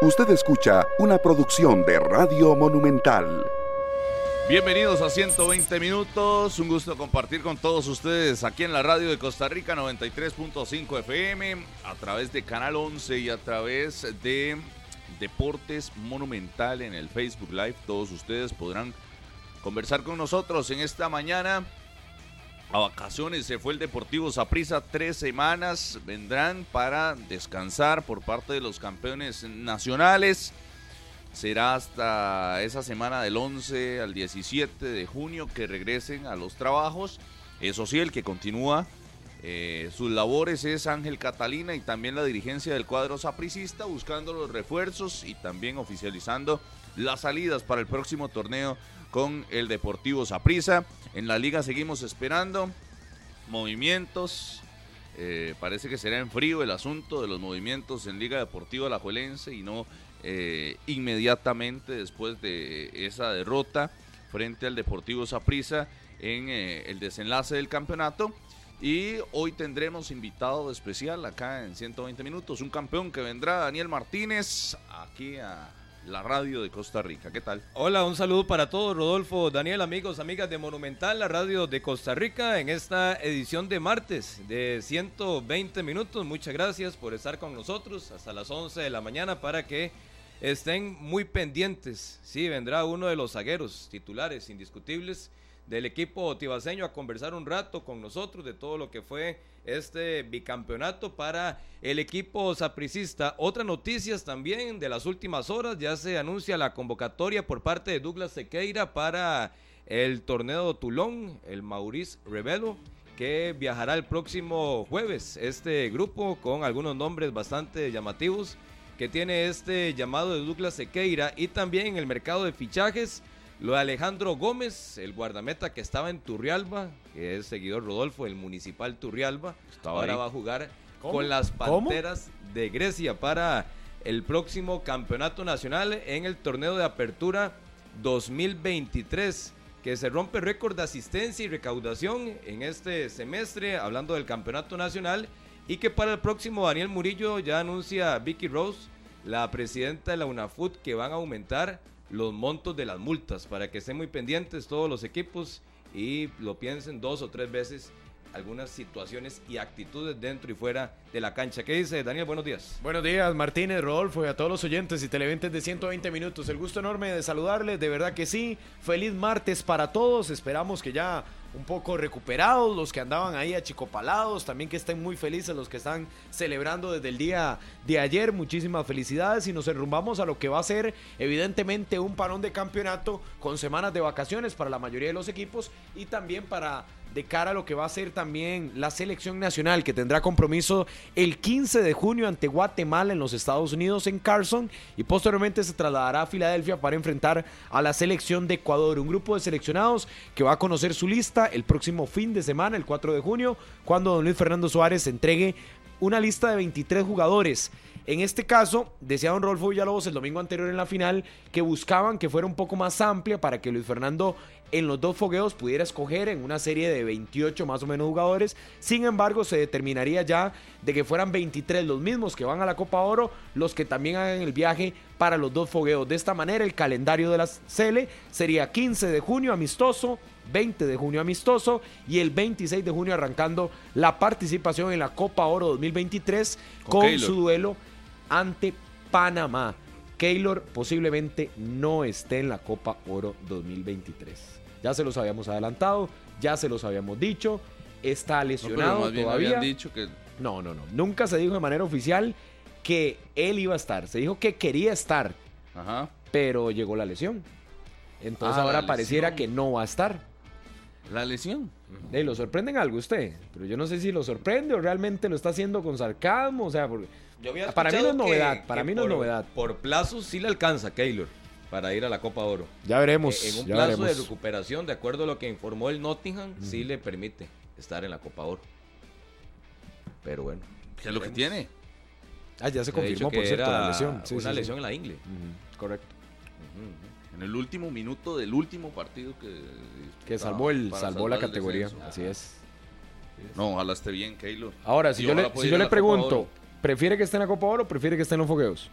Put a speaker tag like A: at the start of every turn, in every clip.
A: Usted escucha una producción de Radio Monumental.
B: Bienvenidos a 120 minutos, un gusto compartir con todos ustedes aquí en la radio de Costa Rica 93.5 FM, a través de Canal 11 y a través de Deportes Monumental en el Facebook Live. Todos ustedes podrán conversar con nosotros en esta mañana. A vacaciones se fue el Deportivo Saprissa, tres semanas vendrán para descansar por parte de los campeones nacionales será hasta esa semana del 11 al 17 de junio que regresen a los trabajos. Eso sí, el que continúa eh, sus labores es Ángel Catalina y también la dirigencia del cuadro sapricista buscando los refuerzos y también oficializando las salidas para el próximo torneo con el Deportivo Saprissa. En la liga seguimos esperando movimientos. Eh, parece que será en frío el asunto de los movimientos en Liga Deportiva Alajuelense y no eh, inmediatamente después de esa derrota frente al Deportivo Saprissa en eh, el desenlace del campeonato. Y hoy tendremos invitado especial acá en 120 minutos, un campeón que vendrá, Daniel Martínez, aquí a la radio de Costa Rica. ¿Qué tal?
C: Hola, un saludo para todos, Rodolfo, Daniel, amigos, amigas de Monumental, la radio de Costa Rica, en esta edición de martes de 120 minutos. Muchas gracias por estar con nosotros hasta las 11 de la mañana para que estén muy pendientes. Sí, vendrá uno de los zagueros titulares indiscutibles del equipo tibaseño a conversar un rato con nosotros de todo lo que fue este bicampeonato para el equipo sapricista. Otras noticias también de las últimas horas, ya se anuncia la convocatoria por parte de Douglas Sequeira para el torneo Tulón, el Maurice Revelo, que viajará el próximo jueves. Este grupo con algunos nombres bastante llamativos que tiene este llamado de Douglas Sequeira y también el mercado de fichajes lo de Alejandro Gómez, el guardameta que estaba en Turrialba, que es seguidor Rodolfo, el municipal Turrialba, ahora va a jugar con las Panteras de Grecia para el próximo campeonato nacional en el torneo de apertura 2023 que se rompe récord de asistencia y recaudación en este semestre, hablando del campeonato nacional, y que para el próximo Daniel Murillo ya anuncia Vicky Rose, la presidenta de la UNAFUT, que van a aumentar los montos de las multas para que estén muy pendientes todos los equipos y lo piensen dos o tres veces algunas situaciones y actitudes dentro y fuera de la cancha. ¿Qué dice Daniel? Buenos días.
D: Buenos días, Martínez, Rodolfo y a todos los oyentes y televidentes de 120 minutos. El gusto enorme de saludarles, de verdad que sí. Feliz martes para todos. Esperamos que ya un poco recuperados, los que andaban ahí achicopalados, también que estén muy felices los que están celebrando desde el día de ayer. Muchísimas felicidades y nos enrumbamos a lo que va a ser evidentemente un parón de campeonato con semanas de vacaciones para la mayoría de los equipos y también para de cara a lo que va a ser también la selección nacional que tendrá compromiso el 15 de junio ante Guatemala en los Estados Unidos en Carson y posteriormente se trasladará a Filadelfia para enfrentar a la selección de Ecuador, un grupo de seleccionados que va a conocer su lista el próximo fin de semana, el 4 de junio, cuando don Luis Fernando Suárez entregue una lista de 23 jugadores en este caso, decía don Rolfo Villalobos el domingo anterior en la final que buscaban que fuera un poco más amplia para que Luis Fernando en los dos fogueos pudiera escoger en una serie de 28 más o menos jugadores. Sin embargo, se determinaría ya de que fueran 23 los mismos que van a la Copa Oro, los que también hagan el viaje para los dos fogueos. De esta manera, el calendario de la Cele sería 15 de junio amistoso, 20 de junio amistoso y el 26 de junio arrancando la participación en la Copa Oro 2023 con su duelo ante Panamá. Keylor posiblemente no esté en la Copa Oro 2023. Ya se los habíamos adelantado, ya se los habíamos dicho, está lesionado todavía.
B: dicho que...
D: No, no, no. Nunca se dijo de manera oficial que él iba a estar. Se dijo que quería estar, Ajá. pero llegó la lesión. Entonces ah, ahora pareciera que no va a estar.
B: La lesión.
D: ¿Lo sorprende algo usted? Pero yo no sé si lo sorprende o realmente lo está haciendo con sarcasmo. O sea, porque para mí no es novedad, para mí no es novedad.
C: Por plazo sí le alcanza Keylor para ir a la Copa Oro.
D: Ya veremos.
C: En un plazo de recuperación, de acuerdo a lo que informó el Nottingham, sí le permite estar en la Copa Oro. Pero bueno.
B: ¿Qué es lo que tiene?
D: Ah, ya se confirmó, por cierto, la lesión.
C: una lesión en la ingle.
D: Correcto.
B: En el último minuto del último partido que...
D: Que salvó, el, salvó la categoría. Así es.
B: No, ojalá esté bien, Keylor.
D: Ahora, si yo, le, si yo le pregunto, ¿Prefiere que esté en la Copa Oro o prefiere que esté en los fogueos?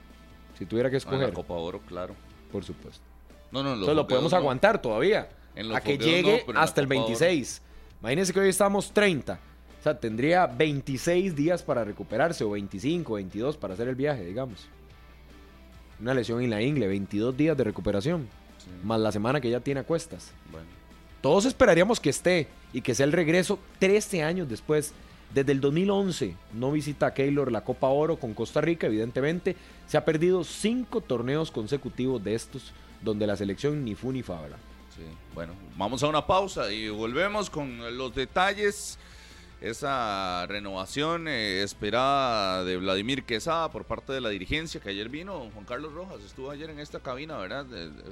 D: Si tuviera que
B: Ah, en
D: escoger,
B: la Copa Oro, claro.
D: por supuesto.
B: No, no, en los
D: Entonces lo
B: fogueos
D: podemos
B: no.
D: aguantar todavía.
B: En los
D: A que
B: fogueos
D: llegue
B: no, pero en la
D: hasta el
B: Copa Oro.
D: 26. Imagínense que hoy estamos 30. O sea, tendría 26 días para recuperarse o 25, 22 para hacer el viaje, digamos. Una lesión en la ingle, 22 días de recuperación.
B: Sí,
D: Más la semana que ya tiene a cuestas.
B: bueno.
D: Todos esperaríamos que esté y que sea el regreso 13 años después. Desde el 2011 no visita a Keylor la Copa Oro con Costa Rica, evidentemente. Se ha perdido cinco torneos consecutivos de estos donde la selección ni fu ni fa, ¿verdad?
B: Sí, bueno, vamos a una pausa y volvemos con los detalles. Esa renovación eh, esperada de Vladimir Quesada por parte de la dirigencia que ayer vino. Juan Carlos Rojas estuvo ayer en esta cabina, ¿verdad?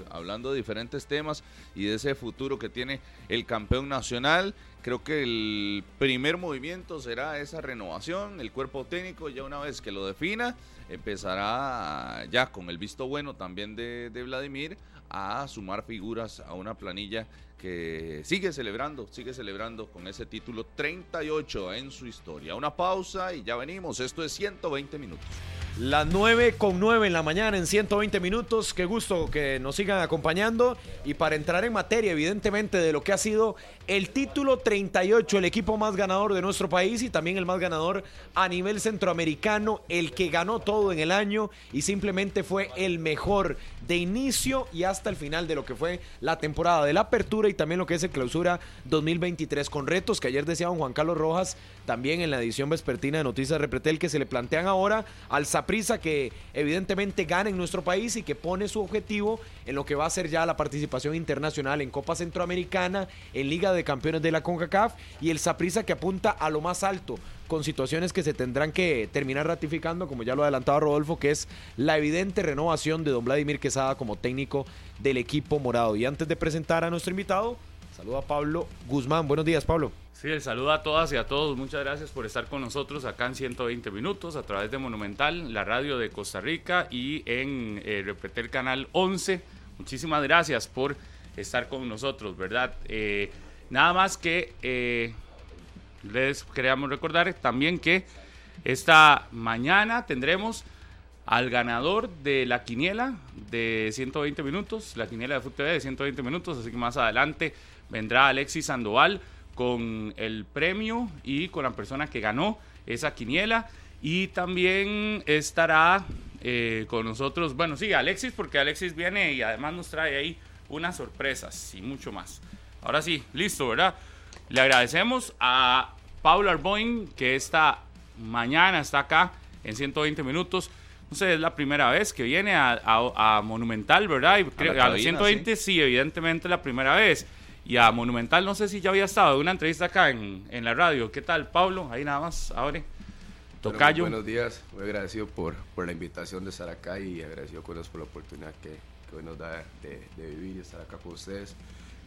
B: Hablando de diferentes temas y de ese futuro que tiene el campeón nacional. Creo que el primer movimiento será esa renovación. El cuerpo técnico, ya una vez que lo defina, empezará ya con el visto bueno también de, de Vladimir a sumar figuras a una planilla que sigue celebrando, sigue celebrando con ese título 38 en su historia. Una pausa y ya venimos. Esto es 120 minutos.
D: Las 9 con 9 en la mañana en 120 minutos. Qué gusto que nos sigan acompañando. Y para entrar en materia, evidentemente, de lo que ha sido el título 38, el equipo más ganador de nuestro país y también el más ganador a nivel centroamericano, el que ganó todo en el año y simplemente fue el mejor de inicio y hasta el final de lo que fue la temporada de la apertura también lo que es el clausura 2023 con retos que ayer decía don Juan Carlos Rojas también en la edición vespertina de Noticias Repretel que se le plantean ahora al Saprissa que evidentemente gana en nuestro país y que pone su objetivo en lo que va a ser ya la participación internacional en Copa Centroamericana, en Liga de Campeones de la CONCACAF y el Saprissa que apunta a lo más alto con situaciones que se tendrán que terminar ratificando, como ya lo adelantaba Rodolfo, que es la evidente renovación de don Vladimir Quesada como técnico del equipo morado. Y antes de presentar a nuestro invitado, saludo a Pablo Guzmán. Buenos días, Pablo.
E: Sí, el saludo a todas y a todos. Muchas gracias por estar con nosotros acá en 120 minutos a través de Monumental, la radio de Costa Rica y en eh, Canal 11. Muchísimas gracias por estar con nosotros, ¿verdad? Eh, nada más que eh, les queríamos recordar también que esta mañana tendremos al ganador de la quiniela de 120 minutos, la quiniela de Fútbol TV de 120 minutos, así que más adelante vendrá Alexis Sandoval con el premio y con la persona que ganó esa quiniela y también estará eh, con nosotros, bueno, sí, Alexis, porque Alexis viene y además nos trae ahí unas sorpresas y mucho más. Ahora sí, listo, ¿verdad? Le agradecemos a Pablo Arboin, que esta mañana está acá en 120 minutos. No sé, es la primera vez que viene a, a- a Monumental, ¿verdad? Y creo- a,
B: cabina,
E: 120 sí. evidentemente la primera vez. Y a Monumental no sé si ya había estado en una entrevista acá en, en la radio. ¿Qué tal, Pablo? Ahí nada más, abre.
F: Bueno,
E: Tocayo.
F: muy buenos días, muy agradecido por, por la invitación de estar acá y agradecido con Dios por la oportunidad que, que hoy nos da de, de vivir y estar acá con ustedes.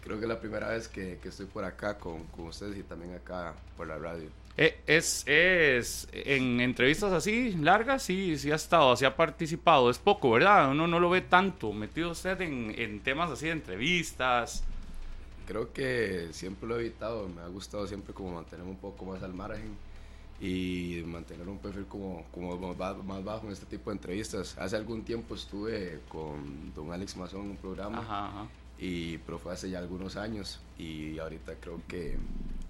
F: Creo que es la primera vez que, que estoy por acá con, con ustedes y también acá por la radio.
E: Eh, es, es en entrevistas así largas, sí, sí ha estado, sí ha participado. Es poco, ¿verdad? Uno no lo ve tanto. Metido usted en, en temas así de entrevistas.
F: Creo que siempre lo he evitado, me ha gustado siempre como mantenerme un poco más al margen y mantener un perfil como, como más ba- más bajo en este tipo de entrevistas. Hace algún tiempo estuve con don Alex Mazón en un programa.
E: Ajá, ajá.
F: Y pero fue hace ya algunos años y ahorita creo que,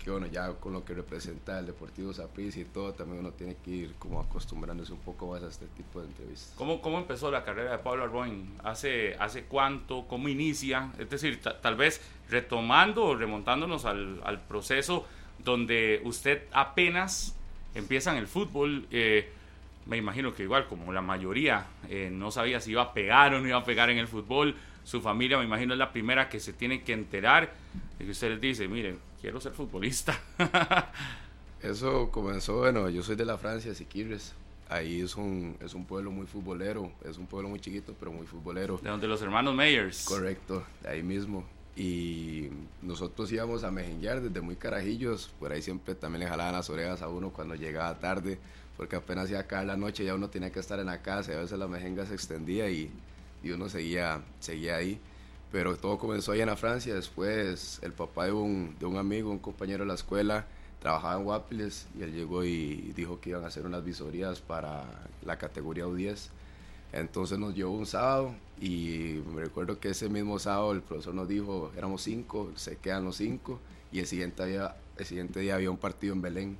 F: que bueno ya con lo que representa el Deportivo Saprissa y todo también uno tiene que ir como acostumbrándose un poco más a este tipo de entrevistas
E: ¿Cómo, ¿Cómo empezó la carrera de Pablo Arboin? ¿Hace, hace cuánto? ¿Cómo inicia? Es decir, ta- tal vez retomando o remontándonos al, al proceso donde usted apenas empieza en el fútbol. eh, me imagino que igual como la mayoría eh, no sabía si iba a pegar o no iba a pegar en el fútbol. Su familia, me imagino, es la primera que se tiene que enterar de que usted les dice, miren, quiero ser futbolista.
F: eso comenzó bueno yo soy de la Francia Siquirres ahí es un es un pueblo muy futbolero es un pueblo muy chiquito pero muy futbolero
E: de donde los hermanos Meyers.
F: Correcto, de ahí mismo. Y nosotros íbamos a mejenguear desde muy carajillos, por ahí siempre también le jalaban las orejas a uno cuando llegaba tarde, porque apenas iba a caer la noche ya uno tenía que estar en la casa y a veces la mejenga se extendía y, y uno seguía, seguía ahí. Pero todo comenzó allá en la Francia, después el papá de un, de un amigo, un compañero de la escuela, trabajaba en Guapiles y él llegó y dijo que iban a hacer unas visorías para la categoría U10 Entonces nos llevó un sábado y me recuerdo que ese mismo sábado el profesor nos dijo, éramos cinco, se quedan los cinco y el siguiente día, el siguiente día había un partido en Belén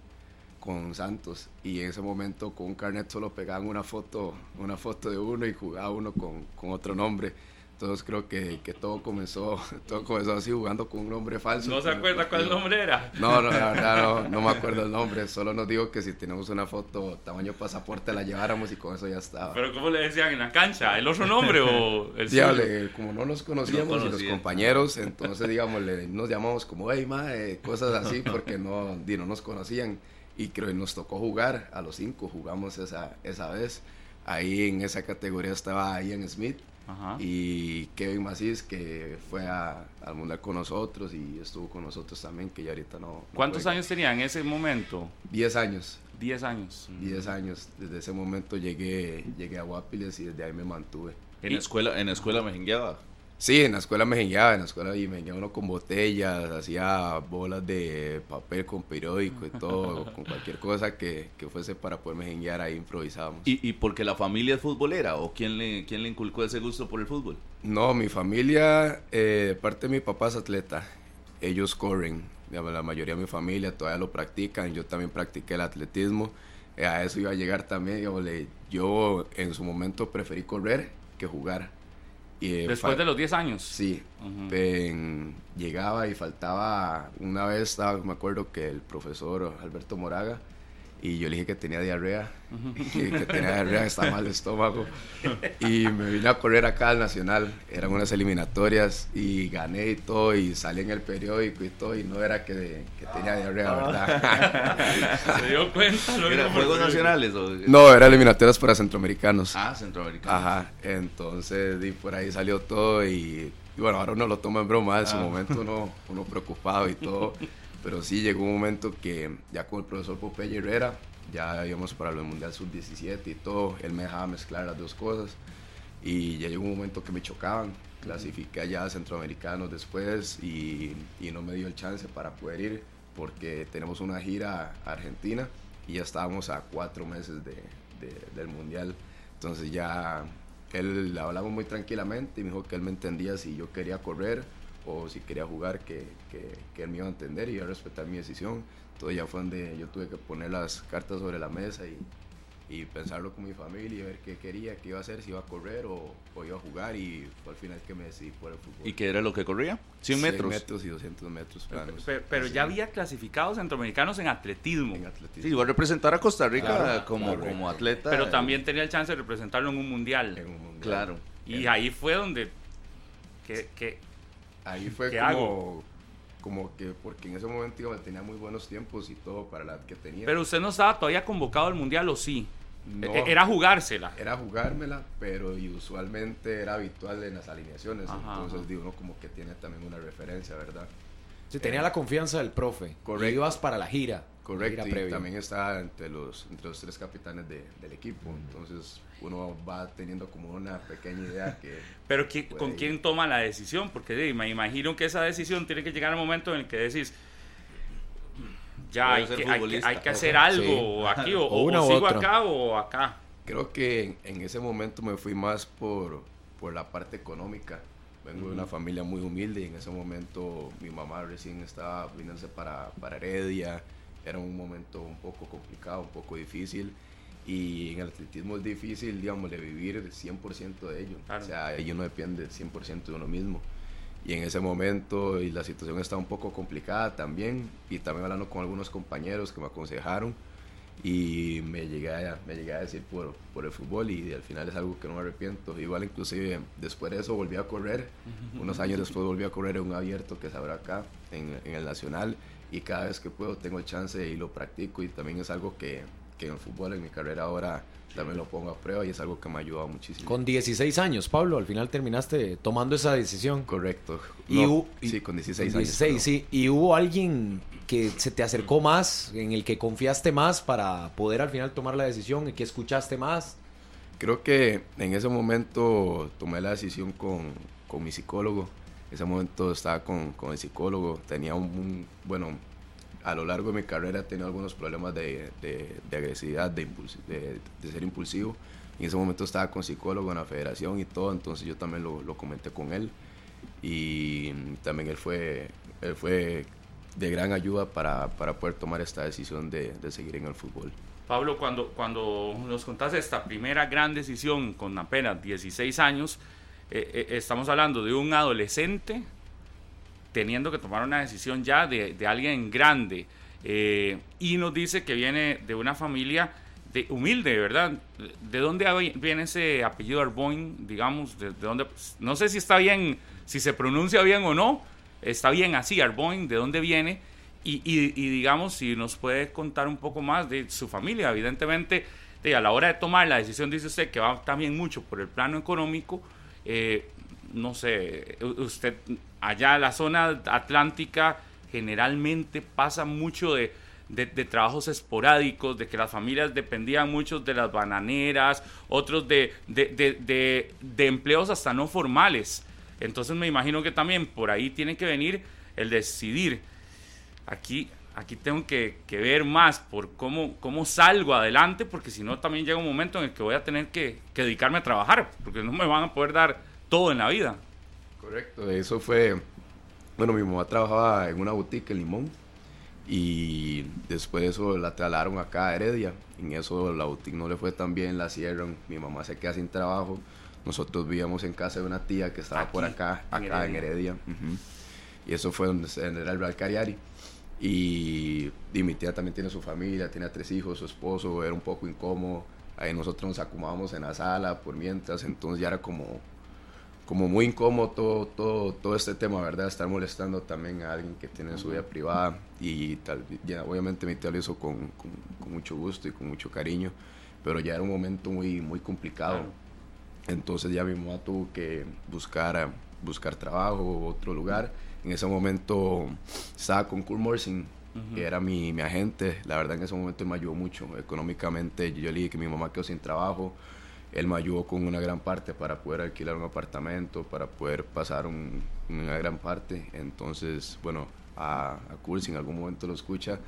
F: con Santos y en ese momento con un carnet solo pegaban una foto, una foto de uno y jugaba uno con, con otro nombre. Entonces creo que, que, todo comenzó todo comenzó así jugando con un nombre falso.
E: ¿No se acuerda cuál nombre era?
F: No, no, la verdad no, no, me acuerdo el nombre. Solo nos digo que si tenemos una foto tamaño pasaporte la lleváramos y con eso ya estaba.
E: ¿Pero cómo le decían en la cancha? ¿El otro nombre o el
F: Diable, como no nos conocíamos no y los compañeros, entonces digamos, le, nos llamamos como, hey, ma, cosas así porque no, no nos conocían. Y creo que nos tocó jugar a los cinco, jugamos esa, esa vez. Ahí en esa categoría estaba Ian Smith y Kevin Macís, que fue al Mundial con nosotros y estuvo con nosotros también, que ya ahorita no...
E: ¿Cuántos años tenía en ese momento?
F: Diez años.
E: Diez años.
F: Diez años. Desde ese momento llegué, llegué a Guapiles y desde ahí me mantuve.
B: ¿En la escuela, en la escuela mejengueaba?
F: Sí, en la escuela me geniaba, en la escuela y me geniaba uno con botellas, hacía bolas de papel con periódico y todo, con cualquier cosa que, que fuese para poder mejenguear, ahí improvisábamos.
B: ¿Y, ¿Y porque la familia es futbolera o quién le, quién le inculcó ese gusto por el fútbol?
F: No, mi familia, eh, parte de mi papá es atleta, ellos corren, la mayoría de mi familia todavía lo practican, yo también practiqué el atletismo, eh, a eso iba a llegar también, yo en su momento preferí correr que jugar
E: eh, Después de los 10 años.
F: Sí. llegaba y faltaba, una vez me acuerdo que el profesor Alberto Moraga y yo le dije que tenía diarrea, que, tenía diarrea, estaba mal el estómago. Y me vine a correr acá al Nacional, eran unas eliminatorias y gané y todo, y salí en el periódico y todo, y no era que, que tenía diarrea, ¿verdad?
E: ¿Se dio cuenta?
B: ¿Eran Juegos Nacionales? O...
F: No, eran eliminatorias para centroamericanos.
B: Ah, centroamericanos.
F: Ajá, entonces y por ahí salió todo y, bueno, ahora uno lo toma en broma, en su ah. momento uno, uno preocupado y todo. Pero sí llegó un momento que ya con el profesor Popeye Herrera, ya íbamos para el Mundial Sub-17 y todo, él me dejaba mezclar las dos cosas. Y ya llegó un momento que me chocaban. Clasifiqué allá a Centroamericanos después y, y no me dio el chance para poder ir porque tenemos una gira a Argentina y ya estábamos a cuatro meses de, del Mundial. Entonces ya él hablamos muy tranquilamente y me dijo que él me entendía si yo quería correr o si quería jugar, que, que, él me iba a entender y iba a respetar mi decisión. Entonces ya fue donde yo tuve que poner las cartas sobre la mesa y, y pensarlo con mi familia y ver qué quería, qué iba a hacer, si iba a correr o, o, iba a jugar y fue al final que me decidí por el fútbol.
B: ¿Y qué era lo que corría? 100 metros. 100
F: metros y 200 metros
E: Pero, ya había clasificados centroamericanos en atletismo.
F: En atletismo.
B: Sí, iba a representar a Costa Rica como, como atleta.
E: Pero también tenía el chance de representarlo en un mundial.
F: En un mundial.
B: Claro.
E: Y ahí fue donde... Que, que,
F: ahí fue como, como que, porque en ese momento iba tenía muy buenos tiempos y todo para la que tenía.
E: Pero usted no estaba todavía convocado al mundial o sí? No, e-, era jugársela.
F: Era jugármela, pero y usualmente era habitual en las alineaciones. entonces, digo, uno como que tiene también una referencia, ¿verdad?
D: Sí, tenía la confianza del profe. Correcto. ibas para la gira.
F: Correcto. y también estaba entre los, entre los tres capitanes del equipo. Entonces, uno va teniendo como una pequeña idea que...
E: Pero ¿con quién toma la decisión? Porque me imagino que esa decisión tiene que llegar al momento en el que decís, ya hay que, hay que, hacer algo aquí, o, o, sigo acá o acá.
F: Creo que en, ese momento me fui más por, por la parte económica. Vengo de una familia muy humilde y en ese momento mi mamá recién estaba viniéndose para, para Heredia. Era un momento un poco complicado, un poco difícil y en el atletismo es difícil, digamos, de vivir el 100% de ello. O sea, ello no depende 100% de uno mismo. Y en ese momento, y la situación está un poco complicada también, y también hablando con algunos compañeros que me aconsejaron, y me llegué a, me llegué a decir por, por el fútbol, y al final es algo que no me arrepiento. Igual inclusive después de eso volví a correr, unos años después volví a correr en un abierto que se abre acá, en, en el Nacional, y cada vez que puedo tengo el chance y lo practico, y también es algo que que en el fútbol, en mi carrera ahora también lo pongo a prueba y es algo que me ha ayudado muchísimo.
D: Con 16 años, Pablo, al final terminaste tomando esa decisión.
F: Correcto.
D: y,
F: sí, con 16
D: años. 16, sí. ¿Y hubo alguien que se te acercó más, en el que confiaste más para poder al final tomar la decisión y que escuchaste más?
F: Creo que en ese momento tomé la decisión con, con mi psicólogo. En ese momento estaba con, con el psicólogo, tenía un, un bueno, a lo largo de mi carrera he tenido algunos problemas de, de, agresividad, de, de, de, ser impulsivo. En ese momento estaba con psicólogo en la federación y todo, entonces yo también lo, lo comenté con él y también él fue, él fue de gran ayuda para, para poder tomar esta decisión de, de, seguir en el fútbol.
E: Pablo, cuando, cuando nos contaste esta primera gran decisión con apenas 16 años, eh, eh, estamos hablando de un adolescente teniendo que tomar una decisión ya de, alguien grande. Eh, y nos dice que viene de una familia de, humilde, ¿verdad? ¿De dónde viene ese apellido Arboin? Digamos, de, dónde, no sé si está bien, si se pronuncia bien o no, está bien así, Arboin, ¿de dónde viene? Y, y, digamos, si nos puede contar un poco más de su familia, evidentemente, de, a la hora de tomar la decisión, dice usted que va también mucho por el plano económico, eh, no sé, usted allá en la zona atlántica generalmente pasa mucho de, de, trabajos esporádicos, de que las familias dependían mucho de las bananeras, otros de, de, empleos hasta no formales. Entonces me imagino que también por ahí tiene que venir el decidir. Aquí, aquí tengo que, ver más por cómo, cómo salgo adelante, porque si no también llega un momento en el que voy a tener que, que dedicarme a trabajar, porque no me van a poder dar todo en la vida.
F: Correcto, eso fue, bueno, mi mamá trabajaba en una boutique en Limón y después de eso la trasladaron acá a Heredia. En eso la boutique no le fue tan bien, la cierran, mi mamá se queda sin trabajo. Nosotros vivíamos en casa de una tía que estaba por acá, acá en Heredia. Y eso fue donde era el Balcariari. Y, y, mi tía también tiene su familia, tiene tres hijos, su esposo, era un poco incómodo. Ahí nosotros nos acomodábamos en la sala por mientras, entonces ya era como como muy incómodo todo, todo, todo este tema, ¿verdad? Estar molestando también a alguien que tiene su vida privada y tal, ya, obviamente mi tío lo hizo con, con, mucho gusto y con mucho cariño, pero ya era un momento muy, muy complicado. Entonces ya mi mamá tuvo que buscar, buscar trabajo, otro lugar. En ese momento estaba con Kurt Morsing, que era mi, mi agente. La verdad en ese momento me ayudó mucho económicamente. Yo le dije que mi mamá quedó sin trabajo él me ayudó con una gran parte para poder alquilar un apartamento, para poder pasar una gran parte. Entonces, bueno, a, a si en algún momento lo escucha,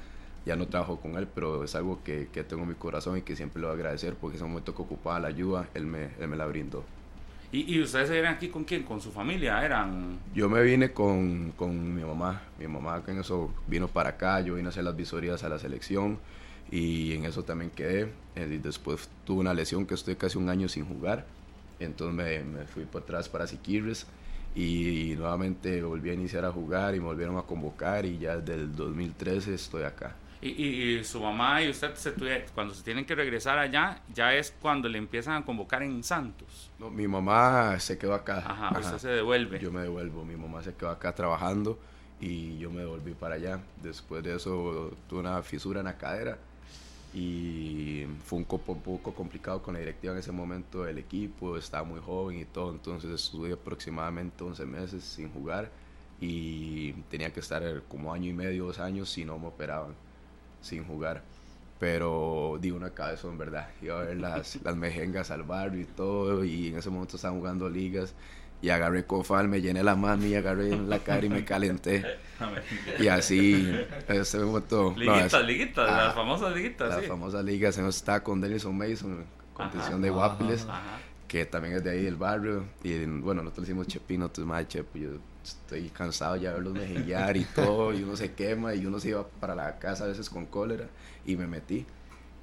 F: ya no trabajo con él, pero es algo que, que, tengo en mi corazón y que siempre le voy a agradecer porque ese momento que ocupaba la ayuda, él me, él me la brindó.
E: ¿Y, ¿Y, ustedes eran aquí con quién? ¿Con su familia? ¿Eran...?
F: Yo me vine con, con mi mamá. Mi mamá en eso vino para acá, yo vine a hacer las visorías a la selección y en eso también quedé. Eh, y después tuve una lesión que estoy casi un año sin jugar, entonces me, me fui por atrás para Siquirres y, nuevamente volví a iniciar a jugar y me volvieron a convocar y ya desde el 2013 estoy acá.
E: Y, y, su mamá y usted, se cuando se tienen que regresar allá, ya es cuando le empiezan a convocar en Santos.
F: No, mi mamá se quedó acá.
E: Ajá, usted se devuelve.
F: Yo me devuelvo, mi mamá se quedó acá trabajando y yo me devolví para allá. Después de eso tuve una fisura en la cadera y fue un poco complicado con la directiva en ese momento del equipo, estaba muy joven y todo, entonces estuve aproximadamente 11 meses sin jugar y tenía que estar como año y medio, dos años si no me operaban sin jugar. Pero di una cabeza en verdad, iba a ver las, las mejengas al barrio y todo, y en ese momento estaban jugando ligas y agarré cofal, me llené la mano y agarré en la cara y me calenté. y así, ese momento...
E: Liguitas, liguitas, las famosas liguitas,
F: Las famosas ligas, estaba con Denison Mason, competición de Guapiles, que también es de ahí del barrio. Y bueno, nosotros le hicimos Chepino, entonces más Chepo, yo estoy cansado ya de verlos mejenguear y todo, y uno se quema y uno se iba para la casa a veces con cólera y me metí.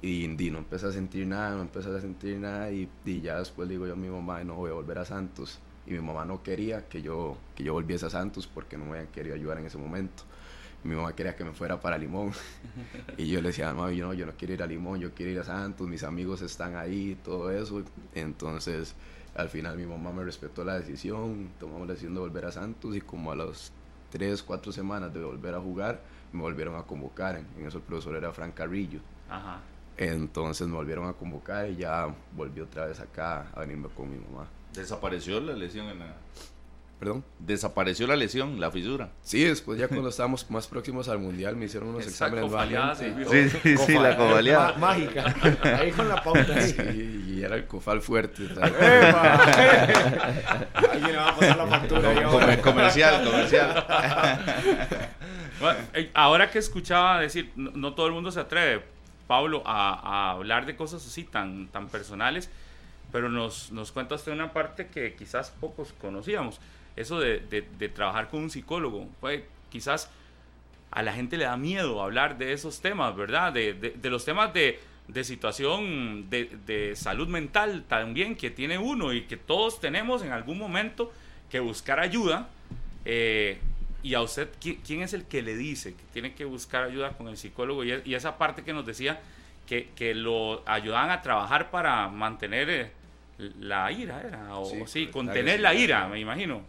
F: Y, no empecé a sentir nada, no empecé a sentir nada y, y ya después digo yo a mi mamá, no voy a volver a Santos y mi mamá no quería que yo, que yo volviese a Santos porque no me habían querido ayudar en ese momento. Mi mamá quería que me fuera para Limón. y yo le decía, no, yo no, yo no quiero ir a Limón, yo quiero ir a Santos, mis amigos están ahí, todo eso. Entonces, al final mi mamá me respetó la decisión, tomamos la decisión de volver a Santos y como a las tres, cuatro semanas de volver a jugar, me volvieron a convocar. En eso el profesor era Frank Carrillo. Entonces me volvieron a convocar y ya volví otra vez acá a venirme con mi mamá.
B: Desapareció la lesión en la...
F: ¿Perdón?
B: Desapareció la lesión, la fisura.
F: Sí, después ya cuando estábamos más próximos al mundial me hicieron unos exámenes
B: Sí, sí, sí, la cofaleada.
D: mágica. Ahí con la pauta.
F: Sí, y era el cofal fuerte.
D: Alguien le va a pasar la factura.
B: comercial, comercial.
E: Eh, ahora que escuchaba decir, no, todo el mundo se atreve, Pablo, a, hablar de cosas así tan, tan personales, pero nos, nos cuenta usted una parte que quizás pocos conocíamos, eso de, de, trabajar con un psicólogo. Pues, quizás a la gente le da miedo hablar de esos temas, ¿verdad? De, de los temas de, situación de, salud mental también que tiene uno y que todos tenemos en algún momento que buscar ayuda. Eh, y a usted, ¿quién es el que le dice que tiene que buscar ayuda con el psicólogo? Y, esa parte que nos decía que, que, lo ayudaban a trabajar para mantener eh, la ira, ¿era? O sí, contener la ira, me imagino.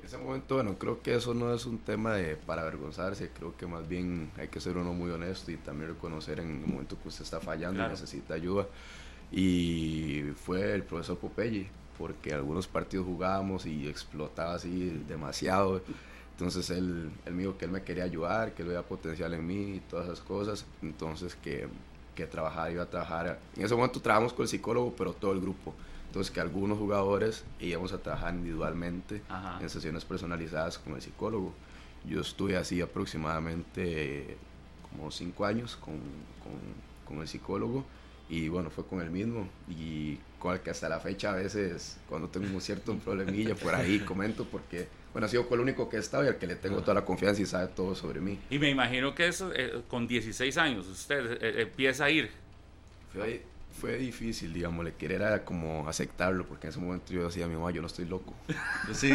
F: En ese momento, bueno, creo que eso no es un tema de para avergonzarse, creo que más bien hay que ser uno muy honesto y también reconocer en el momento que usted está fallando y necesita ayuda. Y fue el profesor Popeye, porque algunos partidos jugábamos y explotaba así demasiado. Entonces él, él me dijo que él me quería ayudar, que él veía potencial en mí y todas esas cosas. Entonces que, que trabajar, iba a trabajar. En ese momento trabajamos con el psicólogo, pero todo el grupo. Entonces que algunos jugadores íbamos a trabajar individualmente en sesiones personalizadas con el psicólogo. Yo estuve así aproximadamente como cinco años con, con, con el psicólogo y bueno, fue con el mismo y con el que hasta la fecha a veces cuando tengo un cierto problemilla por ahí comento porque bueno, ha sido con el único que he estado y al que le tengo toda la confianza y sabe todo sobre mí.
E: Y me imagino que eso, eh, con 16 años usted eh, empieza a ir.
F: Fue, fue difícil, digamos, le querer era como aceptarlo, porque en ese momento yo decía a mi mamá, yo no estoy loco.
E: Sí,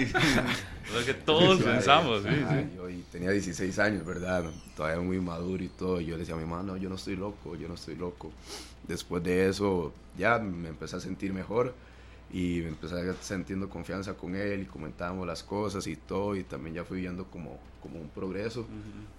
E: lo que todos pensamos. Sí, sí.
F: Yo tenía 16 años, ¿verdad? Todavía muy maduro y todo. Y yo le decía a mi mamá, no, yo no estoy loco, yo no estoy loco. Después de eso, ya me empecé a sentir mejor y me empecé a sintiendo confianza con él y comentábamos las cosas y todo y también ya fui viendo como, como un progreso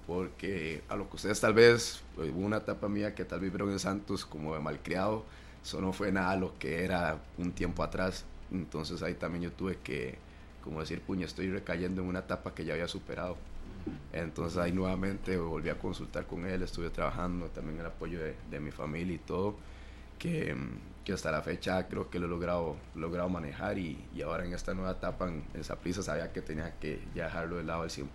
F: porque a lo que ustedes tal vez pues, hubo una etapa mía que tal vez vieron en Santos como de malcriado eso no fue nada lo que era un tiempo atrás. Entonces ahí también yo tuve que como decir puña estoy recayendo en una etapa que ya había superado entonces ahí nuevamente volví a consultar con él estuve trabajando también el apoyo de, de mi familia y todo que que hasta la fecha creo que lo he logrado, logrado manejar y, y, ahora en esta nueva etapa en, esa prisa sabía que tenía que ya dejarlo de lado al 100%.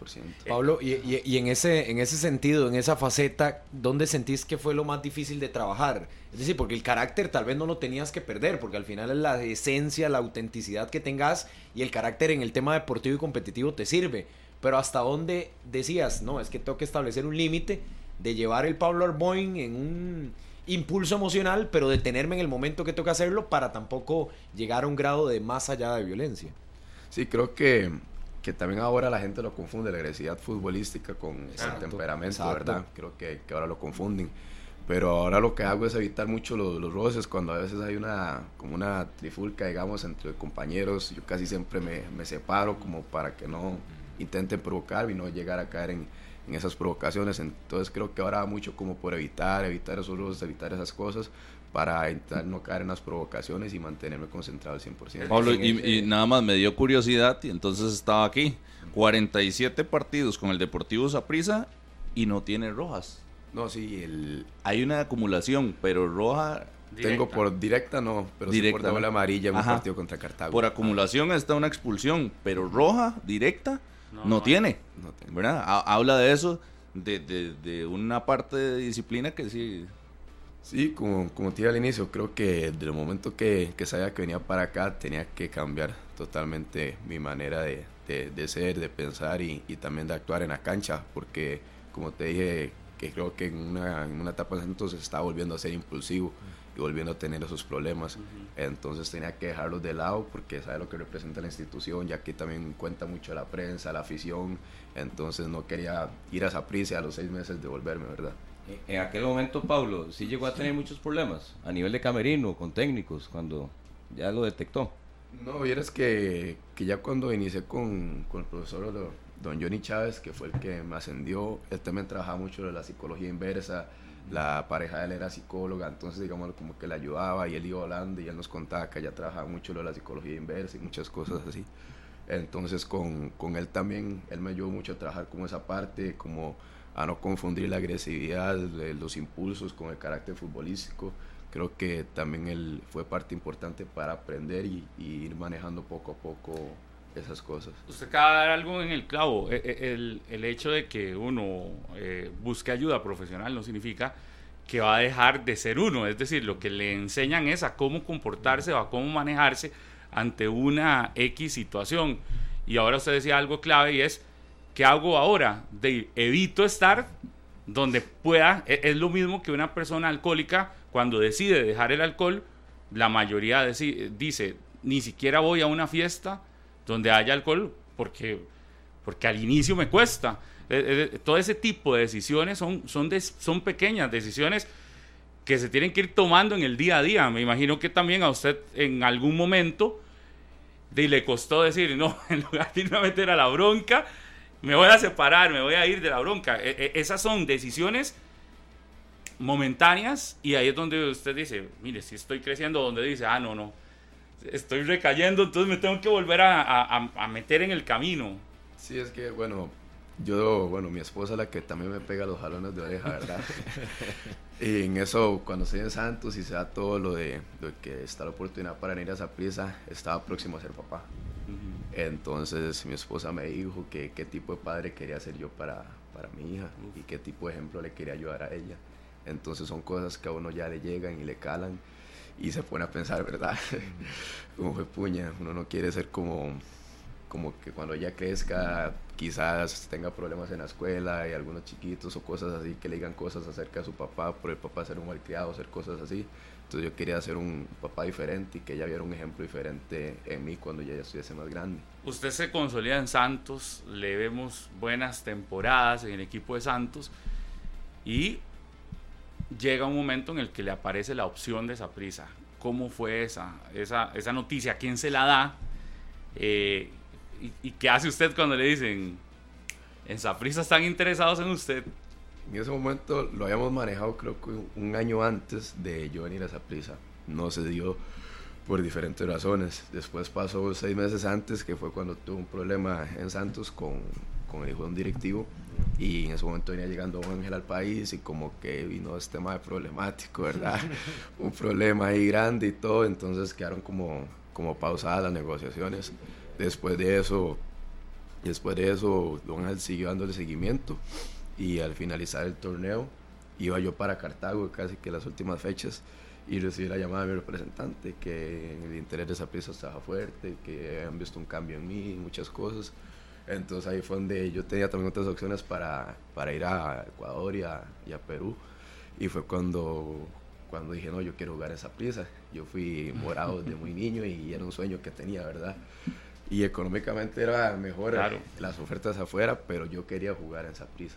D: Pablo, y, y, y, en, ese, en ese sentido, en esa faceta, ¿dónde sentís que fue lo más difícil de trabajar? Es decir, porque el carácter tal vez no lo tenías que perder, porque al final es la esencia, la autenticidad que tengas y el carácter en el tema deportivo y competitivo te sirve. Pero hasta dónde decías, no, es que tengo que establecer un límite de llevar el Pablo Arboin en un impulso emocional, pero detenerme en el momento que toca hacerlo para tampoco llegar a un grado de más allá de violencia.
F: Sí, creo que, que también ahora la gente lo confunde, la agresividad futbolística con el temperamento, ¿verdad? Creo que, que, ahora lo confunden. Pero ahora lo que hago es evitar mucho los, los, roces, cuando a veces hay una, como una trifulca, digamos, entre compañeros, yo casi siempre me, me separo como para que no intenten provocar y no llegar a caer en, en esas provocaciones. Entonces creo que ahora mucho como por evitar, evitar esos rusos, evitar esas cosas para no caer en las provocaciones y mantenerme concentrado al 100%.
B: Pablo, y, nada más me dio curiosidad y entonces estaba aquí. 47 partidos con el Deportivo Saprissa y no tiene rojas.
F: No, sí, el...
B: hay una acumulación, pero roja
F: Tengo por directa no, pero directa, sí por la amarilla en un partido contra Cartago.
B: Por acumulación está una expulsión, pero roja, directa, no, tiene, ¿verdad? Habla de eso, de, de, una parte de disciplina que sí...
F: Sí, como, como te dije al inicio, creo que desde el momento que, que sabía que venía para acá tenía que cambiar totalmente mi manera de, de, ser, de pensar y, y, también de actuar en la cancha, porque como te dije, que creo que en una, en una etapa de se está volviendo a ser impulsivo y volviendo a tener esos problemas. Entonces tenía que dejarlos de lado porque sabe lo que representa la institución, ya que también cuenta mucho la prensa, la afición. Entonces no quería ir a esa prisa a los seis meses de volverme, ¿verdad?
C: En aquel momento, Pablo, sí llegó a tener muchos problemas a nivel de camerino, con técnicos, cuando ya lo detectó.
F: No, vieras que, que ya cuando inicié con, con el profesor don Johnny Chávez, que fue el que me ascendió, él también trabajaba mucho de la psicología inversa, la pareja de él era psicóloga, entonces digamos como que le ayudaba y él iba hablando y él nos contaba que ella trabajaba mucho lo de la psicología inversa y muchas cosas así. Entonces con, con él también, él me ayudó mucho a trabajar como esa parte, como a no confundir la agresividad, los impulsos con el carácter futbolístico. Creo que también él fue parte importante para aprender y ir manejando poco a poco esas cosas.
E: Usted acaba de dar algo en el clavo. E- e- El, el hecho de que uno eh, busque ayuda profesional no significa que va a dejar de ser uno. Es decir, lo que le enseñan es a cómo comportarse o a cómo manejarse ante una X situación. Y ahora usted decía algo clave y es, ¿qué hago ahora? De, evito estar donde pueda. E- Es lo mismo que una persona alcohólica cuando decide dejar el alcohol, la mayoría dice, ni siquiera voy a una fiesta donde haya alcohol porque, porque al inicio me cuesta. Eh, eh, todo ese tipo de decisiones son, son, son pequeñas decisiones que se tienen que ir tomando en el día a día. Me imagino que también a usted en algún momento de, le costó decir, no, en lugar de irme a meter a la bronca, me voy a separar, me voy a ir de la bronca. E- e- esas son decisiones momentáneas y ahí es donde usted dice, mire, si estoy creciendo, donde dice, ah, no, no, estoy recayendo, entonces me tengo que volver a, a- meter en el camino.
F: Sí, es que, bueno, yo, bueno, mi esposa es la que también me pega los jalones de oreja, ¿verdad? y en eso, cuando estoy en Santos y se da todo lo de, lo que está la oportunidad para ir a esa prisa, estaba próximo a ser papá. Entonces mi esposa me dijo que qué tipo de padre quería ser yo para, para mi hija y qué tipo de ejemplo le quería ayudar a ella. Entonces son cosas que a uno ya le llegan y le calan y se pone a pensar, ¿verdad? como fue puña, uno no quiere ser como, como que cuando ella crezca quizás tenga problemas en la escuela y algunos chiquitos o cosas así que le digan cosas acerca de su papá por el papá ser un malcriado, hacer cosas así. Entonces yo quería ser un papá diferente y que ella viera un ejemplo diferente en mí cuando ella ya estuviese más grande.
E: Usted se consolida en Santos, le vemos buenas temporadas en el equipo de Santos y llega un momento en el que le aparece la opción de esa prisa. ¿Cómo fue esa, esa, esa noticia? ¿A quién se la da? Eh, y, y qué hace usted cuando le dicen, en Saprissa están interesados en usted?
F: En ese momento lo habíamos manejado creo que un año antes de yo venir a esa prisa. No se dio por diferentes razones. Después pasó seis meses antes, que fue cuando tuve un problema en Santos con, con el hijo de un directivo. Y en ese momento venía llegando un ángel al país y como que vino este tema de problemático, ¿verdad? un problema ahí grande y todo. Entonces quedaron como, como pausadas las negociaciones. Después de eso, después de eso, Don Ángel siguió dándole seguimiento y al finalizar el torneo iba yo para Cartago casi que las últimas fechas y recibí la llamada de mi representante que el interés de esa pieza estaba fuerte, que habían visto un cambio en mí muchas cosas. Entonces ahí fue donde yo tenía también otras opciones para, para ir a Ecuador y a, y a Perú. Y fue cuando, cuando dije, no, yo quiero jugar esa prisa. Yo fui morado desde muy niño y era un sueño que tenía, ¿verdad? Y económicamente era mejor
E: Claro.
F: las ofertas afuera, pero yo quería jugar en esa prisa.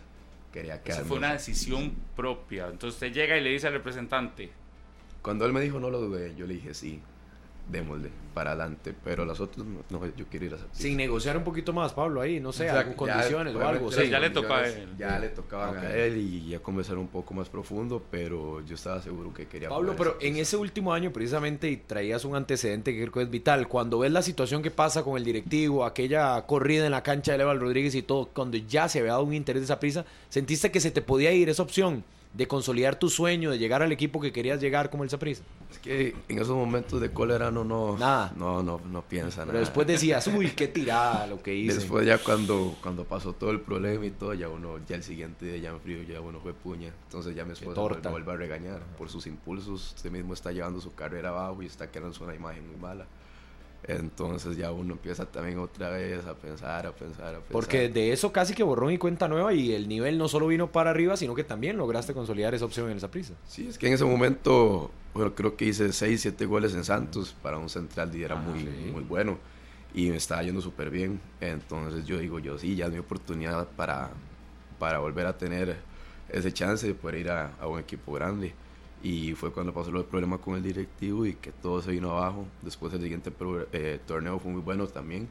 F: Quería
E: Esa
F: quedarme
E: fue
F: en
E: una decisión propia. Entonces usted llega y le dice al representante,
F: Cuando él me dijo no lo dudé, yo le dije sí, démosle, para adelante. Pero las otras, no, no, yo quiero ir a.
D: Sin negociar un poquito más, Pablo, ahí, no sé,
F: O sea,
D: algo,
F: ya,
D: condiciones o algo.
E: sí, ya le tocó a él.
F: Ya le a él y ya conversar un poco más profundo, pero yo estaba seguro que quería
D: Pablo, pero en ese último año precisamente y traías un antecedente que creo que es vital. Cuando ves la situación que pasa con el directivo, aquella corrida en la cancha de Leval Rodríguez y todo, cuando ya se había dado un interés de esa prisa, ¿sentiste que se te podía ir esa opción de consolidar tu sueño, de llegar al equipo que querías llegar como el Saprissa?
F: Es que en esos momentos de cólera no, no,
D: Nada.
F: no, no, no piensa
D: Pero
F: nada.
D: después decías, uy, qué tirada lo que hice.
F: Después ya cuando, cuando pasó todo el problema y todo, ya uno, ya el siguiente día ya en frío, ya uno fue puña. Entonces ya mi esposa
D: torta.
F: me vuelve a regañar por sus impulsos. Usted mismo está llevando su carrera abajo y está creando una imagen muy mala. Entonces ya uno empieza también otra vez a pensar, a pensar, a pensar.
D: Porque de eso casi que borrón y cuenta nueva y el nivel no solo vino para arriba, sino que también lograste consolidar esa opción en esa prisa.
F: Sí, es que en ese momento, bueno, creo que hice 6, 7 goles en Santos para un central y era
D: Ah,
F: muy,
D: sí.
F: muy bueno. Y me estaba yendo súper bien. Entonces yo digo, yo sí, ya es mi oportunidad para, para volver a tener ese chance de poder ir a, a un equipo grande. Y fue cuando pasó el problema con el directivo y que todo se vino abajo. Después el siguiente eh, torneo fue muy bueno también.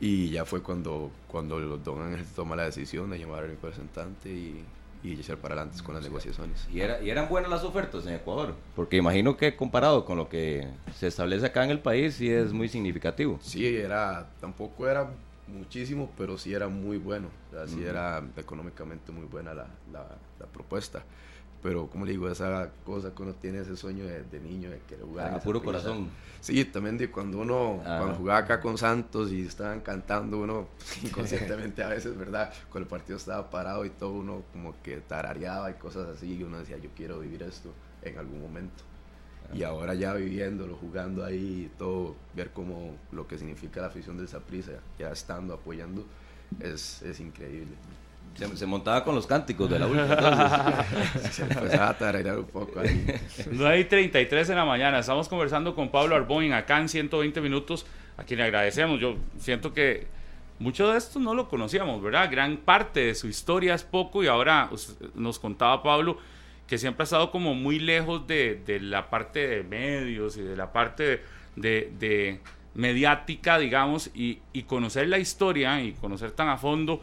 F: Y ya fue cuando, cuando Don Ángel toma la decisión de llamar a mi representante y, y echar para adelante con las negociaciones.
C: Y, era, y eran buenas las ofertas en Ecuador, porque imagino que comparado con lo que se establece acá en el país, sí es muy significativo.
F: Sí, era, tampoco era muchísimo, pero sí era muy bueno. O sea, sí
C: Ujú.
F: era económicamente muy buena la, la, la propuesta. Pero como le digo, esa cosa que uno tiene, ese sueño de, de niño, de querer jugar.
C: A
F: esa
C: puro
F: prisa.
C: corazón.
F: Sí, también de cuando uno,
C: Ah.
F: cuando jugaba acá con Santos y estaban cantando, uno inconscientemente a veces, ¿verdad? Cuando el partido estaba parado y todo, uno como que tarareaba y cosas así, y uno decía, yo quiero vivir esto en algún momento. Y ahora ya viviéndolo, jugando ahí y todo, ver como lo que significa la afición del Saprissa, ya estando, apoyando, es, es increíble.
C: Se, se montaba con los cánticos de la última. entonces.
F: Se empezaba a tararear un poco ahí.
E: 9 y 33 de la mañana. Estamos conversando con Pablo Arboin acá en 120 minutos, a quien le agradecemos. Yo siento que mucho de esto no lo conocíamos, ¿verdad? Gran parte de su historia es poco y ahora nos contaba Pablo que siempre ha estado como muy lejos de, de la parte de medios y de la parte de, de mediática, digamos, y, y conocer la historia y conocer tan a fondo.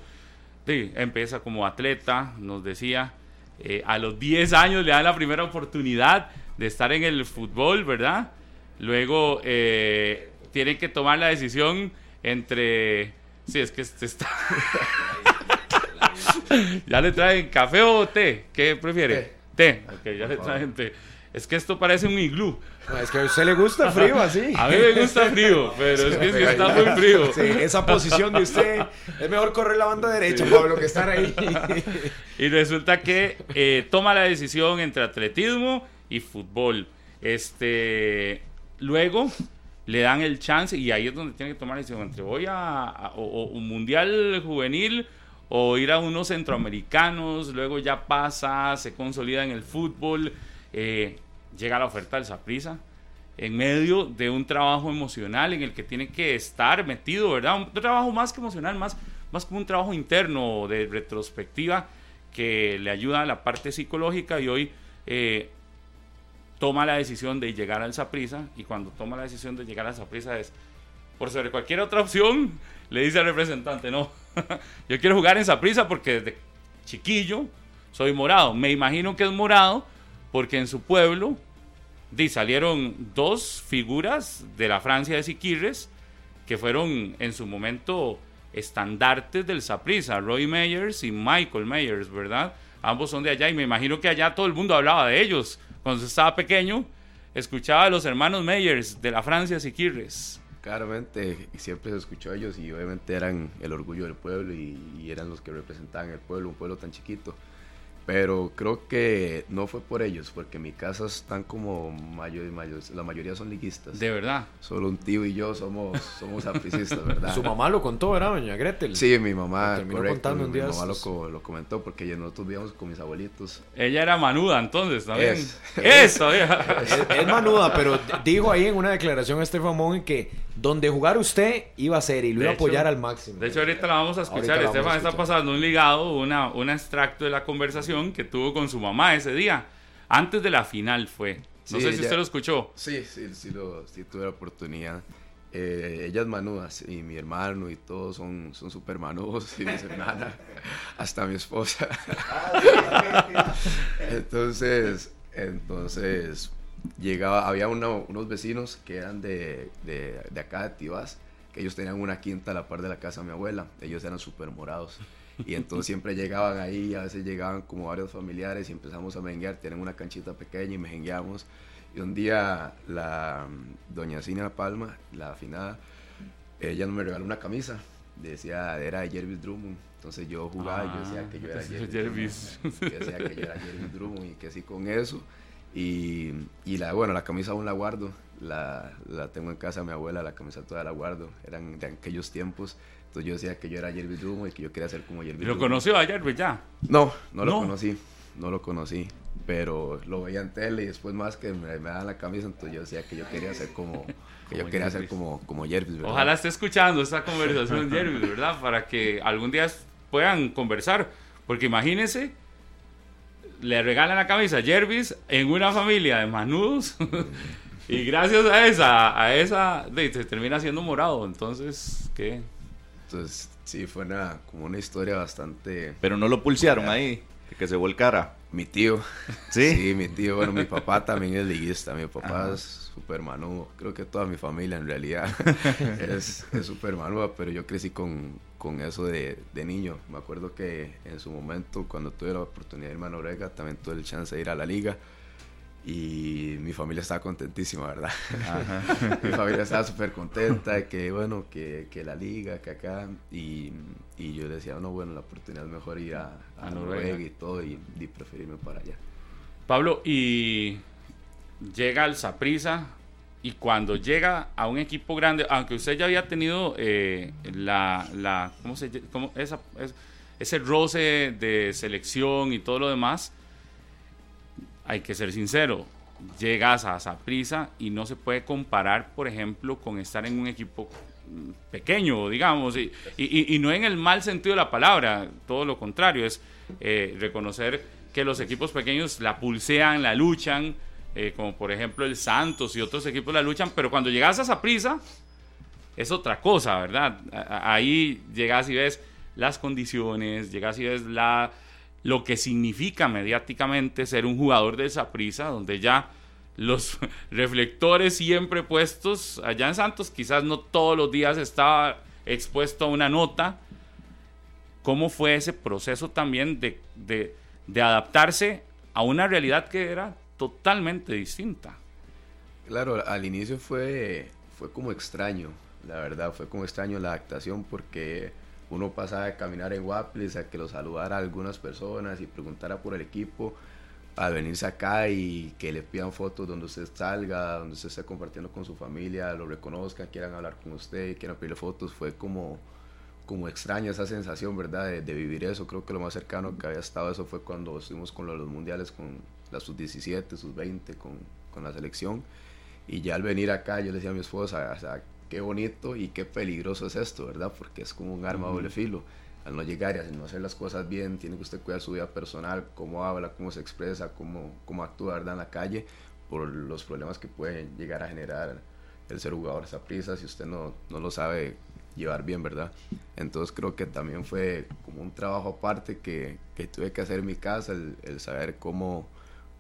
E: Sí, empieza como atleta, nos decía, eh, a los 10 años le dan la primera oportunidad de estar en el fútbol, ¿verdad? Luego eh, tiene que tomar la decisión entre... Sí, es que este está... ya le traen café o té, ¿qué prefiere? Té, ok, ya le traen té. Es que esto parece un iglú.
D: No, es que a usted le gusta frío así.
E: A mí me gusta frío, pero es que sí está muy frío.
D: Sí, esa posición de usted es mejor correr la banda derecha, Pablo, que estar ahí.
E: Y resulta que eh, toma la decisión entre atletismo y fútbol. Este, luego le dan el chance y ahí es donde tiene que tomar la decisión entre voy a, a- o- o un mundial juvenil o ir a unos centroamericanos. Luego ya pasa, se consolida en el fútbol. eh, llega la oferta del Saprissa en medio de un trabajo emocional en el que tiene que estar metido, ¿verdad? Un trabajo más que emocional, más, más como un trabajo interno de retrospectiva que le ayuda a la parte psicológica y hoy eh, toma la decisión de llegar al Saprissa y cuando toma la decisión de llegar al Saprissa es por sobre cualquier otra opción le dice al representante no yo quiero jugar en Saprissa porque desde chiquillo soy morado me imagino que es morado porque en su pueblo di, salieron dos figuras de la Francia de Siquirres que fueron en su momento estandartes del Saprissa, Roy Meyers y Michael Meyers, ¿verdad? Ambos son de allá y me imagino que allá todo el mundo hablaba de ellos. Cuando estaba pequeño, escuchaba a los hermanos Meyers de la Francia de Siquirres.
F: Claramente, y siempre se escuchó a ellos y obviamente eran el orgullo del pueblo y, y eran los que representaban el pueblo, un pueblo tan chiquito. Pero creo que no fue por ellos, porque en mi casa están como mayor, mayor- la mayoría son liguistas.
E: De verdad.
F: Solo un tío y yo somos, somos apricistas, ¿verdad?
D: Su mamá lo contó, ¿verdad, doña Gretel?
F: Sí, mi mamá,
D: Lo terminó
F: correcto,
D: contando un
F: mi
D: día
F: mamá lo,
D: estos.
F: co- lo comentó porque ya nosotros vivíamos con mis abuelitos.
E: Ella era manuda entonces también.
F: Es.
D: Es, es manuda, pero dijo ahí en una declaración a Estefan Mon que donde jugar usted iba a ser y lo iba a
E: hecho-
D: apoyar al máximo.
E: De hecho, ahorita la vamos a escuchar. Estefan está pasando un ligado, una, un extracto de la conversación que tuvo con su mamá ese día. Antes de la final fue. No
F: Sí,
E: sé si
F: ya-
E: usted lo escuchó.
F: Sí, sí, sí, lo, sí tuve la oportunidad. Eh, ellas manudas y mi hermano y todos son son súper manudos y mis hermanas, hasta mi esposa. entonces, entonces llegaba, había uno- unos vecinos que eran de, de, de acá de Tibás, que ellos tenían una quinta a la par de la casa de mi abuela. Ellos eran súper morados. Y entonces siempre llegaban ahí, a veces llegaban como varios familiares y empezamos a menguear. Tienen una canchita pequeña y mejengueamos. Y un día la mm, doña Cina Palma, la afinada, ella me regaló una camisa. Decía, era de Jervis Drummond. Entonces yo jugaba y yo decía que yo era
E: Ah,
F: Jervis.
E: Jervis.
F: Drummond. Yo decía que yo era Jervis Drummond y que sí con eso. Y, y la, bueno, la camisa aún la guardo. La, la tengo en casa de mi abuela, la camisa toda la guardo. Eran de aquellos tiempos. Entonces yo decía que yo era Jervis Drummond y que yo quería ser como Jervis
E: ¿Y lo conoció ayer, pues ya?
F: No, no lo
E: No.
F: conocí, no lo conocí, pero lo veía en tele y después más que me, me daban la camisa, entonces yo decía que yo quería ser como, que yo
E: Como
F: quería ser
E: Jervis.
F: como, como Jervis, ¿verdad?
E: Ojalá esté escuchando esta conversación, Jervis, ¿verdad? Para que algún día puedan conversar. Porque imagínense, le regalan la camisa a Jervis en una familia de manudos. y gracias a esa, a esa, de- se termina siendo morado. Entonces, ¿qué?
F: Entonces sí, fue una, como una historia bastante...
B: Pero no lo pulsearon ahí, que se volcara.
F: Mi tío.
B: ¿Sí?
F: Sí, mi tío. Bueno, mi papá también es liguista. Mi papá es súper manudo. Creo que toda mi familia en realidad es súper manuda, pero yo crecí con, con eso de, de, niño. Me acuerdo que en su momento, cuando tuve la oportunidad de irme a Noruega, también tuve el chance de ir a la liga y mi familia estaba contentísima, ¿verdad? mi familia estaba súper contenta, que bueno, que, que, la liga, que acá, y, y, yo decía, no, bueno, la oportunidad es mejor ir a, a, Noruega. y todo, y, y, preferirme para allá.
E: Pablo, y llega al Saprisa, y cuando llega a un equipo grande, aunque usted ya había tenido eh, la, la, ¿cómo se cómo, esa, ese roce de selección y todo lo demás, hay que ser sincero, llegas a esa prisa y no se puede comparar, por ejemplo, con estar en un equipo pequeño, digamos, y, no en el mal sentido de la palabra, todo lo contrario, es eh, reconocer que los equipos pequeños la pulsean, la luchan, eh, como por ejemplo el Santos y otros equipos la luchan, pero cuando llegas a esa prisa es otra cosa, ¿verdad? Ahí llegas y ves las condiciones, llegas y ves la lo que significa mediáticamente ser un jugador de esa prisa, donde ya los reflectores siempre puestos allá en Santos, quizás no todos los días estaba expuesto a una nota. ¿Cómo fue ese proceso también de, de, adaptarse a una realidad que era totalmente distinta?
F: Claro, al inicio fue, fue como extraño, la verdad, fue como extraño la adaptación porque uno pasaba de caminar en Wapples a que lo saludara a algunas personas y preguntara por el equipo, a venirse acá y que le pidan fotos donde usted salga, donde usted esté compartiendo con su familia, lo reconozcan, quieran hablar con usted, quieran pedirle fotos, fue como, como extraña esa sensación, ¿verdad? De, vivir eso. Creo que lo más cercano que había estado eso fue cuando estuvimos con los, los mundiales, con la sub-17, sub-20, con, con la selección. Y ya al venir acá, yo le decía a mi esposa, o sea, qué bonito y qué peligroso es esto, ¿verdad? Porque es como un arma doble filo. Al no llegar y no hacer las cosas bien, tiene que usted cuidar su vida personal, cómo habla, cómo se expresa, cómo, cómo actúa, ¿verdad? En la calle, por los problemas que pueden llegar a generar el ser jugador esa prisa si usted no, no lo sabe llevar bien, ¿verdad? Entonces creo que también fue como un trabajo aparte que, que tuve que hacer en mi casa, el, el saber cómo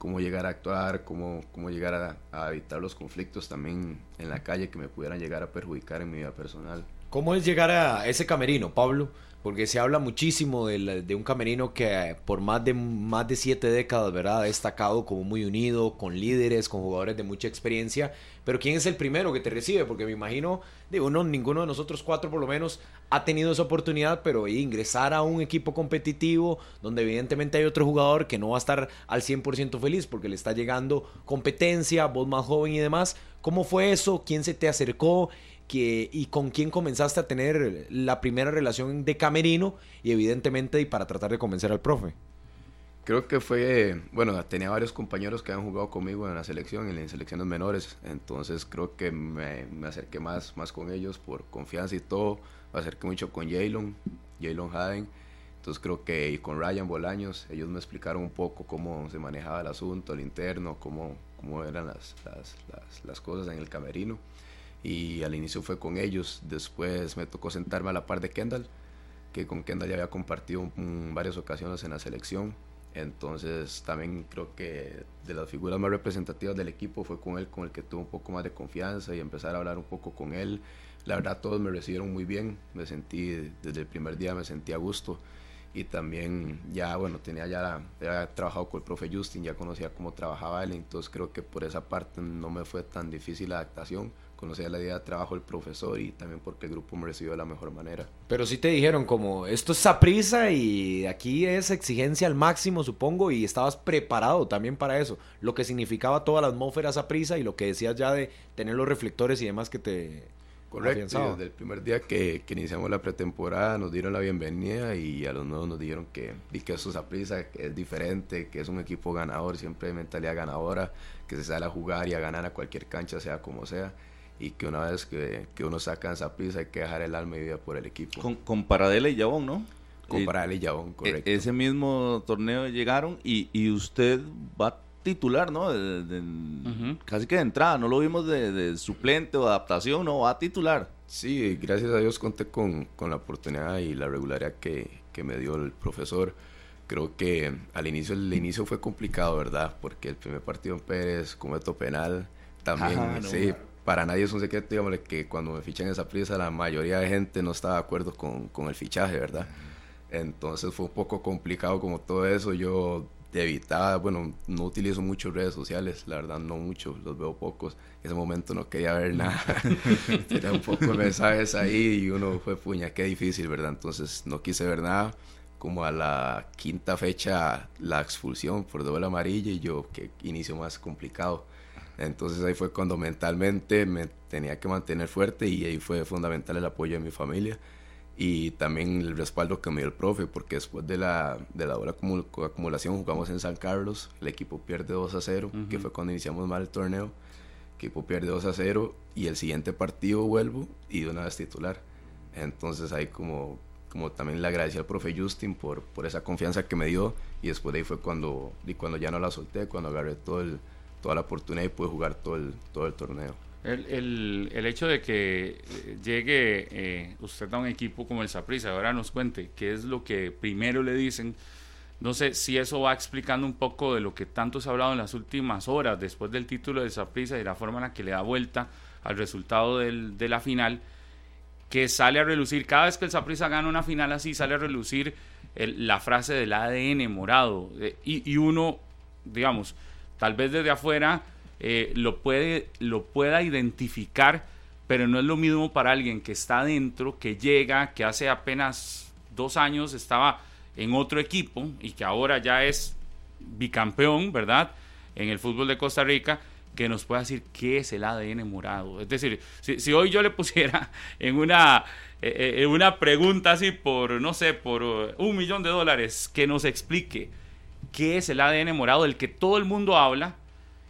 F: cómo llegar a actuar, cómo, cómo llegar a, a, evitar los conflictos también en la calle que me pudieran llegar a perjudicar en mi vida personal.
D: ¿Cómo es llegar a ese camerino, Pablo? Porque se habla muchísimo de, de un camerino que por más de, más de siete décadas, ¿verdad? Ha destacado como muy unido, con líderes, con jugadores de mucha experiencia. Pero ¿quién es el primero que te recibe? Porque me imagino, digo, no, ninguno de nosotros cuatro por lo menos ha tenido esa oportunidad, pero ingresar a un equipo competitivo donde evidentemente hay otro jugador que no va a estar al 100% feliz porque le está llegando competencia, voz más joven y demás. ¿Cómo fue eso? ¿Quién se te acercó? Que, y con quién comenzaste a tener la primera relación de camerino y evidentemente y para tratar de convencer al profe.
F: Creo que fue, bueno, tenía varios compañeros que han jugado conmigo en la selección, en las selecciones menores, entonces creo que me, me acerqué más, más con ellos por confianza y todo, me acerqué mucho con Jalen, Jalen Haden, entonces creo que y con Ryan Bolaños, ellos me explicaron un poco cómo se manejaba el asunto, el interno, cómo, cómo eran las, las, las, las cosas en el camerino y al inicio fue con ellos, después me tocó sentarme a la par de Kendall, que con Kendall ya había compartido varias ocasiones en la selección, entonces también creo que de las figuras más representativas del equipo fue con él con el que tuve un poco más de confianza y empezar a hablar un poco con él. La verdad todos me recibieron muy bien, me sentí desde el primer día me sentí a gusto y también ya bueno tenía ya, ya trabajado con el profe Justin, ya conocía cómo trabajaba él, entonces creo que por esa parte no me fue tan difícil la adaptación conocía la idea de trabajo del profesor y también porque el grupo me recibió de la mejor manera.
D: Pero sí te dijeron como, esto es prisa y aquí es exigencia al máximo, supongo, y estabas preparado también para eso. Lo que significaba toda la atmósfera prisa y lo que decías ya de tener los reflectores y demás que te...
F: Correcto, y desde el primer día que, que, iniciamos la pretemporada nos dieron la bienvenida y a los nuevos nos dijeron que, y que esto es prisa, que es diferente, que es un equipo ganador, siempre de mentalidad ganadora, que se sale a jugar y a ganar a cualquier cancha, sea como sea y que una vez que, que uno saca esa prisa hay que dejar el alma y vida por el equipo.
B: Con, con Paradela y Yabón, ¿no?
F: Con Paradela y Yabón, correcto.
B: E ese mismo torneo llegaron y, y usted va titular, ¿no? De, de, uh -huh. Casi que de entrada, no lo vimos de, de, suplente o adaptación, no, va a titular.
F: Sí, gracias a Dios conté con, con la oportunidad y la regularidad que, que me dio el profesor creo que al inicio, el inicio fue complicado, ¿verdad? Porque el primer partido en Pérez, cometo penal, también,
D: Ajá, no.
F: sí, para nadie es un secreto, digamos, que cuando me fichan esa prisa, la mayoría de gente no estaba de acuerdo con, con el fichaje, ¿verdad? Entonces fue un poco complicado como todo eso. Yo evitaba, bueno, no utilizo mucho redes sociales, la verdad no mucho, los veo pocos. En ese momento no quería ver nada. Tenía un poco de mensajes ahí y uno fue puña, qué difícil, ¿verdad? Entonces no quise ver nada. Como a la quinta fecha, la expulsión por doble amarilla y yo, que inicio más complicado. Entonces ahí fue cuando mentalmente me tenía que mantener fuerte y ahí fue fundamental el apoyo de mi familia y también el respaldo que me dio el profe, porque después de la, de la acumul- acumulación jugamos en San Carlos, el equipo pierde 2 a 0, que fue cuando iniciamos mal el torneo, el equipo pierde 2 a 0 y el siguiente partido vuelvo y de una vez titular. Entonces ahí como, como también le agradecí al profe Justin por, por esa confianza que me dio y después de ahí fue cuando, y cuando ya no la solté, cuando agarré todo el, toda la oportunidad y pude jugar todo el, todo el torneo.
E: El, el, el hecho de que eh, llegue eh, usted a un equipo como el Saprissa, ahora nos cuente qué es lo que primero le dicen. No sé si eso va explicando un poco de lo que tanto se ha hablado en las últimas horas después del título del Saprissa y la forma en la que le da vuelta al resultado del, de la final, que sale a relucir, cada vez que el Saprissa gana una final así, sale a relucir el- la frase del ADN morado. eh, y, y uno, digamos, tal vez desde afuera eh, lo, puede, lo pueda identificar, pero no es lo mismo para alguien que está dentro, que llega, que hace apenas dos años estaba en otro equipo y que ahora ya es bicampeón, ¿verdad? En el fútbol de Costa Rica, que nos pueda decir qué es el ADN morado. Es decir, si, si hoy yo le pusiera en una, eh, eh, en una pregunta así por, no sé, por uh, un millón de dólares, que nos explique qué es el ADN morado del que todo el mundo habla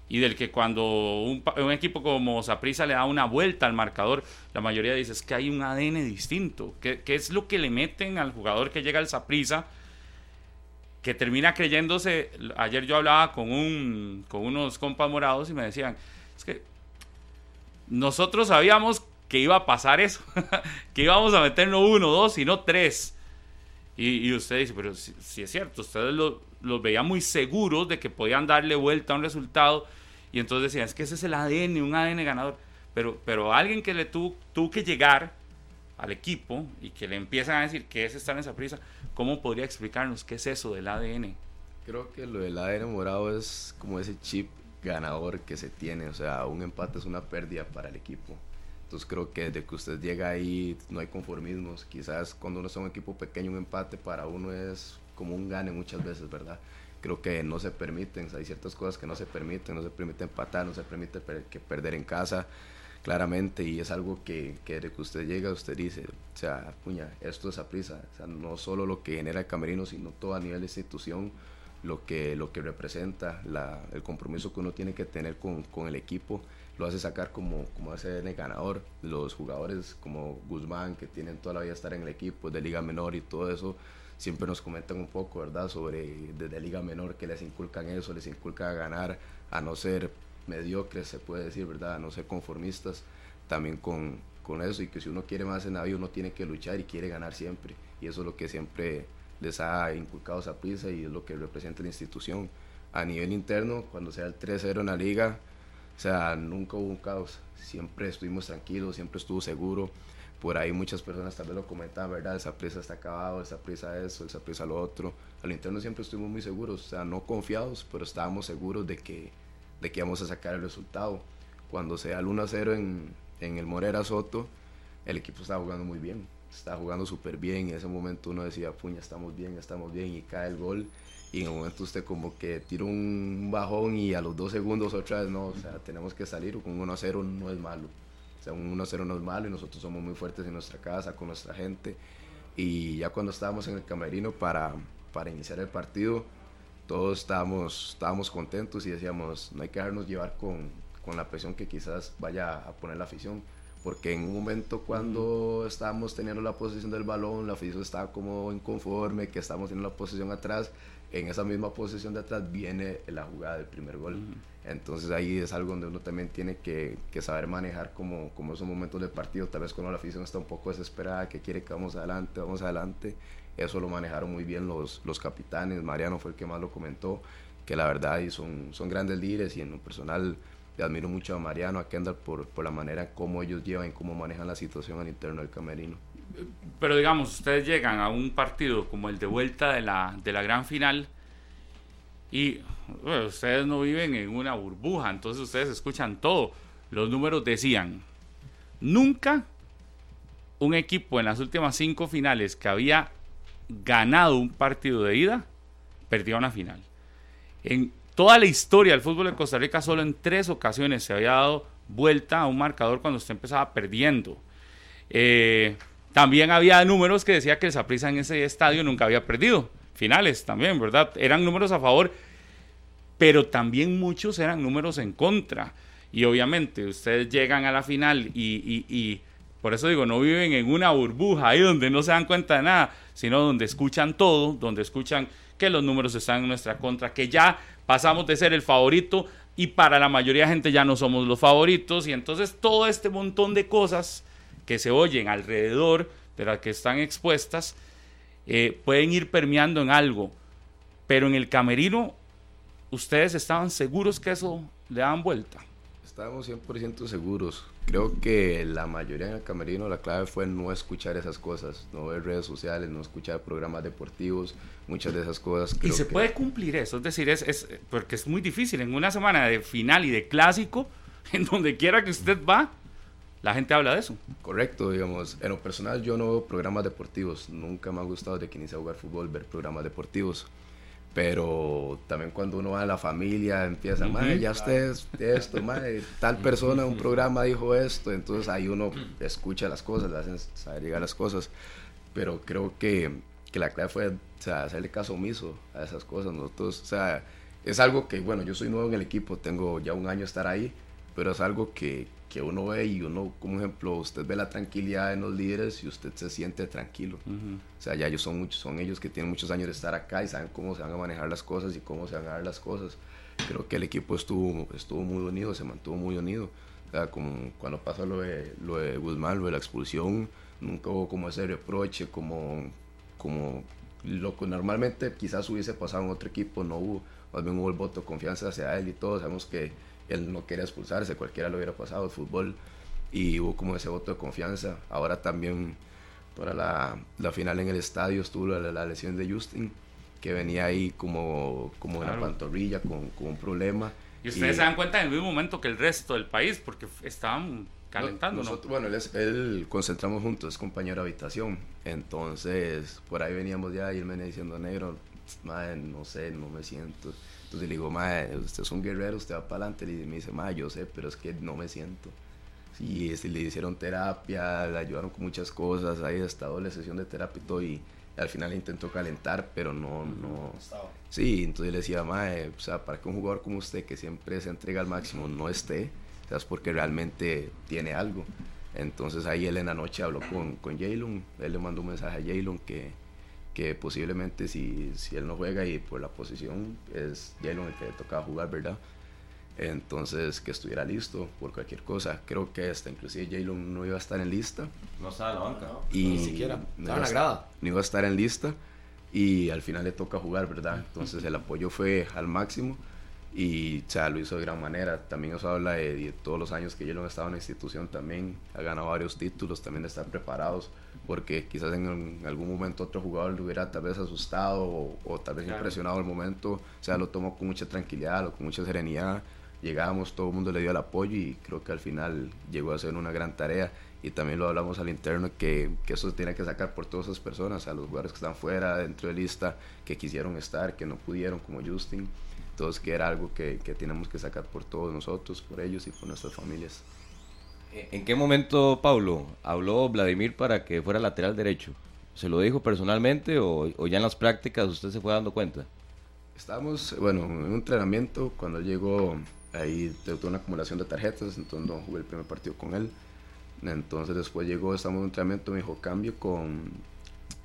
E: y del que cuando un, equipo como Saprissa le da una vuelta al marcador, la mayoría dice es que hay un ADN distinto. ¿Qué, qué es lo que le meten al jugador que llega al Saprissa? que termina creyéndose. Ayer yo hablaba con, un, con unos compas morados y me decían: Es que nosotros sabíamos que iba a pasar eso, que íbamos a meter no uno, dos, sino tres. Y, y usted dice: Pero si, es cierto, ustedes lo- los veían muy seguros de que podían darle vuelta a un resultado. Y entonces decían: Es que ese es el ADN, un ADN ganador. Pero, pero alguien que le tuvo, tuvo que llegar al equipo y que le empiezan a decir que es estar en esa prisa, ¿cómo podría explicarnos qué es eso del ADN?
F: Creo que lo del ADN morado es como ese chip ganador que se tiene, o sea, un empate es una pérdida para el equipo. Entonces creo que desde que usted llega ahí no hay conformismos. Quizás cuando uno es un equipo pequeño un empate para uno es como un gane muchas veces, ¿verdad? Creo que no se permiten, hay ciertas cosas que no se permiten, no se permite empatar, no se permite per- que perder en casa, claramente, y es algo que, que desde que usted llega usted dice, o sea, puña, esto es a prisa, o sea, no solo lo que genera el camerino, sino todo a nivel de institución, lo que, lo que representa, la, el compromiso que uno tiene que tener con, con el equipo, lo hace sacar como, como ADN ganador. Los jugadores como Guzmán, que tienen toda la vida estar en el equipo, de Liga Menor y todo eso, siempre nos comentan un poco, ¿verdad? Sobre desde Liga Menor que les inculcan eso, les inculca a ganar, a no ser mediocres, se puede decir, ¿verdad? A no ser conformistas, también con, con eso, y que si uno quiere más en la vida, uno tiene que luchar y quiere ganar siempre. Y eso es lo que siempre les ha inculcado esa prisa y es lo que representa la institución. A nivel interno, cuando sea el 3-0 en la liga, o sea, nunca hubo un caos, siempre estuvimos tranquilos, siempre estuvo seguro. Por ahí muchas personas tal vez lo comentaban, ¿verdad? Esa prisa está acabado, esa prisa eso, esa prisa lo otro. A lo interno siempre estuvimos muy seguros, o sea, no confiados, pero estábamos seguros de que, de que íbamos a sacar el resultado. Cuando sea el 1-0 en, en el Morera Soto, el equipo estaba jugando muy bien, estaba jugando súper bien. En ese momento uno decía, puña, estamos bien, estamos bien, y cae el gol. Y en el momento usted como que tira un bajón y a los dos segundos otra vez no, o sea, tenemos que salir un 1-0 no es malo. O sea, un 1-0 no es malo y nosotros somos muy fuertes en nuestra casa, con nuestra gente. Y ya cuando estábamos en el camerino para, para iniciar el partido, todos estábamos, estábamos contentos y decíamos, no hay que dejarnos llevar con, con la presión que quizás vaya a poner la afición, porque en un momento cuando estábamos teniendo la posición del balón, la afición estaba como inconforme, que estábamos teniendo la posición atrás, en esa misma posición de atrás viene la jugada del primer gol. Entonces ahí es algo donde uno también tiene que, que, saber manejar como, como esos momentos de partido, tal vez cuando la afición está un poco desesperada, que quiere que vamos adelante, vamos adelante, eso lo manejaron muy bien los, los capitanes, Mariano fue el que más lo comentó, que la verdad y son, son grandes líderes y en lo personal le admiro mucho a Mariano, a Kendall por, por la manera como ellos llevan y cómo manejan la situación al interno del camerino.
E: Pero digamos, ustedes llegan a un partido como el de vuelta de la, de la gran final y ustedes no viven en una burbuja, entonces ustedes escuchan todo. Los números decían, nunca un equipo en las últimas cinco finales que había ganado un partido de ida, perdió una final. En toda la historia del fútbol de Costa Rica, solo en tres ocasiones se había dado vuelta a un marcador cuando usted empezaba perdiendo. Eh, también había números que decía que el Saprissa en ese estadio nunca había perdido. Finales también, ¿verdad? Eran números a favor, pero también muchos eran números en contra. Y obviamente ustedes llegan a la final y, y por eso digo, no viven en una burbuja ahí donde no se dan cuenta de nada, sino donde escuchan todo, donde escuchan que los números están en nuestra contra, que ya pasamos de ser el favorito y para la mayoría de gente ya no somos los favoritos y entonces todo este montón de cosas que se oyen alrededor de las que están expuestas eh, pueden ir permeando en algo. Pero en el camerino, ¿ustedes estaban seguros que eso le daban vuelta?
F: Estábamos 100% seguros. Creo que la mayoría en el camerino la clave fue no escuchar esas cosas, no ver redes sociales, no escuchar programas deportivos, muchas de esas cosas.
E: y se puede cumplir eso, es decir, es, es, porque es muy difícil en una semana de final y de clásico, en donde quiera que usted va, la gente habla de eso.
F: Correcto, digamos, en lo personal yo no veo programas deportivos, nunca me ha gustado de que inicie a jugar fútbol ver programas deportivos, pero también cuando uno va a la familia empieza, uh ya usted esto, madre, tal persona un programa dijo esto, entonces ahí uno escucha las cosas, le hacen saber llegar las cosas, pero creo que, que la clave fue o sea, hacerle caso omiso a esas cosas, nosotros, o sea, es algo que, bueno, yo soy nuevo en el equipo, tengo ya un año estar ahí, pero es algo que, que uno ve y uno, como ejemplo, usted ve la tranquilidad en los líderes y usted se siente tranquilo. O sea, ya ellos son muchos, son ellos que tienen muchos años de estar acá y saben cómo se van a manejar las cosas y cómo se van a dar las cosas. Creo que el equipo estuvo, estuvo muy unido, se mantuvo muy unido. O sea, como cuando pasó lo de, lo de Guzmán, lo de la expulsión, nunca hubo como ese reproche, como, como lo que normalmente quizás hubiese pasado en otro equipo, no hubo. Más bien hubo el voto de confianza hacia él y todo. Sabemos que él no quería expulsarse, cualquiera lo hubiera pasado, el fútbol, y hubo como ese voto de confianza. Ahora también para la, la final en el estadio estuvo la, lesión de Justin, que venía ahí como, como en la pantorrilla, con, con, un problema.
E: Y ustedes se dan cuenta en el mismo momento que el resto del país, porque estaban calentando,
F: nosotros, Bueno, él, él, concentramos juntos, es compañero de habitación. Entonces, por ahí veníamos ya y él me venía diciendo, negro, madre, no sé, no me siento. Entonces le digo, madre, usted es un guerrero, usted va para adelante. Y me dice, madre, yo sé, pero es que no me siento. Y este, le hicieron terapia, le ayudaron con muchas cosas, ahí hasta doble sesión de terapia y todo. Y, al final intentó calentar, pero no, no. Sí, entonces le decía, madre, o sea, para que un jugador como usted, que siempre se entrega al máximo, no esté, o sea, es porque realmente tiene algo. Entonces ahí él en la noche habló con, con Jalen, él le mandó un mensaje a Jalen que, que posiblemente si, si él no juega y por la posición es Jalen el que le tocaba jugar, ¿verdad? Entonces que estuviera listo por cualquier cosa. Creo que hasta inclusive Jalen no iba a estar en lista.
C: No estaba en la banca.
F: Y Ni siquiera. No iba, grada. no iba a estar en lista y al final le toca jugar, ¿verdad? Entonces el apoyo fue al máximo y o sea, lo hizo de gran manera. También eso habla de, todos los años que Jalen ha estado en la institución también, ha ganado varios títulos, también de estar preparados porque quizás en, algún momento otro jugador le hubiera tal vez asustado o, tal vez impresionado el momento, o sea, lo tomó con mucha tranquilidad o con mucha serenidad, llegábamos, todo el mundo le dio el apoyo y creo que al final llegó a ser una gran tarea. Y también lo hablamos al interno que, que eso se tiene que sacar por todas esas personas, a los jugadores que están fuera, dentro de lista, que quisieron estar, que no pudieron, como Justin, entonces que era algo que, que tenemos que sacar por todos nosotros, por ellos y por nuestras familias.
C: ¿En qué momento, Pablo, habló Vladimir para que fuera lateral derecho? ¿Se lo dijo personalmente o, ya en las prácticas usted se fue dando cuenta?
F: Estábamos, bueno, en un entrenamiento, cuando llegó, ahí tuve una acumulación de tarjetas, entonces no jugué el primer partido con él. Entonces después llegó, estamos en un entrenamiento, me dijo, cambio con,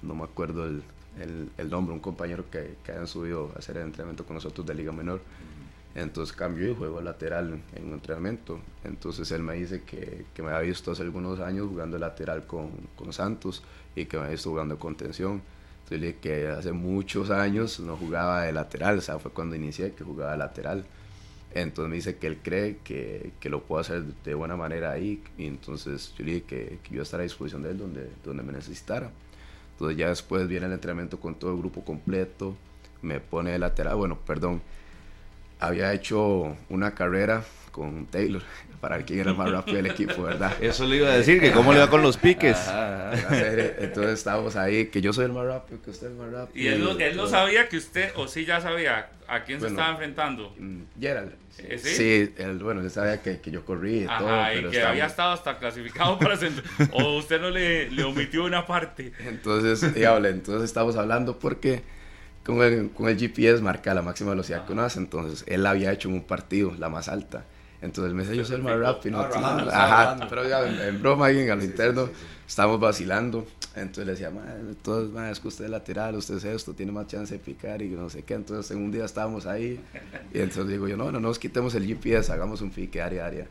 F: no me acuerdo el, el, el nombre, un compañero que, que hayan subido a hacer el entrenamiento con nosotros de Liga Menor. Entonces cambio y juego lateral en un entrenamiento. Entonces él me dice que, que me había visto hace algunos años jugando lateral con, con Santos y que me había visto jugando contención. Entonces le dije que hace muchos años no jugaba de lateral, o sea, fue cuando inicié que jugaba de lateral. Entonces me dice que él cree que, que lo puedo hacer de buena manera ahí. Y entonces yo le dije que, que yo estaré a disposición de él donde, donde me necesitara. Entonces ya después viene el entrenamiento con todo el grupo completo, me pone de lateral, bueno, perdón, había hecho una carrera con Taylor para ver quién era el más rápido del equipo, ¿verdad?
B: Eso le iba a decir, que cómo le va con los piques.
F: Entonces estábamos ahí, que yo soy el más rápido, que usted es el más rápido.
E: ¿Y él no, él no sabía que usted, o sí ya sabía a quién se estaba enfrentando?
F: Mm, Gerald.
E: ¿Eh, sí?
F: Sí, él, bueno, él sabía que, que yo corrí y
E: Ajá,
F: todo,
E: y
F: pero
E: que
F: estábamos-
E: había estado hasta clasificado para centro. o usted no le, le omitió una parte.
F: Entonces, diable, entonces estamos hablando porque con el, con el GPS marca la máxima velocidad que uno hace. Entonces, él la había hecho en un partido, la más alta. Entonces me dice, yo soy el más rápido.
D: Ah,
F: Ajá, pero ya, en, en broma, en a lo interno, estábamos vacilando. Entonces le decía, "Mae, entonces, mae, es que usted es lateral, usted es esto, tiene más chance de picar y no sé qué. Entonces, en un día estábamos ahí y entonces digo yo, no, no nos quitemos el GPS, hagamos un pique área a área.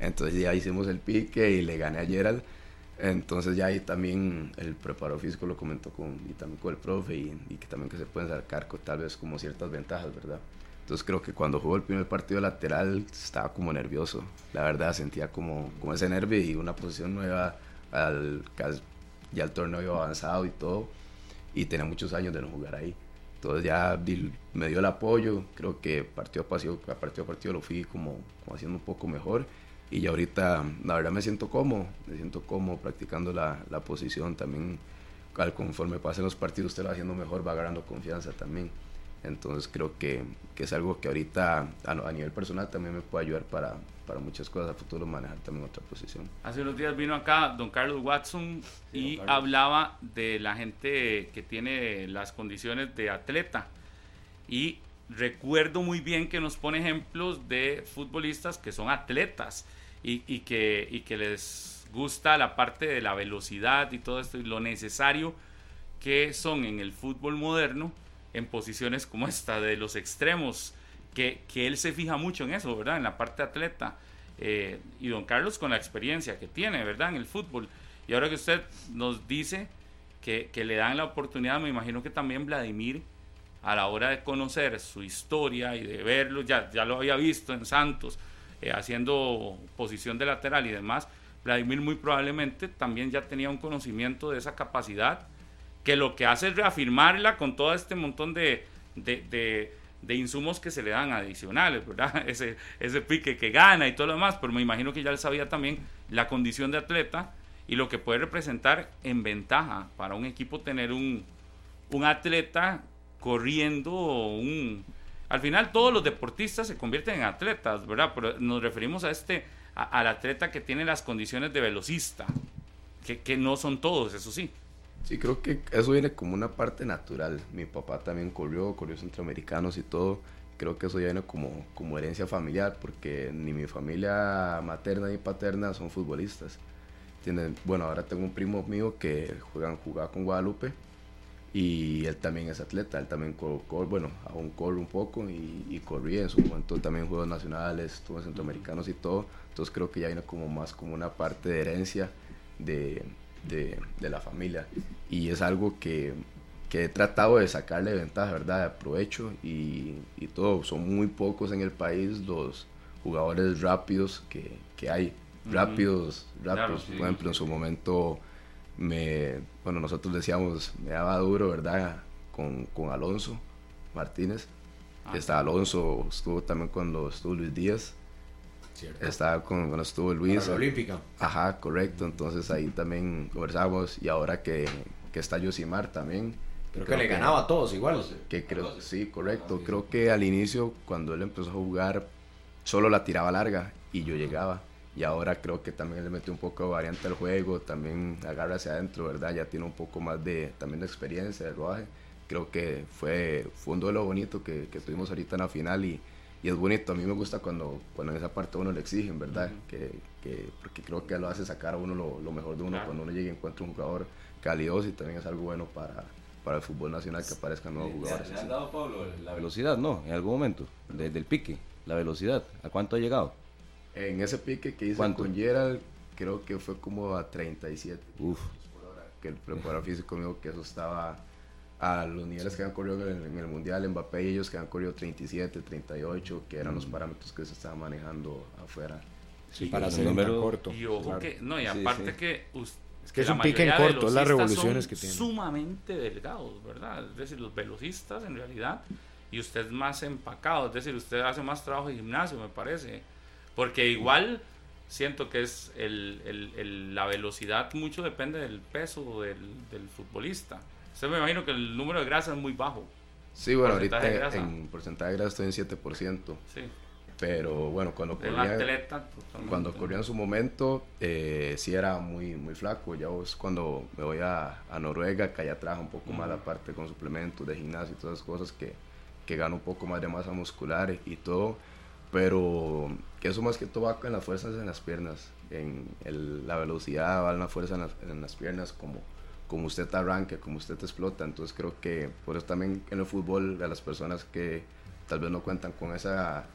F: Entonces ya hicimos el pique y le gané a Gerald. Entonces ya ahí también el preparador físico lo comentó con, y también con el profe y, que también que se pueden sacar tal vez como ciertas ventajas, ¿verdad? Entonces creo que cuando jugó el primer partido lateral estaba como nervioso, la verdad sentía como, como ese nervio y una posición nueva al, ya el torneo iba avanzado y todo y tenía muchos años de no jugar ahí. Entonces ya me dio el apoyo, creo que partido a partido, partido, a partido lo fui como, como haciendo un poco mejor y ya ahorita la verdad me siento cómodo, me siento cómodo practicando la, la posición también. Al conforme pasen los partidos usted lo va haciendo mejor, va agarrando confianza también. Entonces creo que, que es algo que ahorita a, a nivel personal también me puede ayudar para, para muchas cosas a futuro, manejar también otra posición.
E: Hace unos días vino acá don Carlos Watson y hablaba de la gente que tiene las condiciones de atleta. Y recuerdo muy bien que nos pone ejemplos de futbolistas que son atletas y, que, les gusta la parte de la velocidad y todo esto y lo necesario que son en el fútbol moderno en posiciones como esta de los extremos, que, que él se fija mucho en eso, ¿verdad? En la parte atleta. Eh, y don Carlos con la experiencia que tiene, ¿verdad? En el fútbol. Y ahora que usted nos dice que, que le dan la oportunidad, me imagino que también Vladimir, a la hora de conocer su historia y de verlo, ya, ya lo había visto en Santos, eh, haciendo posición de lateral y demás, Vladimir muy probablemente también ya tenía un conocimiento de esa capacidad que lo que hace es reafirmarla con todo este montón de, de, de- insumos que se le dan adicionales, ¿verdad? Ese, ese pique que gana y todo lo demás, pero me imagino que ya él sabía también la condición de atleta y lo que puede representar en ventaja para un equipo tener un, un atleta corriendo, un... Al final todos los deportistas se convierten en atletas, ¿verdad? Pero nos referimos a este, a- al atleta que tiene las condiciones de velocista, que, que no son todos, eso sí.
F: Sí, creo que eso viene como una parte natural. Mi papá también corrió, corrió centroamericanos y todo. Creo que eso ya viene como, como herencia familiar, porque ni mi familia materna ni paterna son futbolistas. Tienen, bueno, ahora tengo un primo mío que juega, jugaba con Guadalupe y él también es atleta, él también corre, bueno, aún corre un poco y, y corría en su momento también juegos nacionales, estuvo en centroamericanos y todo. Entonces creo que ya viene como más como una parte de herencia de, de, de la familia. Y es algo que, que he tratado de sacarle ventaja, ¿verdad? De provecho y, y todo. Son muy pocos en el país los jugadores rápidos que, que hay. Rápidos,
E: Claro,
F: rápidos.
E: sí.
F: Por ejemplo, en su momento, me, bueno, nosotros decíamos, me daba duro, ¿verdad? Con, con Alonso Martínez.
E: Ah.
F: Está Alonso, estuvo también cuando estuvo Luis Díaz.
D: Cierto.
F: Estaba con, cuando estuvo Luis.
D: La olímpica.
F: Ajá, correcto. Entonces ahí también conversamos y ahora que, que está Yosimar también.
D: Creo que le ganaba a todos igual.
F: Que creo, sí, correcto. Creo que al inicio, cuando él empezó a jugar, solo la tiraba larga y yo llegaba. Y ahora creo que también le metió un poco de variante al juego, también agarra hacia adentro, ¿verdad? Ya tiene un poco más de, también de experiencia, de rodaje. Creo que fue, fue un duelo bonito que, que tuvimos ahorita en la final y, y es bonito. A mí me gusta cuando, cuando en esa parte uno le exigen, ¿verdad? que, que, porque creo que lo hace sacar a uno lo, lo mejor de uno cuando uno llega y encuentra un jugador calidoso y también es algo bueno para, para el fútbol nacional que aparezcan nuevos jugadores.
G: ¿Le ha dado, Pablo, la velocidad, no? En algún momento, desde el pique, la velocidad, ¿a cuánto ha llegado?
F: En ese pique que hice con Gerald, creo que fue como a 37. Uf. Que el preparador físico me dijo que eso estaba a los niveles que han corrido en el, Mundial, Mbappé y ellos que han corrido 37, 38, que eran los parámetros que se estaban manejando afuera.
D: Sí, para hacer un número corto.
E: Y ojo que, no, y aparte que
D: es que es un pique en corto, las revoluciones que tienen.
E: Sumamente delgados, ¿verdad? Es decir, los velocistas en realidad, y usted es más empacado, es decir, usted hace más trabajo de gimnasio, me parece. Porque igual siento que es el, el, la velocidad, mucho depende del peso del, del futbolista. Usted me imagino que el número de grasa es muy bajo.
F: Sí, bueno, ahorita en porcentaje de grasa estoy en 7%. Sí. Pero bueno, cuando corría, cuando corría en su momento, eh, sí era muy, muy flaco. Ya vos, cuando me voy a, a Noruega, que allá trabaja un poco más la parte con suplementos de gimnasio y todas esas cosas, que, que gano un poco más de masa muscular y todo. Pero que eso más que todo va con las fuerzas en las piernas, en la velocidad, va en la fuerza en las, en las piernas, como como usted te arranca, como usted te explota. Entonces creo que por eso también en el fútbol a las personas que tal vez no cuentan con esa,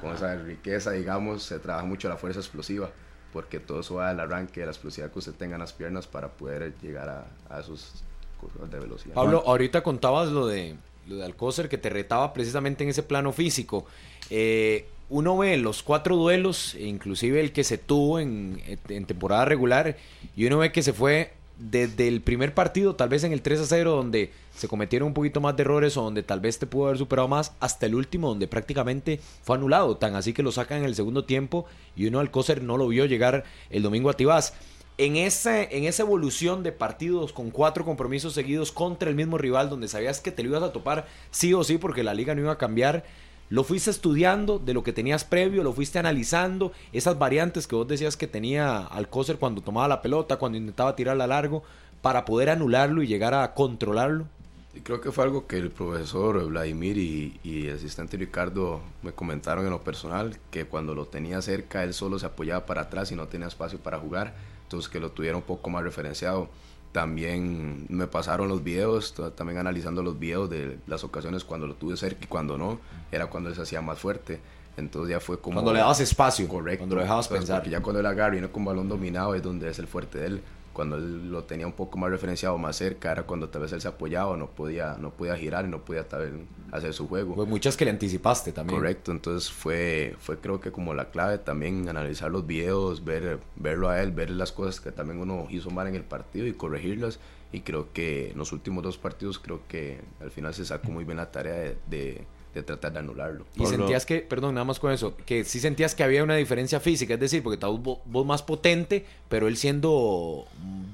F: con esa riqueza, digamos, se trabaja mucho la fuerza explosiva, porque todo eso va del arranque, de la explosividad que usted tenga en las piernas para poder llegar a, a esos cosas de velocidad.
D: Pablo, ahorita contabas lo de, lo de Alcócer que te retaba precisamente en ese plano físico. Eh, uno ve los cuatro duelos, inclusive el que se tuvo en, temporada regular, y uno ve que se fue desde el primer partido, tal vez en el 3 a 0, donde se cometieron un poquito más de errores o donde tal vez te pudo haber superado más, hasta el último, donde prácticamente fue anulado. Tan así que lo sacan en el segundo tiempo y uno Alcócer no lo vio llegar el domingo a Tibás. En, ese, en esa evolución de partidos con cuatro compromisos seguidos contra el mismo rival, donde sabías que te lo ibas a topar sí o sí, porque la liga no iba a cambiar lo fuiste estudiando de lo que tenías previo, lo fuiste analizando, esas variantes que vos decías que tenía Alcócer cuando tomaba la pelota, cuando intentaba tirarla largo, para poder anularlo y llegar a controlarlo.
F: Y creo que fue algo que el profesor Vladimir y, y, el asistente Ricardo me comentaron en lo personal, que cuando lo tenía cerca él solo se apoyaba para atrás y no tenía espacio para jugar, entonces que lo tuviera un poco más referenciado. También me pasaron los videos, también analizando los videos de las ocasiones cuando lo tuve cerca y cuando no, era cuando él se hacía más fuerte. Entonces ya fue como...
D: Cuando le dabas espacio.
F: Correcto.
D: Cuando lo dejabas pensar.
F: Porque ya cuando él agarra y viene con balón dominado es donde es el fuerte de él cuando él lo tenía un poco más referenciado, más cerca, era cuando tal vez él se apoyaba, no podía, no podía girar y no podía tal vez hacer su juego.
D: Fue muchas que le anticipaste también.
F: Correcto, entonces fue, fue creo que como la clave también analizar los videos, ver, verlo a él, ver las cosas que también uno hizo mal en el partido y corregirlas. Y creo que en los últimos dos partidos creo que al final se sacó muy bien la tarea de de tratar de anularlo.
D: Y sentías que, perdón, nada más con eso, que sí sentías que había una diferencia física, es decir, porque estabas vos, más potente, pero él siendo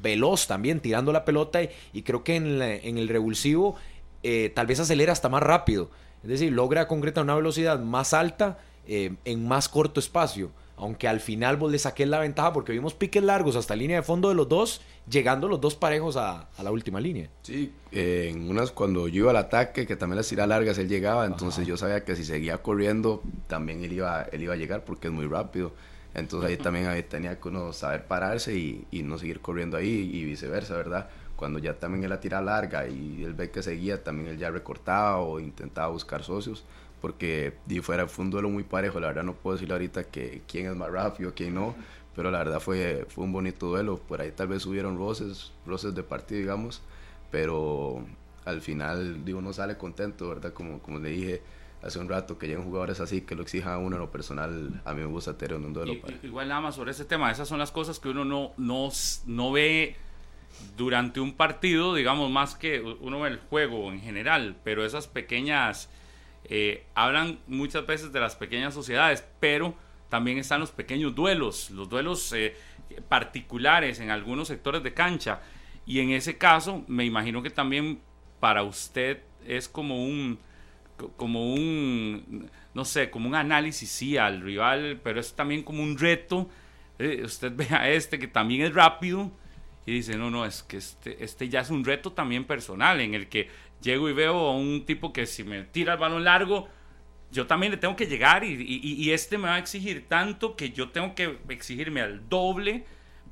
D: veloz también, tirando la pelota, y, creo que en, en el revulsivo eh, tal vez acelera hasta más rápido, es decir, logra concretar una velocidad más alta eh, en más corto espacio aunque al final vos le saqué la ventaja porque vimos piques largos hasta línea de fondo de los dos, llegando los dos parejos a, la última línea.
F: Sí, en unas cuando yo iba al ataque, que también las tiras largas, él llegaba, entonces yo sabía que si seguía corriendo, también él iba, él iba a llegar porque es muy rápido. Entonces ahí también tenía que uno saber pararse y, y, no seguir corriendo ahí y viceversa, ¿verdad? Cuando ya también él la tira larga y él ve que seguía, también él ya recortaba o intentaba buscar socios porque fuera fue un duelo muy parejo, la verdad no puedo decir ahorita que quién es más rápido, quién no, pero la verdad fue, fue un bonito duelo, por ahí tal vez hubieron roces, roces de partido, digamos, pero al final digo, uno sale contento, ¿verdad? Como, como le dije hace un rato, que lleguen jugadores así, que lo exijan a uno en lo personal, a mí me gusta tener un duelo.
E: igual nada más sobre ese tema, esas son las cosas que uno no, no, no ve durante un partido, digamos, más que uno ve el juego en general, pero esas pequeñas eh, hablan muchas veces de las pequeñas sociedades, pero también están los pequeños duelos, los duelos eh, particulares en algunos sectores de cancha. Y en ese caso, me imagino que también para usted es como un, como un, no sé, como un análisis, sí, al rival, pero es también como un reto. Eh, usted ve a este que también es rápido y dice, no, no, es que este, este ya es un reto también personal en el que llego y veo a un tipo que si me tira el balón largo, yo también le tengo que llegar y, y, y, este me va a exigir tanto que yo tengo que exigirme al doble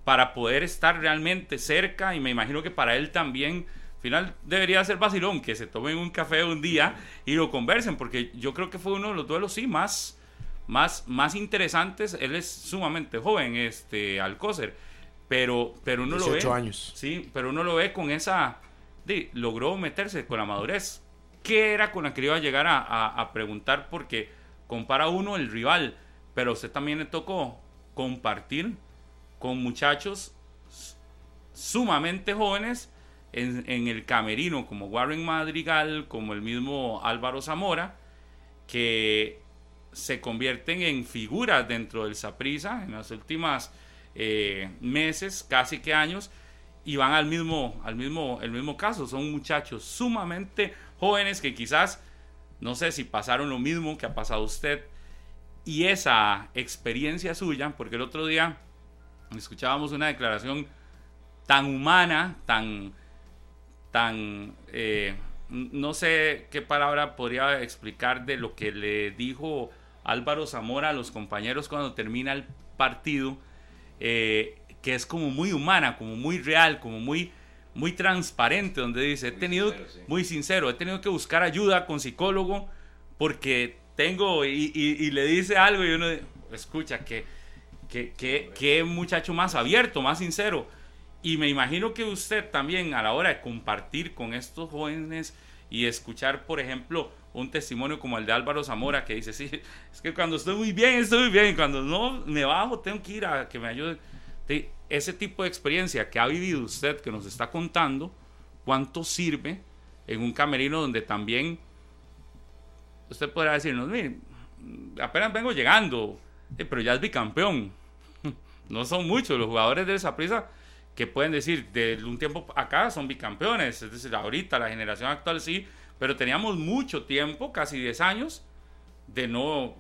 E: para poder estar realmente cerca y me imagino que para él también, al final debería ser vacilón, que se tomen un café un día y lo conversen, porque yo creo que fue uno de los duelos, sí, más, más, más interesantes. Él es sumamente joven, este Alcócer, pero, pero uno lo ve.
D: años.
E: Sí, pero uno lo ve con esa. Logró meterse con la madurez. ¿Qué era con la que iba a llegar a, preguntar? Porque compara uno el rival, pero a usted también le tocó compartir con muchachos sumamente jóvenes en, el camerino, como Warren Madrigal, como el mismo Álvaro Zamora, que se convierten en figuras dentro del Saprisa en las últimas eh, meses, casi que años, y van al mismo, al mismo, el mismo caso. Son muchachos sumamente jóvenes que quizás, no sé si pasaron lo mismo que ha pasado usted, y esa experiencia suya, porque el otro día escuchábamos una declaración tan humana, tan, tan, eh, no sé qué palabra podría explicar de lo que le dijo Álvaro Zamora a los compañeros cuando termina el partido, eh, que es como muy humana, como muy real, como muy, muy transparente, donde dice, he tenido, muy sincero, he tenido que buscar ayuda con psicólogo porque tengo, y, le dice algo y uno escucha que, que, que, que muchacho más abierto, más sincero. Y me imagino que usted también a la hora de compartir con estos jóvenes y escuchar, por ejemplo, un testimonio como el de Álvaro Zamora que dice, sí, es que cuando estoy muy bien, estoy muy bien, y cuando no me bajo, tengo que ir a que me ayude. Ese tipo de experiencia que ha vivido usted, que nos está contando, ¿cuánto sirve en un camerino donde también usted podrá decirnos, mire, apenas vengo llegando, pero ya es bicampeón? No son muchos los jugadores de esa prisa que pueden decir, de un tiempo acá son bicampeones, es decir, ahorita la generación actual sí, pero teníamos mucho tiempo, casi 10 años, de no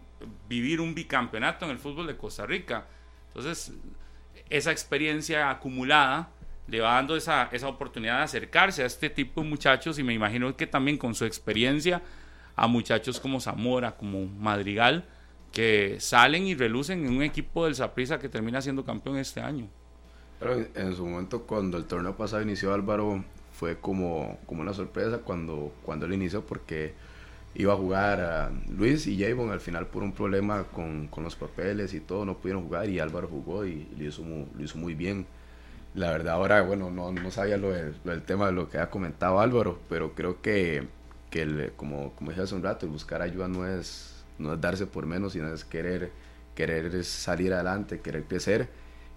E: vivir un bicampeonato en el fútbol de Costa Rica. Entonces, esa experiencia acumulada le va dando esa, esa oportunidad de acercarse a este tipo de muchachos y me imagino que también con su experiencia a muchachos como Zamora, como Madrigal, que salen y relucen en un equipo del Saprissa que termina siendo campeón este año.
F: Pero en su momento, cuando el torneo pasado inició Álvaro, fue como, como una sorpresa cuando, cuando él inició porque iba a jugar a Luis y Javon al final por un problema con, con, los papeles y todo no pudieron jugar y Álvaro jugó y lo hizo muy, lo hizo muy bien. La verdad ahora, bueno, no, no sabía lo, del tema de lo que ha comentado Álvaro, pero creo que, que el, como, como dije hace un rato, el buscar ayuda no es, no es darse por menos, sino es querer, querer salir adelante, querer crecer.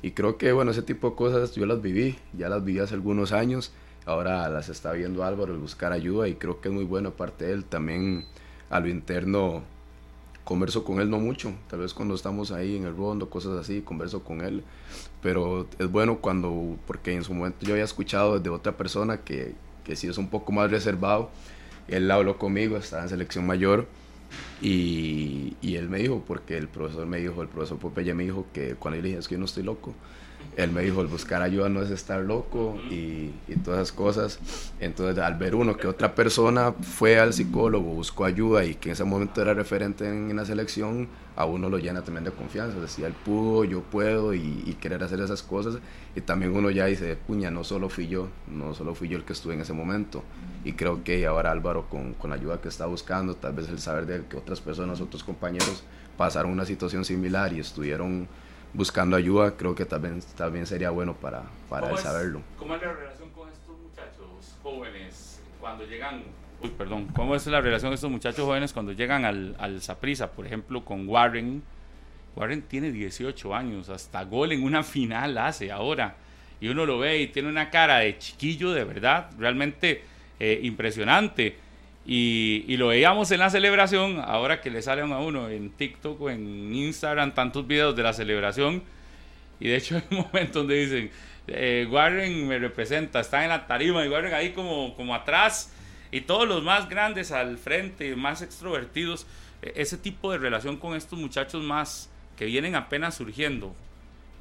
F: Y creo que, bueno, ese tipo de cosas yo las viví, ya las viví hace algunos años ahora las está viendo Álvaro buscar ayuda y creo que es muy bueno aparte de él. También a lo interno converso con él no mucho. Tal vez cuando estamos ahí en el rondo cosas así converso con él. Pero es bueno cuando porque en su momento yo había escuchado de otra persona que, que sí es un poco más reservado. Él habló conmigo estaba en selección mayor y, y él me dijo porque el profesor me dijo el profesor Popeye me dijo que cuando yo le dije es que yo no estoy loco él me dijo, el buscar ayuda no es estar loco y, todas esas cosas. Entonces, al ver uno que otra persona fue al psicólogo, buscó ayuda y que en ese momento era referente en, la selección, a uno lo llena también de confianza. Decía, él pudo, yo puedo y, y, querer hacer esas cosas. Y también uno ya dice, puña, no solo fui yo, no solo fui yo el que estuve en ese momento. Y creo que ahora Álvaro, con, con la ayuda que está buscando, tal vez el saber de que otras personas, otros compañeros pasaron una situación similar y estuvieron buscando ayuda, creo que también, también sería bueno para, para él saberlo.
E: ¿Cómo es la relación con estos muchachos jóvenes cuando llegan? Uy, perdón, ¿cómo es la relación de estos muchachos jóvenes cuando llegan al, al Saprisa, por ejemplo, con Warren? Warren tiene 18 años, hasta gol en una final hace ahora. Y uno lo ve y tiene una cara de chiquillo de verdad, realmente eh, impresionante. Y, y, lo veíamos en la celebración, ahora que le salen a uno en TikTok o en Instagram tantos videos de la celebración. Y de hecho hay un momento donde dicen, eh, Warren me representa, está en la tarima y Warren ahí como, como atrás y todos los más grandes al frente, más extrovertidos. E, ese tipo de relación con estos muchachos más que vienen apenas surgiendo.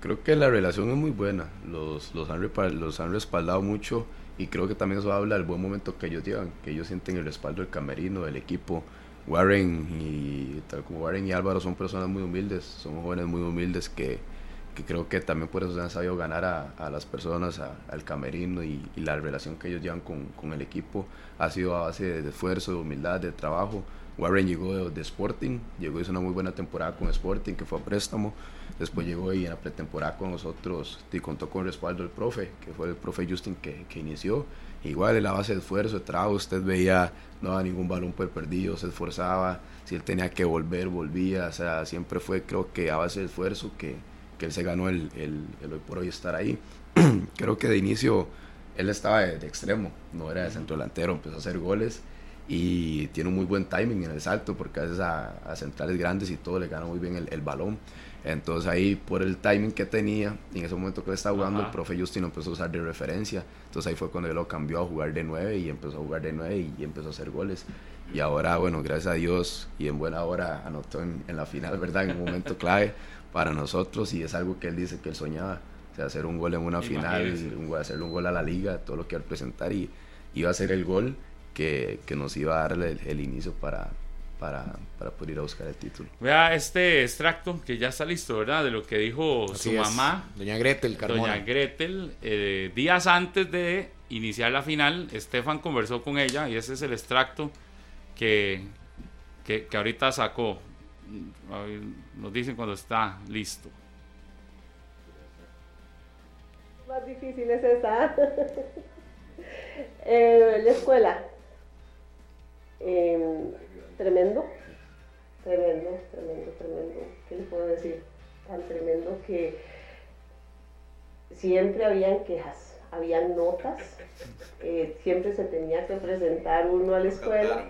F: Creo que la relación es muy buena, los, los, han, los han respaldado mucho y creo que también eso habla del buen momento que ellos llevan, que ellos sienten el respaldo del camerino, del equipo, Warren y tal como Warren y Álvaro son personas muy humildes, son jóvenes muy humildes que, que creo que también por eso se han sabido ganar a, a las personas, a- al camerino y, y la relación que ellos llevan con, con el equipo ha sido a base de esfuerzo, de humildad, de trabajo. Warren llegó de, de Sporting, llegó hizo una muy buena temporada con Sporting, que fue a préstamo. Después llegó y en la pretemporada con nosotros y contó con el respaldo del profe, que fue el profe Justin que, que inició. Igual en la base de esfuerzo, de trabajo, usted veía, no daba ningún balón por perdido, se esforzaba, si él tenía que volver, volvía, o sea, siempre fue creo que a base de esfuerzo que, que él se ganó el, el, el hoy por hoy estar ahí. creo que de inicio él estaba de, de extremo, no era de centro delantero, empezó a hacer goles y tiene un muy buen timing en el salto porque a veces a, a centrales grandes y todo le gana muy bien el, el balón. Entonces ahí por el timing que tenía, y en ese momento que él estaba jugando,
E: Ajá.
F: el profe Justin lo empezó a usar de referencia. Entonces ahí fue cuando él lo cambió a jugar de 9 y empezó a jugar de 9 y, y empezó a hacer goles. Y ahora, bueno, gracias a Dios y en buena hora anotó en, en la final, ¿verdad? En un momento clave para nosotros y es algo que él dice que él soñaba. O sea, hacer un gol en una final,
E: Imagínese.
F: un gol- hacerle un gol a la liga, todo lo que iba a presentar y iba a ser el gol que, que nos iba a dar el, el inicio para, para, para poder ir a buscar el título.
E: Vea este extracto que ya está listo, ¿verdad? De lo que dijo
D: Así
E: su
D: es.
E: mamá,
D: Doña Gretel Carmona.
E: doña Gretel. eh, días antes de iniciar la final, Estefan conversó con ella y ese es el extracto que, que, que ahorita sacó. Nos dicen cuando está listo.
H: más difícil es esa. Eh, la escuela. Eh, tremendo, tremendo, tremendo, tremendo. ¿Qué le puedo decir? Tan tremendo que siempre habían quejas, habían notas, eh, siempre se tenía que presentar uno a la escuela.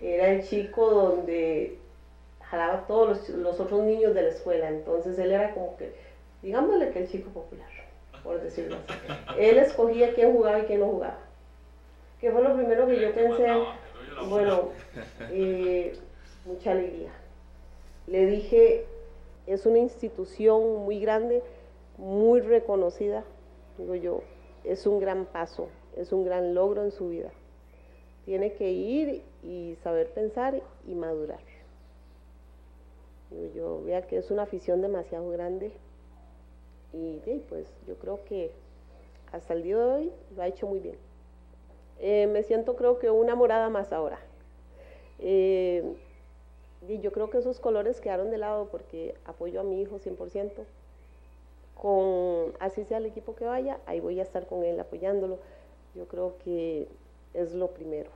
H: Era el chico donde jalaba a todos los, los otros niños de la escuela, entonces él era como que, digámosle que el chico popular, por decirlo así. Él escogía quién jugaba y quién no jugaba. Que fue lo primero que yo pensé, bueno, eh, mucha alegría. Le dije, es una institución muy grande, muy reconocida, digo yo, es un gran paso, es un gran logro en su vida. Tiene que ir y saber pensar y madurar. Yo, vea que es una afición demasiado grande y pues yo creo que hasta el día de hoy lo ha hecho muy bien. Eh, me siento creo que una morada más ahora. Eh, y yo creo que esos colores quedaron de lado porque apoyo a mi hijo 100%. Con, así sea el equipo que vaya, ahí voy a estar con él apoyándolo. Yo creo que es lo primero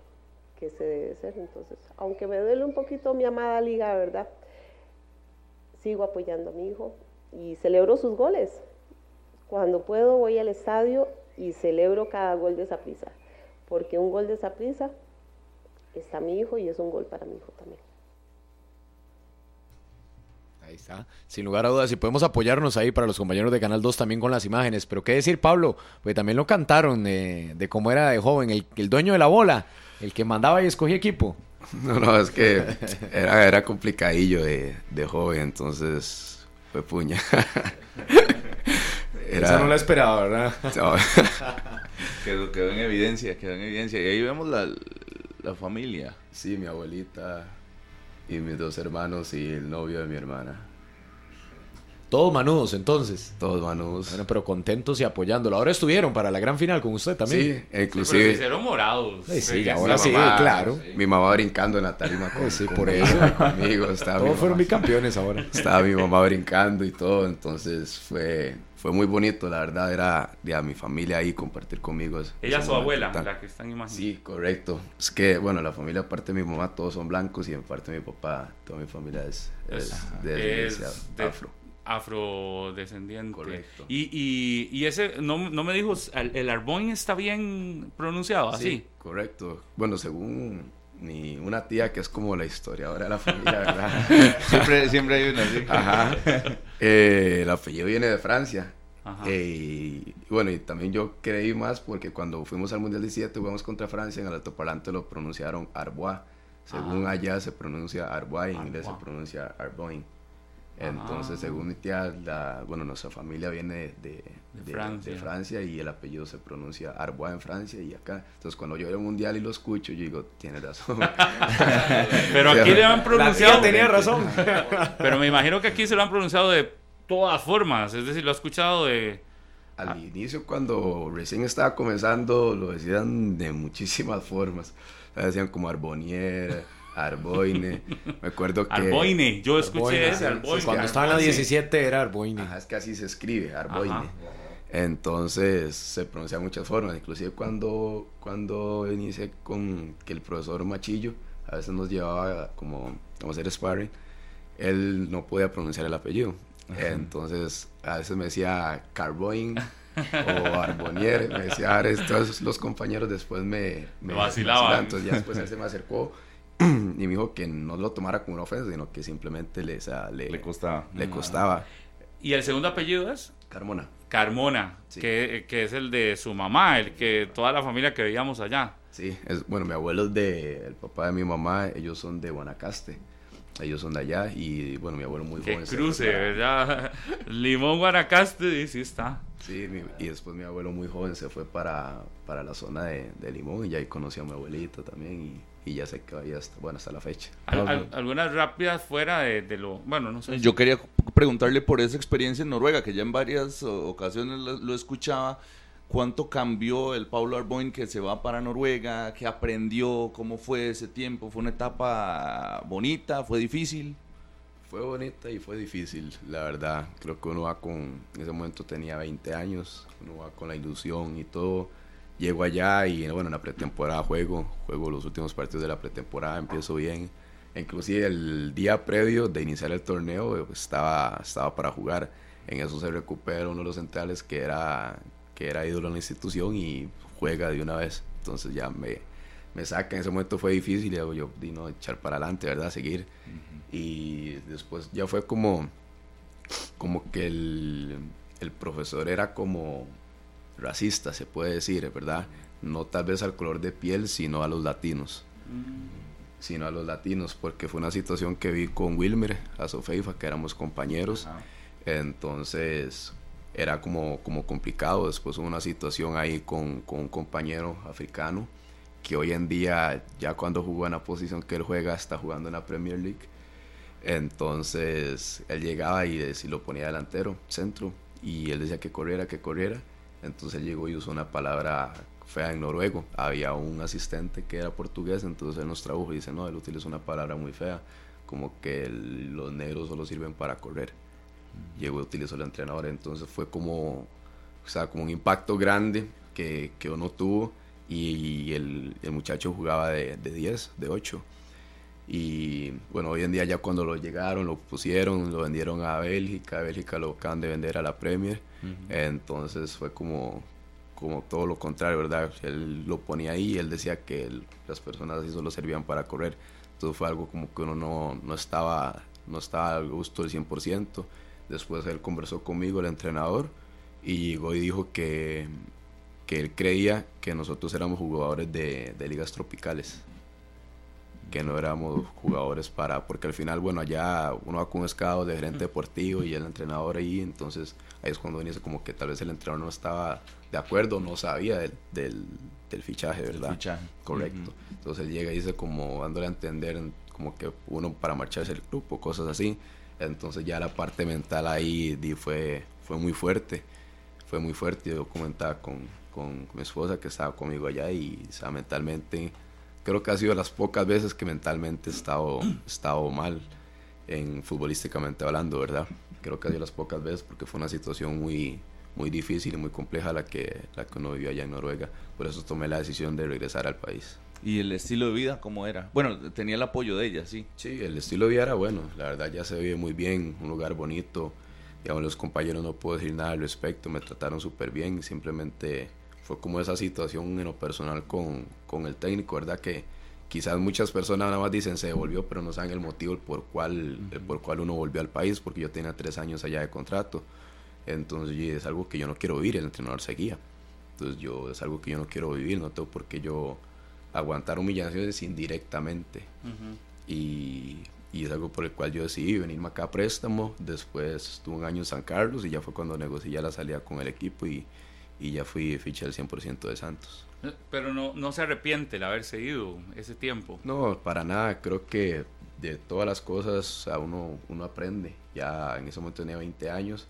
H: que se debe hacer. Entonces, aunque me duele un poquito mi amada liga, ¿verdad? Sigo apoyando a mi hijo y celebro sus goles. Cuando puedo voy al estadio y celebro cada gol de esa prisa, porque un gol de esa prisa está mi hijo y es un gol para mi hijo también.
D: Ahí está. Sin lugar a dudas, si podemos apoyarnos ahí para los compañeros de Canal 2 también con las imágenes. Pero qué decir, Pablo, pues también lo cantaron eh, de cómo era de joven, el dueño de la bola, el que mandaba y escogía equipo.
F: No, no, es que era, era complicadillo de, de joven, entonces fue puña.
D: Esa no la esperaba, ¿verdad?
F: No,
B: Quedó, quedó en evidencia, quedó en evidencia. Y ahí vemos la, la familia.
F: sí, mi abuelita y mis dos hermanos y el novio de mi hermana.
D: Todos manudos entonces.
F: Todos manos.
D: Bueno, pero contentos y apoyándolo. Ahora estuvieron para la gran final con usted también.
F: Sí,
E: Sí, pero se
F: inclusive
E: hicieron morados.
D: Sí, sí,
E: Sí,
D: ahora
F: mi
D: sí,
F: mamá-
D: claro.
F: Mi mamá brincando en la tarima con,
D: Sí,
F: con-
D: por eso.
F: conmigo. Estaba mi
D: Todos fueron
F: mamá-
D: bicampeones ahora.
F: Estaba mi mamá brincando y todo, entonces fue, fue muy bonito, la verdad, era de a mi familia ahí compartir conmigo.
E: Ella
F: ese
E: su abuela,
F: tan-
E: la que están imaginando.
F: Sí, correcto. Es que, bueno, la familia, aparte de mi mamá, todos son blancos y en parte de mi papá, toda mi familia es, es de
E: es de-
F: afro.
E: Afrodescendiente.
F: Correcto.
E: Y, y, y ese, no, no me dijo, ¿el, el Arbón está bien pronunciado así?
F: Sí, correcto. Bueno, según mi, una tía que es como la historiadora de la familia, ¿verdad?
B: Siempre, siempre hay una así.
F: Ajá. Eh, el apellido viene de Francia.
E: Ajá.
F: Eh, y bueno, y también yo creí más porque cuando fuimos al Mundial 17 jugamos contra Francia, en el altoparlante lo pronunciaron Arbois. Según
E: Ajá.
F: allá se pronuncia Arbois, en inglés se pronuncia Arboin. Entonces,
E: Ah.
F: según mi tía, la, bueno, nuestra familia viene de, de-
E: Francia.
F: de Francia y el apellido se pronuncia Arbois en Francia y acá. Entonces, cuando yo veo el mundial y lo escucho, yo digo, tiene razón.
E: Pero aquí le han pronunciado.
D: tenía razón.
E: Pero me imagino que aquí se lo han pronunciado de todas formas. Es decir, lo ha escuchado de.
F: Al inicio, cuando recién estaba comenzando, lo decían de muchísimas formas. Lo decían como Arbonier, Arboine. Me acuerdo que...
E: Arboine. Yo escuché
D: Arboine,
E: ese, Arboine.
D: Cuando estaba en la
F: Sí.
D: 17 era Arboine.
F: Ajá, es que así se escribe, Arboine.
E: Ajá.
F: Entonces se pronuncia de muchas formas. Inclusive cuando, cuando inicié con que el profesor Machillo a veces nos llevaba como, como a hacer sparring, él no podía pronunciar el apellido. Entonces a veces me decía Carboin o Arbonier, me decía Ares. Entonces los compañeros después me,
E: vacilaban.
F: Entonces ya después él se me acercó y me dijo que no lo tomara como una ofensa, sino que simplemente le, o sea, le,
G: Le costaba.
F: le costaba.
E: ¿Y el segundo apellido es?
F: Carmona.
E: Carmona,
F: Sí.
E: que, que es el de su mamá, el que toda la familia que veíamos allá.
F: Sí, es, bueno, mi abuelo es de, el papá de mi mamá, ellos son de Guanacaste, ellos son de allá y bueno, mi abuelo muy
E: Que
F: joven. se
E: cruce,
F: fue para-
E: ¿verdad? Limón Guanacaste, y sí está.
F: Sí, mi- y después mi abuelo muy joven se fue para, para la zona de, de Limón y ya ahí conocí a mi abuelito también y, y ya se quedó ahí hasta, bueno, hasta la fecha.
E: Al- al- algunas rápidas fuera de, de lo. Bueno, no sé.
B: Yo quería preguntarle por esa experiencia en Noruega, que ya en varias ocasiones lo, lo escuchaba. ¿Cuánto cambió el Paulo Arboin que se va para Noruega? ¿Qué aprendió? ¿Cómo fue ese tiempo? ¿Fue una etapa bonita? ¿Fue difícil?
F: Fue bonita y fue difícil, la verdad. Creo que uno va con, en ese momento tenía 20 años, uno va con la ilusión y todo. Llego allá y bueno, en la pretemporada juego, juego los últimos partidos de la pretemporada, empiezo bien. Inclusive el día previo de iniciar el torneo estaba, estaba para jugar. En eso se recupera uno de los centrales que era, que era ídolo en la institución y juega de una vez. Entonces ya me, me saca. En ese momento fue difícil yo, di, no, echar para adelante, ¿verdad? Seguir. Y después ya fue como, como que el, el profesor era como racista, se puede decir, ¿verdad? No tal vez al color de piel, sino a los latinos. Sino a los latinos, porque fue una situación que vi con Wilmer, a Sofeifa, que éramos compañeros. Entonces era como, como complicado. Después hubo una situación ahí con, con un compañero africano que hoy en día, ya cuando jugó en la posición que él juega, está jugando en la Premier League. Entonces él llegaba y, eh, si lo ponía delantero, centro, y él decía que corriera, que corriera. Entonces él llegó y usó una palabra fea en noruego. Había un asistente que era portugués, entonces él nos tradujo y dice, no, él utiliza una palabra muy fea, como que el- los negros solo sirven para correr. Llegó y utilizó el entrenador, entonces fue como, o sea, como un impacto grande que, que uno tuvo y el, el muchacho jugaba de, de 10, de 8. Y bueno, hoy en día ya cuando lo llegaron, lo pusieron, lo vendieron a Bélgica, Bélgica lo acaban de vender a la Premier, entonces fue como, como todo lo contrario, ¿verdad? Él lo ponía ahí y él decía que las personas así solo servían para correr, entonces fue algo como que uno no, no estaba, no estaba al gusto del 100%, después él conversó conmigo, el entrenador, y llegó y dijo que, que él creía que nosotros éramos jugadores de, de ligas tropicales que no éramos jugadores para, porque al final, bueno, allá uno va con un escado de gerente deportivo y el entrenador ahí, entonces ahí es cuando dice como que tal vez el entrenador no estaba de acuerdo, no sabía del, del, del fichaje, ¿verdad?
B: fichaje.
F: Correcto. Entonces él llega y dice como dándole a entender como que uno para marcharse del grupo, cosas así. Entonces ya la parte mental ahí fue, fue muy fuerte, fue muy fuerte. Yo comentaba con, con mi esposa que estaba conmigo allá y o sea, mentalmente creo que ha sido las pocas veces que mentalmente he estado, he estado mal en futbolísticamente hablando, ¿verdad? Creo que ha sido las pocas veces porque fue una situación muy, muy difícil y muy compleja la que, la que uno vivió allá en Noruega. Por eso tomé la decisión de regresar al país.
B: ¿Y el estilo de vida cómo era? Bueno, tenía el apoyo de ella, sí.
F: Sí, el estilo de vida era bueno, la verdad ya se vive muy bien, un lugar bonito, digamos los compañeros no puedo decir nada al respecto, me trataron súper bien, simplemente fue como esa situación en lo personal con, con el técnico, ¿verdad? Que quizás muchas personas nada más dicen se devolvió, pero no saben el motivo por cual, el por cual uno volvió al país, porque yo tenía tres años allá de contrato, entonces es algo que yo no quiero vivir, el entrenador seguía, entonces yo es algo que yo no quiero vivir, no tengo por qué yo aguantar humillaciones indirectamente. Y, y es algo por el cual yo decidí venirme acá a préstamo. Después estuve un año en San Carlos y ya fue cuando negocié la salida con el equipo y, y ya fui ficha del 100% de Santos.
E: Pero no, no se arrepiente el haberse ido ese tiempo.
F: No, para nada. Creo que de todas las cosas a uno, uno aprende. Ya en ese momento tenía 20 años,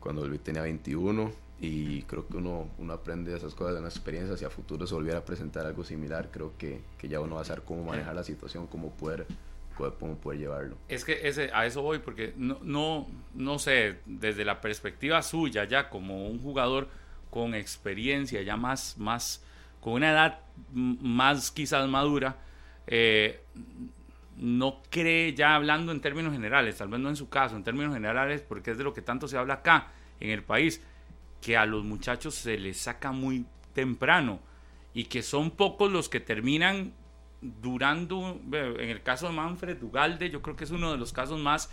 F: cuando volví tenía 21 y creo que uno, uno aprende esas cosas de una experiencia. Si a futuro se volviera a presentar algo similar, creo que, que ya uno va a saber cómo manejar la situación, cómo poder cómo poder llevarlo.
E: Es que ese, a eso voy, porque no, no, no sé, desde la perspectiva suya, ya como un jugador con experiencia, ya más, más con una edad más quizás madura, eh, no cree, ya hablando en términos generales, tal vez no en su caso, en términos generales, porque es de lo que tanto se habla acá en el país, que a los muchachos se les saca muy temprano y que son pocos los que terminan durando, en el caso de Manfred Ugalde, yo creo que es uno de los casos más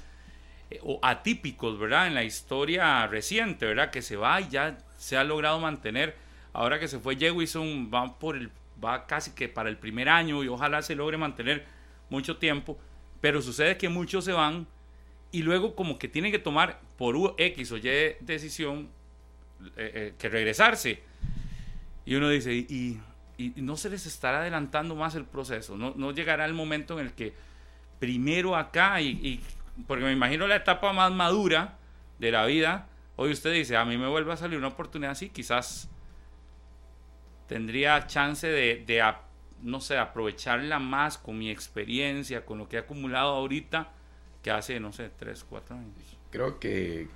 E: eh, atípicos, ¿verdad? En la historia reciente, ¿verdad? Que se va y ya se ha logrado mantener. Ahora que se fue Jewison, va, por el, va casi que para el primer año y ojalá se logre mantener mucho tiempo. Pero sucede que muchos se van y luego como que tienen que tomar por X o Y decisión eh, eh, que regresarse. Y uno dice, ¿y y no se les estará adelantando más el proceso. No, no llegará el momento en el que primero acá, y, porque me imagino la etapa más madura de la vida, hoy usted dice, a mí me vuelve a salir una oportunidad así, quizás tendría chance de, de no sé, aprovecharla más con mi experiencia, con lo que he acumulado ahorita, que hace, no sé, tres, cuatro años.
F: Creo que,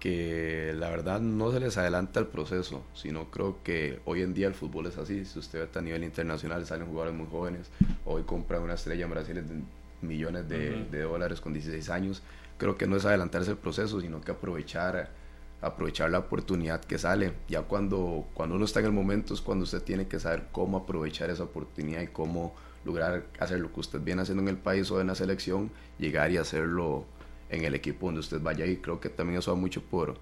F: que la verdad no se les adelanta el proceso, sino creo que hoy en día el fútbol es así. Si usted ve a nivel internacional, salen jugadores muy jóvenes. Hoy compra una estrella en Brasil de millones de, de, dólares con 16 años. Creo que no es adelantarse el proceso, sino que aprovechar, aprovechar la oportunidad que sale. Ya cuando, cuando uno está en el momento es cuando usted tiene que saber cómo aprovechar esa oportunidad y cómo lograr hacer lo que usted viene haciendo en el país o en la selección, llegar y hacerlo en el equipo donde usted vaya y creo que también eso va mucho por,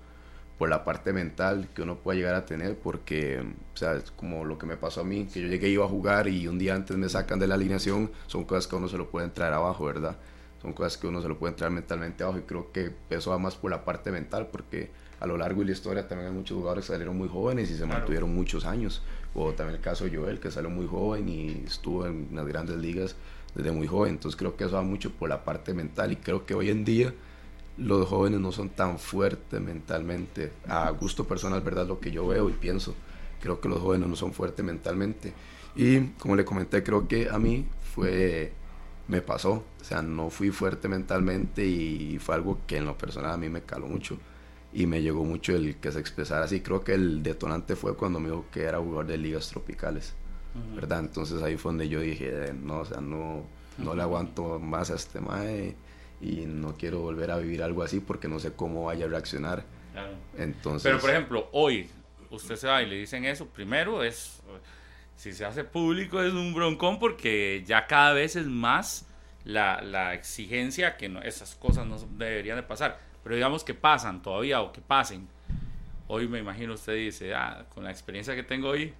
F: por la parte mental que uno puede llegar a tener porque, o sea, es como lo que me pasó a mí, que yo llegué iba a jugar y un día antes me sacan de la alineación, son cosas que uno se lo puede entrar abajo, ¿verdad? Son cosas que uno se lo puede entrar mentalmente abajo y creo que eso va más por la parte mental porque a lo largo de la historia también hay muchos jugadores que salieron muy jóvenes y se mantuvieron muchos años. O también el caso de Joel, que salió muy joven y estuvo en las grandes ligas desde muy joven. Entonces creo que eso va mucho por la parte mental y creo que hoy en día los jóvenes no son tan fuertes mentalmente. A gusto personal, ¿verdad? Lo que yo veo y pienso. Creo que los jóvenes no son fuertes mentalmente. Y como le comenté, creo que a mí fue, me pasó. O sea, no fui fuerte mentalmente y fue algo que en lo personal a mí me caló mucho. Y me llegó mucho el que se expresara así. Creo que el detonante fue cuando me dijo que era jugador de ligas tropicales. ¿verdad? Entonces ahí fue donde yo dije, no, o sea, no, no le aguanto más a este mae y no quiero volver a vivir algo así porque no sé cómo vaya a reaccionar. Entonces,
E: Pero por ejemplo, hoy usted se va y le dicen eso, primero es, si se hace público es un broncón porque ya cada vez es más la, la exigencia que no, esas cosas no deberían de pasar. Pero digamos que pasan todavía o que pasen. Hoy me imagino usted dice, ah, con la experiencia que tengo hoy,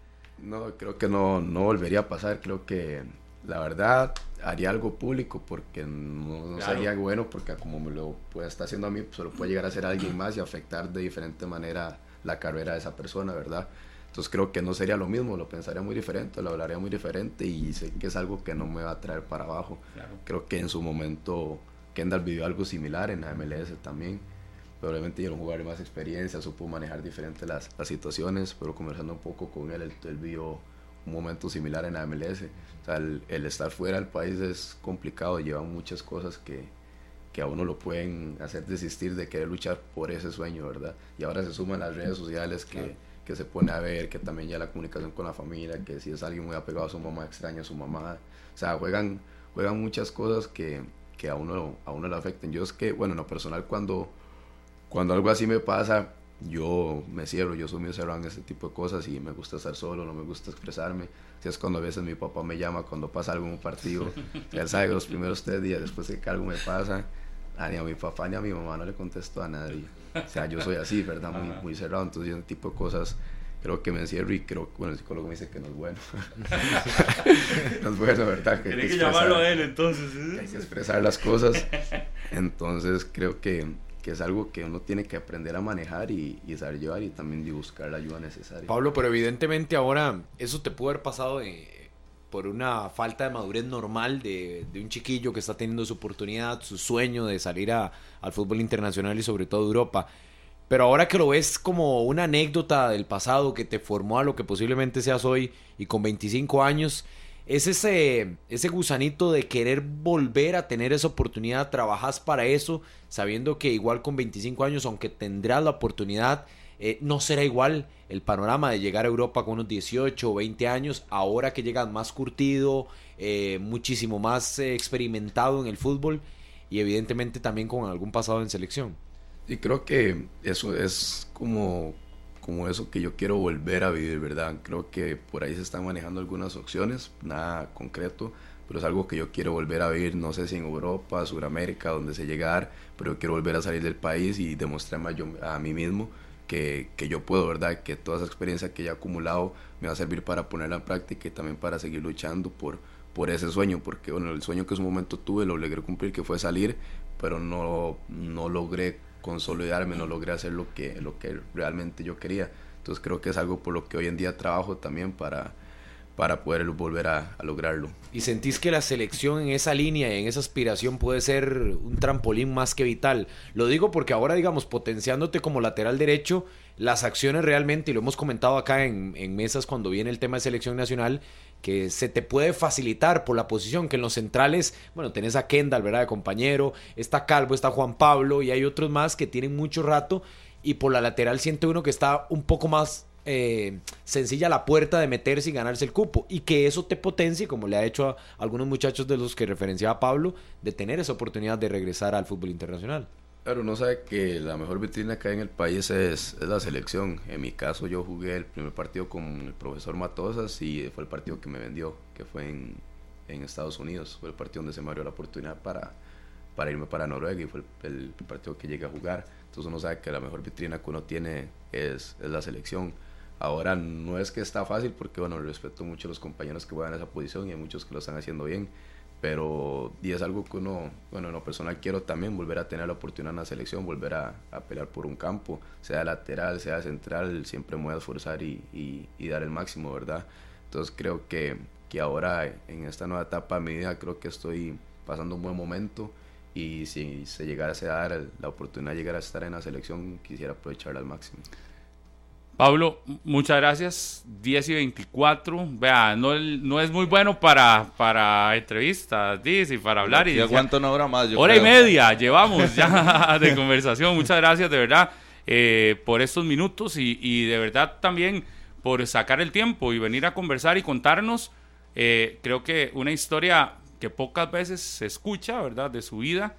F: no, creo que no, no volvería a pasar. Creo que la verdad haría algo público porque no, sería bueno porque como me lo puede estar haciendo a mí, pues lo puede llegar a hacer a alguien más y afectar de diferente manera la carrera de esa persona, ¿verdad? Entonces creo que no sería lo mismo, lo pensaría muy diferente, lo hablaría muy diferente y sé que es algo que no me va a traer para abajo. Creo que en su momento Kendall vivió algo similar en la MLS también yo era un jugador de más experiencia, supo manejar diferentes las, las, situaciones, pero conversando un poco con él, él, vio un momento similar en la MLS. O sea, el, estar fuera del país es complicado, lleva muchas cosas que, que a uno lo pueden hacer desistir de querer luchar por ese sueño, ¿verdad? Y ahora se suman las redes sociales que, que se pone a ver, que también ya la comunicación con la familia, que si es alguien muy apegado a su mamá, extraña a su mamá. O sea, juegan, juegan muchas cosas que, que a, uno, a uno le afecten. Yo es que, bueno, en lo personal, cuando cuando algo así me pasa, yo me cierro, yo soy muy cerrado en ese tipo de cosas y me gusta estar solo, no me gusta expresarme. Si es cuando a veces mi papá me llama cuando pasa un partido, él sabe que los primeros tres días después de que algo me pasa, ni a mi papá ni a mi mamá no le contesto a nadie. O sea, yo soy así, ¿verdad? Muy, muy cerrado, entonces ese tipo de cosas creo que me encierro y creo, bueno, el psicólogo me dice que no es bueno. no es bueno, ¿verdad?
E: Que Tiene que, llamarlo a él entonces.
F: ¿eh? Hay que expresar las cosas. Entonces creo que, que, es algo que uno tiene que aprender a manejar y, y saber llevar y también de buscar la ayuda necesaria.
D: Pablo, pero evidentemente ahora eso te puede haber pasado por una falta de madurez normal de, de, un chiquillo que está teniendo su oportunidad, su sueño de salir a, al fútbol internacional y sobre todo Europa. Pero ahora que lo ves como una anécdota del pasado que te formó a lo que posiblemente seas hoy y con 25 años, es ese, ese gusanito de querer volver a tener esa oportunidad, trabajas para eso, sabiendo que igual con 25 años, aunque tendrás la oportunidad, eh, no será igual el panorama de llegar a Europa con unos 18 o 20 años, ahora que llegas más curtido, eh, muchísimo más eh, experimentado en el fútbol y evidentemente también con algún pasado en selección.
F: Y creo que eso es como, como eso que yo quiero volver a vivir, ¿verdad? Creo que por ahí se están manejando algunas opciones, nada concreto, pero es algo que yo quiero volver a vivir, no sé si en Europa, Sudamérica, donde se llegar, pero yo quiero volver a salir del país y demostrarme a, a mí mismo que, que, yo puedo, ¿verdad? Que toda esa experiencia que he acumulado me va a servir para ponerla en práctica y también para seguir luchando por, por ese sueño, porque bueno, el sueño que en su momento tuve lo logré cumplir, que fue salir, pero no, no logré consolidarme, no logré hacer lo que, lo que realmente yo quería. Entonces creo que es algo por lo que hoy en día trabajo también para, para poder volver a, lograrlo.
D: ¿Y sentís que la selección en esa línea, en esa aspiración puede ser un trampolín más que vital? Lo digo porque ahora, digamos, potenciándote como lateral derecho, las acciones realmente, y lo hemos comentado acá en, en mesas cuando viene el tema de selección nacional, que se te puede facilitar por la posición, que en los centrales, bueno, tenés a Kendall, ¿verdad? De compañero, está Calvo, está Juan Pablo y hay otros más que tienen mucho rato y por la lateral siente uno que está un poco más eh, sencilla la puerta de meterse y ganarse el cupo y que eso te potencie, como le ha hecho a algunos muchachos de los que referenciaba Pablo, de tener esa oportunidad de regresar al fútbol internacional.
F: Claro, uno sabe que la mejor vitrina que hay en el país es, la selección. En mi caso, yo jugué el primer partido con el profesor Matosas y fue el partido que me vendió, que fue en, en Estados Unidos. Fue el partido donde se me abrió la oportunidad para, para irme para Noruega y fue el, partido que llegué a jugar. Entonces uno sabe que la mejor vitrina que uno tiene es, es la selección. Ahora no es que está fácil porque, bueno, respeto mucho a los compañeros que juegan esa posición y hay muchos que lo están haciendo bien pero y es algo que uno, bueno, en lo personal quiero también volver a tener la oportunidad en la selección, volver a, a pelear por un campo, sea lateral, sea central, siempre me voy a esforzar y, y, dar el máximo, ¿verdad? Entonces creo que, que ahora en esta nueva etapa de mi vida creo que estoy pasando un buen momento y si se llegara a dar la oportunidad de llegar a estar en la selección, quisiera aprovecharla al máximo.
E: Pablo, muchas gracias. 10 y 24. Vea, no, no es muy bueno para, para entrevistas, dice, y para hablar. y
B: aguanto una hora más.
E: hora y media llevamos ya de conversación. Muchas gracias de verdad eh, por estos minutos y, y, de verdad también por sacar el tiempo y venir a conversar y contarnos. Eh, creo que una historia que pocas veces se escucha, ¿verdad? De su vida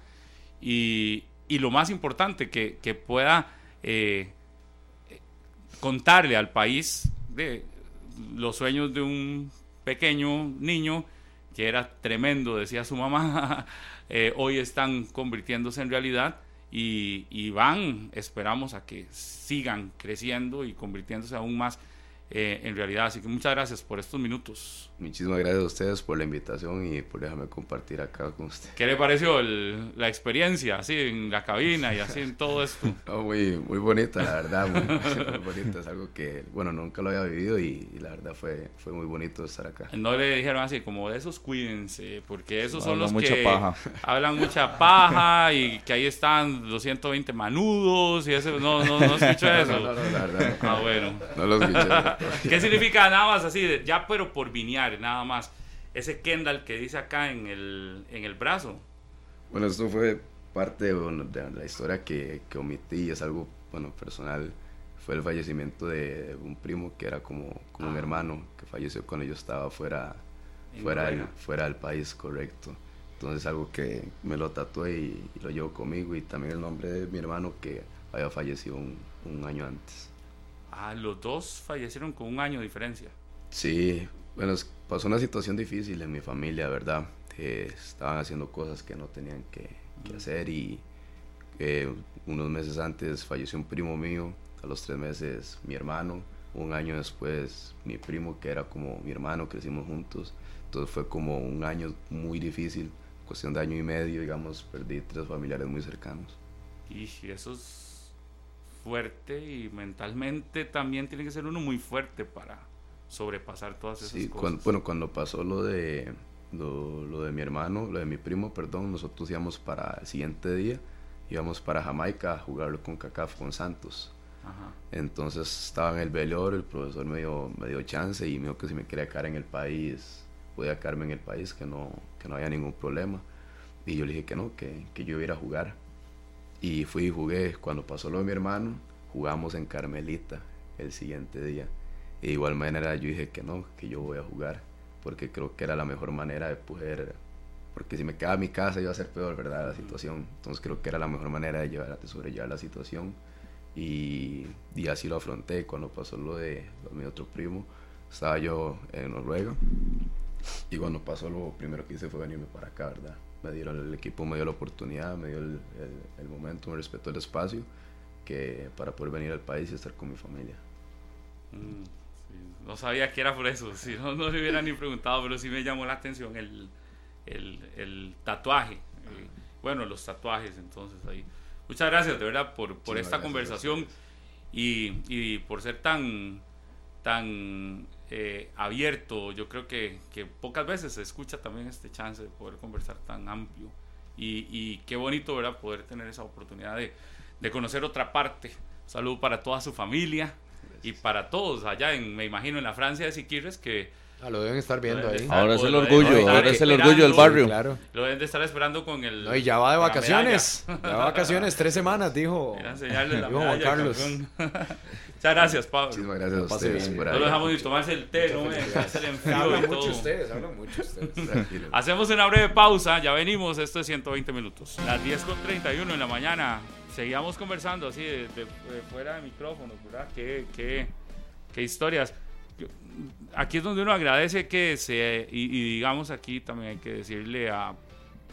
E: y, y lo más importante, que, que pueda... Eh, contarle al país de los sueños de un pequeño niño que era tremendo, decía su mamá, eh, hoy están convirtiéndose en realidad y, y, van, esperamos a que sigan creciendo y convirtiéndose aún más eh, en realidad. Así que muchas gracias por estos minutos.
F: Muchísimas gracias a ustedes por la invitación y por dejarme compartir acá con usted.
E: ¿Qué le pareció la experiencia así en la cabina y así en todo esto?
F: muy, muy bonita, la verdad, muy, muy, bonita. Es algo que, bueno, nunca lo había vivido y, la verdad fue, fue muy bonito estar acá.
E: No le dijeron así, como de esos cuídense, porque esos son los
B: mucha
E: que
B: paja.
E: hablan mucha paja y que ahí están los 120 manudos y eso. No, no, no escucho eso.
F: No, no, no, la verdad.
E: Ah, bueno.
F: No lo escuché.
E: ¿Qué significa nada más así? Ya, pero por vinear, nada más. Ese Kendall que dice acá en el, en el brazo.
F: Bueno, esto fue parte de la historia que, que omití, es algo bueno, personal. Fue el fallecimiento de un primo que era como, como un ah. hermano, que falleció cuando yo estaba fuera, fuera, del, fuera del país, correcto. Entonces algo que me lo tatué y, lo llevo conmigo y también el nombre de mi hermano que había fallecido un, un año antes.
E: Ah, los dos fallecieron con un año de diferencia.
F: Sí, bueno, pasó una situación difícil en mi familia, ¿verdad? estaban haciendo cosas que no tenían que, mm. hacer y unos meses antes falleció un primo mío, a los tres meses mi hermano, un año después mi primo, que era como mi hermano, crecimos juntos. Entonces fue como un año muy difícil, cuestión de año y medio, digamos, perdí tres familiares muy cercanos.
E: Y eso es fuerte y mentalmente también tiene que ser uno muy fuerte para sobrepasar todas esas
F: sí,
E: cosas.
F: Cuando, bueno, cuando pasó lo de, lo, lo, de mi hermano, lo de mi primo, perdón, nosotros íbamos para el siguiente día, íbamos para Jamaica a jugarlo con CACAF, con Santos. Ajá. Entonces estaba en el velorio, el profesor me dio, me dio chance y me dijo que si me quería quedar en el país, podía quedarme en el país, que no, que no había ningún problema. Y yo le dije que no, que, que yo iba a jugar. Y fui y jugué. Cuando pasó lo de mi hermano, jugamos en Carmelita el siguiente día. De igual manera yo dije que no, que yo voy a jugar, porque creo que era la mejor manera de poder, porque si me quedaba en mi casa iba a ser peor, ¿verdad? La situación. Entonces creo que era la mejor manera de, llevar, de sobrellevar la situación. Y, y así lo afronté. Cuando pasó lo de, lo de mi otro primo, estaba yo en Noruega. Y cuando pasó lo primero que hice fue venirme para acá, ¿verdad? Me dieron el equipo, me dio la oportunidad, me dio el, el, el momento, me respetó el espacio que para poder venir al país y estar con mi familia.
E: Mm. No sabía que era por eso, si no, no le hubiera ni preguntado, pero sí me llamó la atención el, el, el tatuaje. Eh, bueno, los tatuajes, entonces ahí. Muchas gracias, de verdad, por, por
F: Sí,
E: esta
F: gracias,
E: conversación y, y por ser tan, tan eh, abierto. Yo creo que, que pocas veces se escucha también este chance de poder conversar tan amplio. Y, y qué bonito, ¿verdad? Poder tener esa oportunidad de, de conocer otra parte. Salud para toda su familia y para todos allá, en, me imagino, en la Francia de Siquirres, que
D: Ah, lo deben estar viendo
E: deben
D: ahí.
E: estar-
C: Ahora es el orgullo, ahora es el
E: esperando,
C: orgullo del barrio.
D: Claro.
E: Lo deben de estar esperando con el.
D: No, y ya va de vacaciones. Ya va de vacaciones, tres semanas, dijo.
E: Era enseñarle la
D: dijo Juan
E: medalla,
D: Carlos.
E: Muchas gracias, Pablo.
F: Muchísimas gracias a ustedes por
E: No lo dejamos ni tomarse el té, ¿no? Se le enfrió
D: Hablan
E: y
D: mucho
E: todo.
D: ustedes, hablan mucho ustedes.
F: Tranquilo.
E: Hacemos una breve pausa, ya venimos, esto es 120 minutos. Las 10 con 31 en la mañana, seguíamos conversando así de, de- de fuera de micrófono, ¿verdad? Qué, qué, qué historias. Aquí es donde uno agradece que se, y, y digamos aquí también hay que decirle a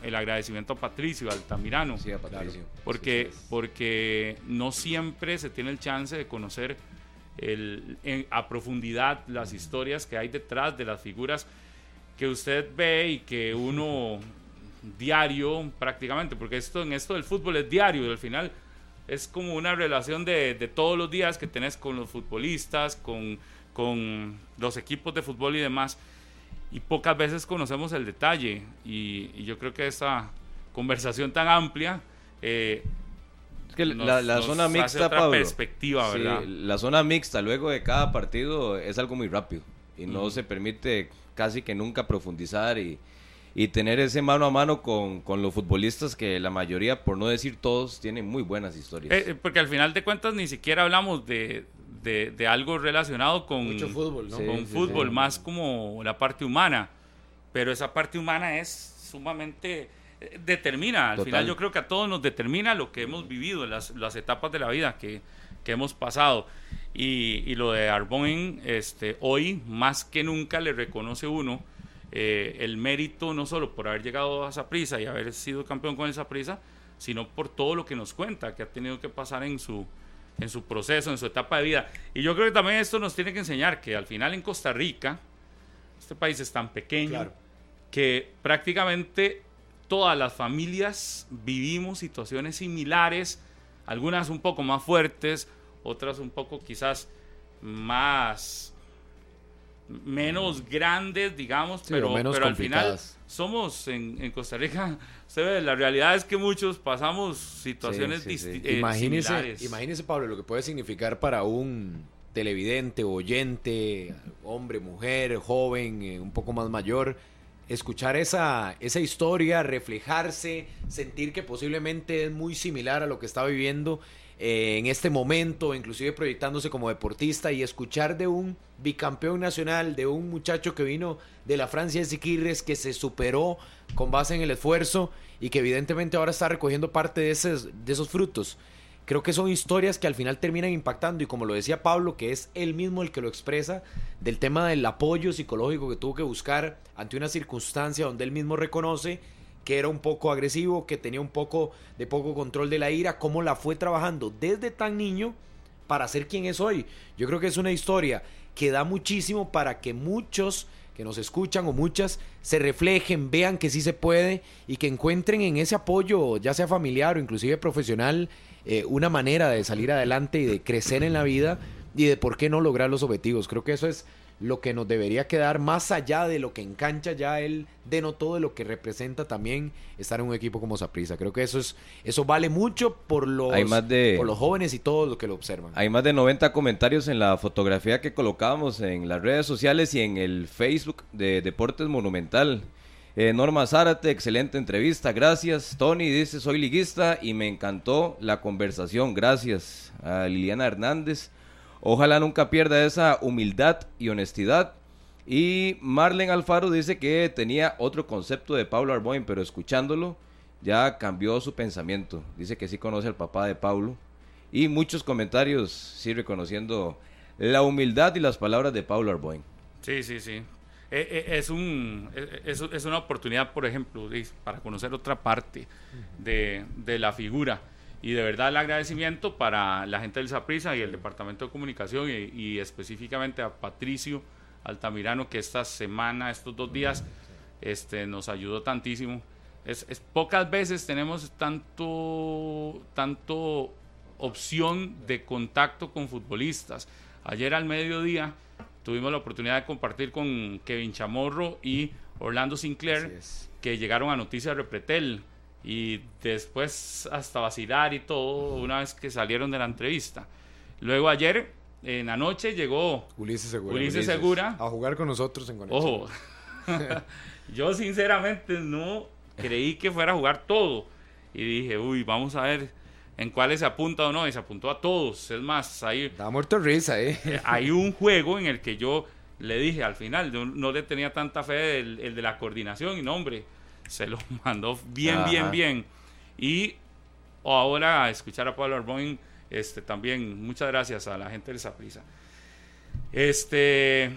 E: el agradecimiento a Patricio Altamirano.
G: Sí, a Patricio.
E: porque, porque no siempre se tiene el chance de conocer el- en- a profundidad las historias que hay detrás de las figuras que usted ve y que uno diario prácticamente, porque esto en esto del fútbol es diario, al final es como una relación de, de todos los días que tenés con los futbolistas, con, con los equipos de fútbol y demás, y pocas veces conocemos el detalle, y, y yo creo que esa conversación tan amplia eh,
C: Es que
E: nos-
C: la, la
E: nos
C: zona
E: hace
C: mixta,
E: otra
C: Pablo.
E: perspectiva,
C: Sí,
E: ¿verdad?
C: la zona mixta luego de cada partido es algo muy rápido y no se permite casi que nunca profundizar y, y tener ese mano a mano con, con los futbolistas que la mayoría, por no decir todos, tienen muy buenas historias.
E: Eh, eh, porque al final de cuentas ni siquiera hablamos de, de- de algo relacionado con,
D: Mucho fútbol, ¿no?
C: Sí,
E: con
C: sí,
E: fútbol,
C: sí.
E: más como la parte humana. Pero esa parte humana es sumamente... eh, Determina, al
C: Total.
E: final yo creo que a todos nos determina lo que hemos vivido, las, las etapas de la vida que, que hemos pasado. Y, y lo de Arbonne, este, hoy más que nunca le reconoce uno eh, el mérito no solo por haber llegado a Saprissa y haber sido campeón con el Saprissa, sino por todo lo que nos cuenta que ha tenido que pasar en su, en su proceso, en su etapa de vida. Y yo creo que también esto nos tiene que enseñar que al final en Costa Rica, este país es tan pequeño
D: Claro.
E: que prácticamente todas las familias vivimos situaciones similares, algunas un poco más fuertes, otras un poco quizás más menos grandes, digamos,
D: Sí,
E: pero,
D: menos
E: pero al final somos en, en Costa Rica, usted ve, la realidad es que muchos pasamos situaciones
C: Sí, sí,
E: eh,
D: imagínese,
E: similares.
D: imagínese, Pablo, lo que puede significar para un televidente, oyente, hombre, mujer, joven, eh, un poco más mayor, escuchar esa, esa historia, reflejarse, sentir que posiblemente es muy similar a lo que está viviendo eh, en este momento, inclusive proyectándose como deportista y escuchar de un bicampeón nacional, de un muchacho que vino de la Francia de Siquirres, que se superó con base en el esfuerzo y que evidentemente ahora está recogiendo parte de esos, de esos frutos. Creo que son historias que al final terminan impactando y como lo decía Pablo, que es él mismo el que lo expresa, del tema del apoyo psicológico que tuvo que buscar ante una circunstancia donde él mismo reconoce que era un poco agresivo, que tenía un poco de poco control de la ira, cómo la fue trabajando desde tan niño para ser quien es hoy. Yo creo que es una historia que da muchísimo para que muchos que nos escuchan o muchas se reflejen, vean que sí se puede y que encuentren en ese apoyo, ya sea familiar o inclusive profesional, eh, una manera de salir adelante y de crecer en la vida y de por qué no lograr los objetivos. Creo que eso es lo que nos debería quedar más allá de lo que engancha ya él denotó de lo que representa también estar en un equipo como Saprissa. Creo que eso es eso vale mucho por los
C: Hay más de-
D: por los jóvenes y todos los que lo observan.
C: Hay más de 90 comentarios en la fotografía que colocábamos en las redes sociales y en el Facebook de Deportes Monumental. Eh, Norma Zárate, excelente entrevista, gracias. Tony dice, soy liguista y me encantó la conversación, gracias. A Liliana Hernández, ojalá nunca pierda esa humildad y honestidad. Y Marlen Alfaro dice que tenía otro concepto de Pablo Arboin, pero escuchándolo ya cambió su pensamiento. Dice que sí conoce al papá de Pablo. Y muchos comentarios, sí, reconociendo la humildad y las palabras de Pablo Arboin.
E: Sí, sí, sí. Eh, eh, es, un, eh, es, es una oportunidad, por ejemplo, para conocer otra parte de, de la figura. Y de verdad el agradecimiento para la gente del Saprisa y el Departamento de Comunicación y, y específicamente a Patricio Altamirano que esta semana, estos dos días, este, nos ayudó tantísimo. Es, es- pocas veces tenemos tanto, tanto opción de contacto con futbolistas. Ayer al mediodía tuvimos la oportunidad de compartir con Kevin Chamorro y Orlando Sinclair, que llegaron a Noticias Repretel y después hasta vacilar y todo una vez que salieron de la entrevista. Luego ayer en la noche llegó
D: Ulises Segura.
E: Ulises Segura.
D: A jugar con nosotros en conexión.
E: Ojo, yo sinceramente no creí que fuera a jugar todo. Y dije, uy, vamos a ver en cuáles se apunta o no. Y se apuntó a todos. Es más, ahí
D: Estaba muerto risa, ¿eh?
E: hay un juego en el que yo le dije al final, no le tenía tanta fe el, el de la coordinación y no, hombre, se lo mandó bien, bien,
C: Ajá.
E: bien. Y ahora a escuchar a Pablo Arboin, este, también muchas gracias a la gente de Saprisa. Este,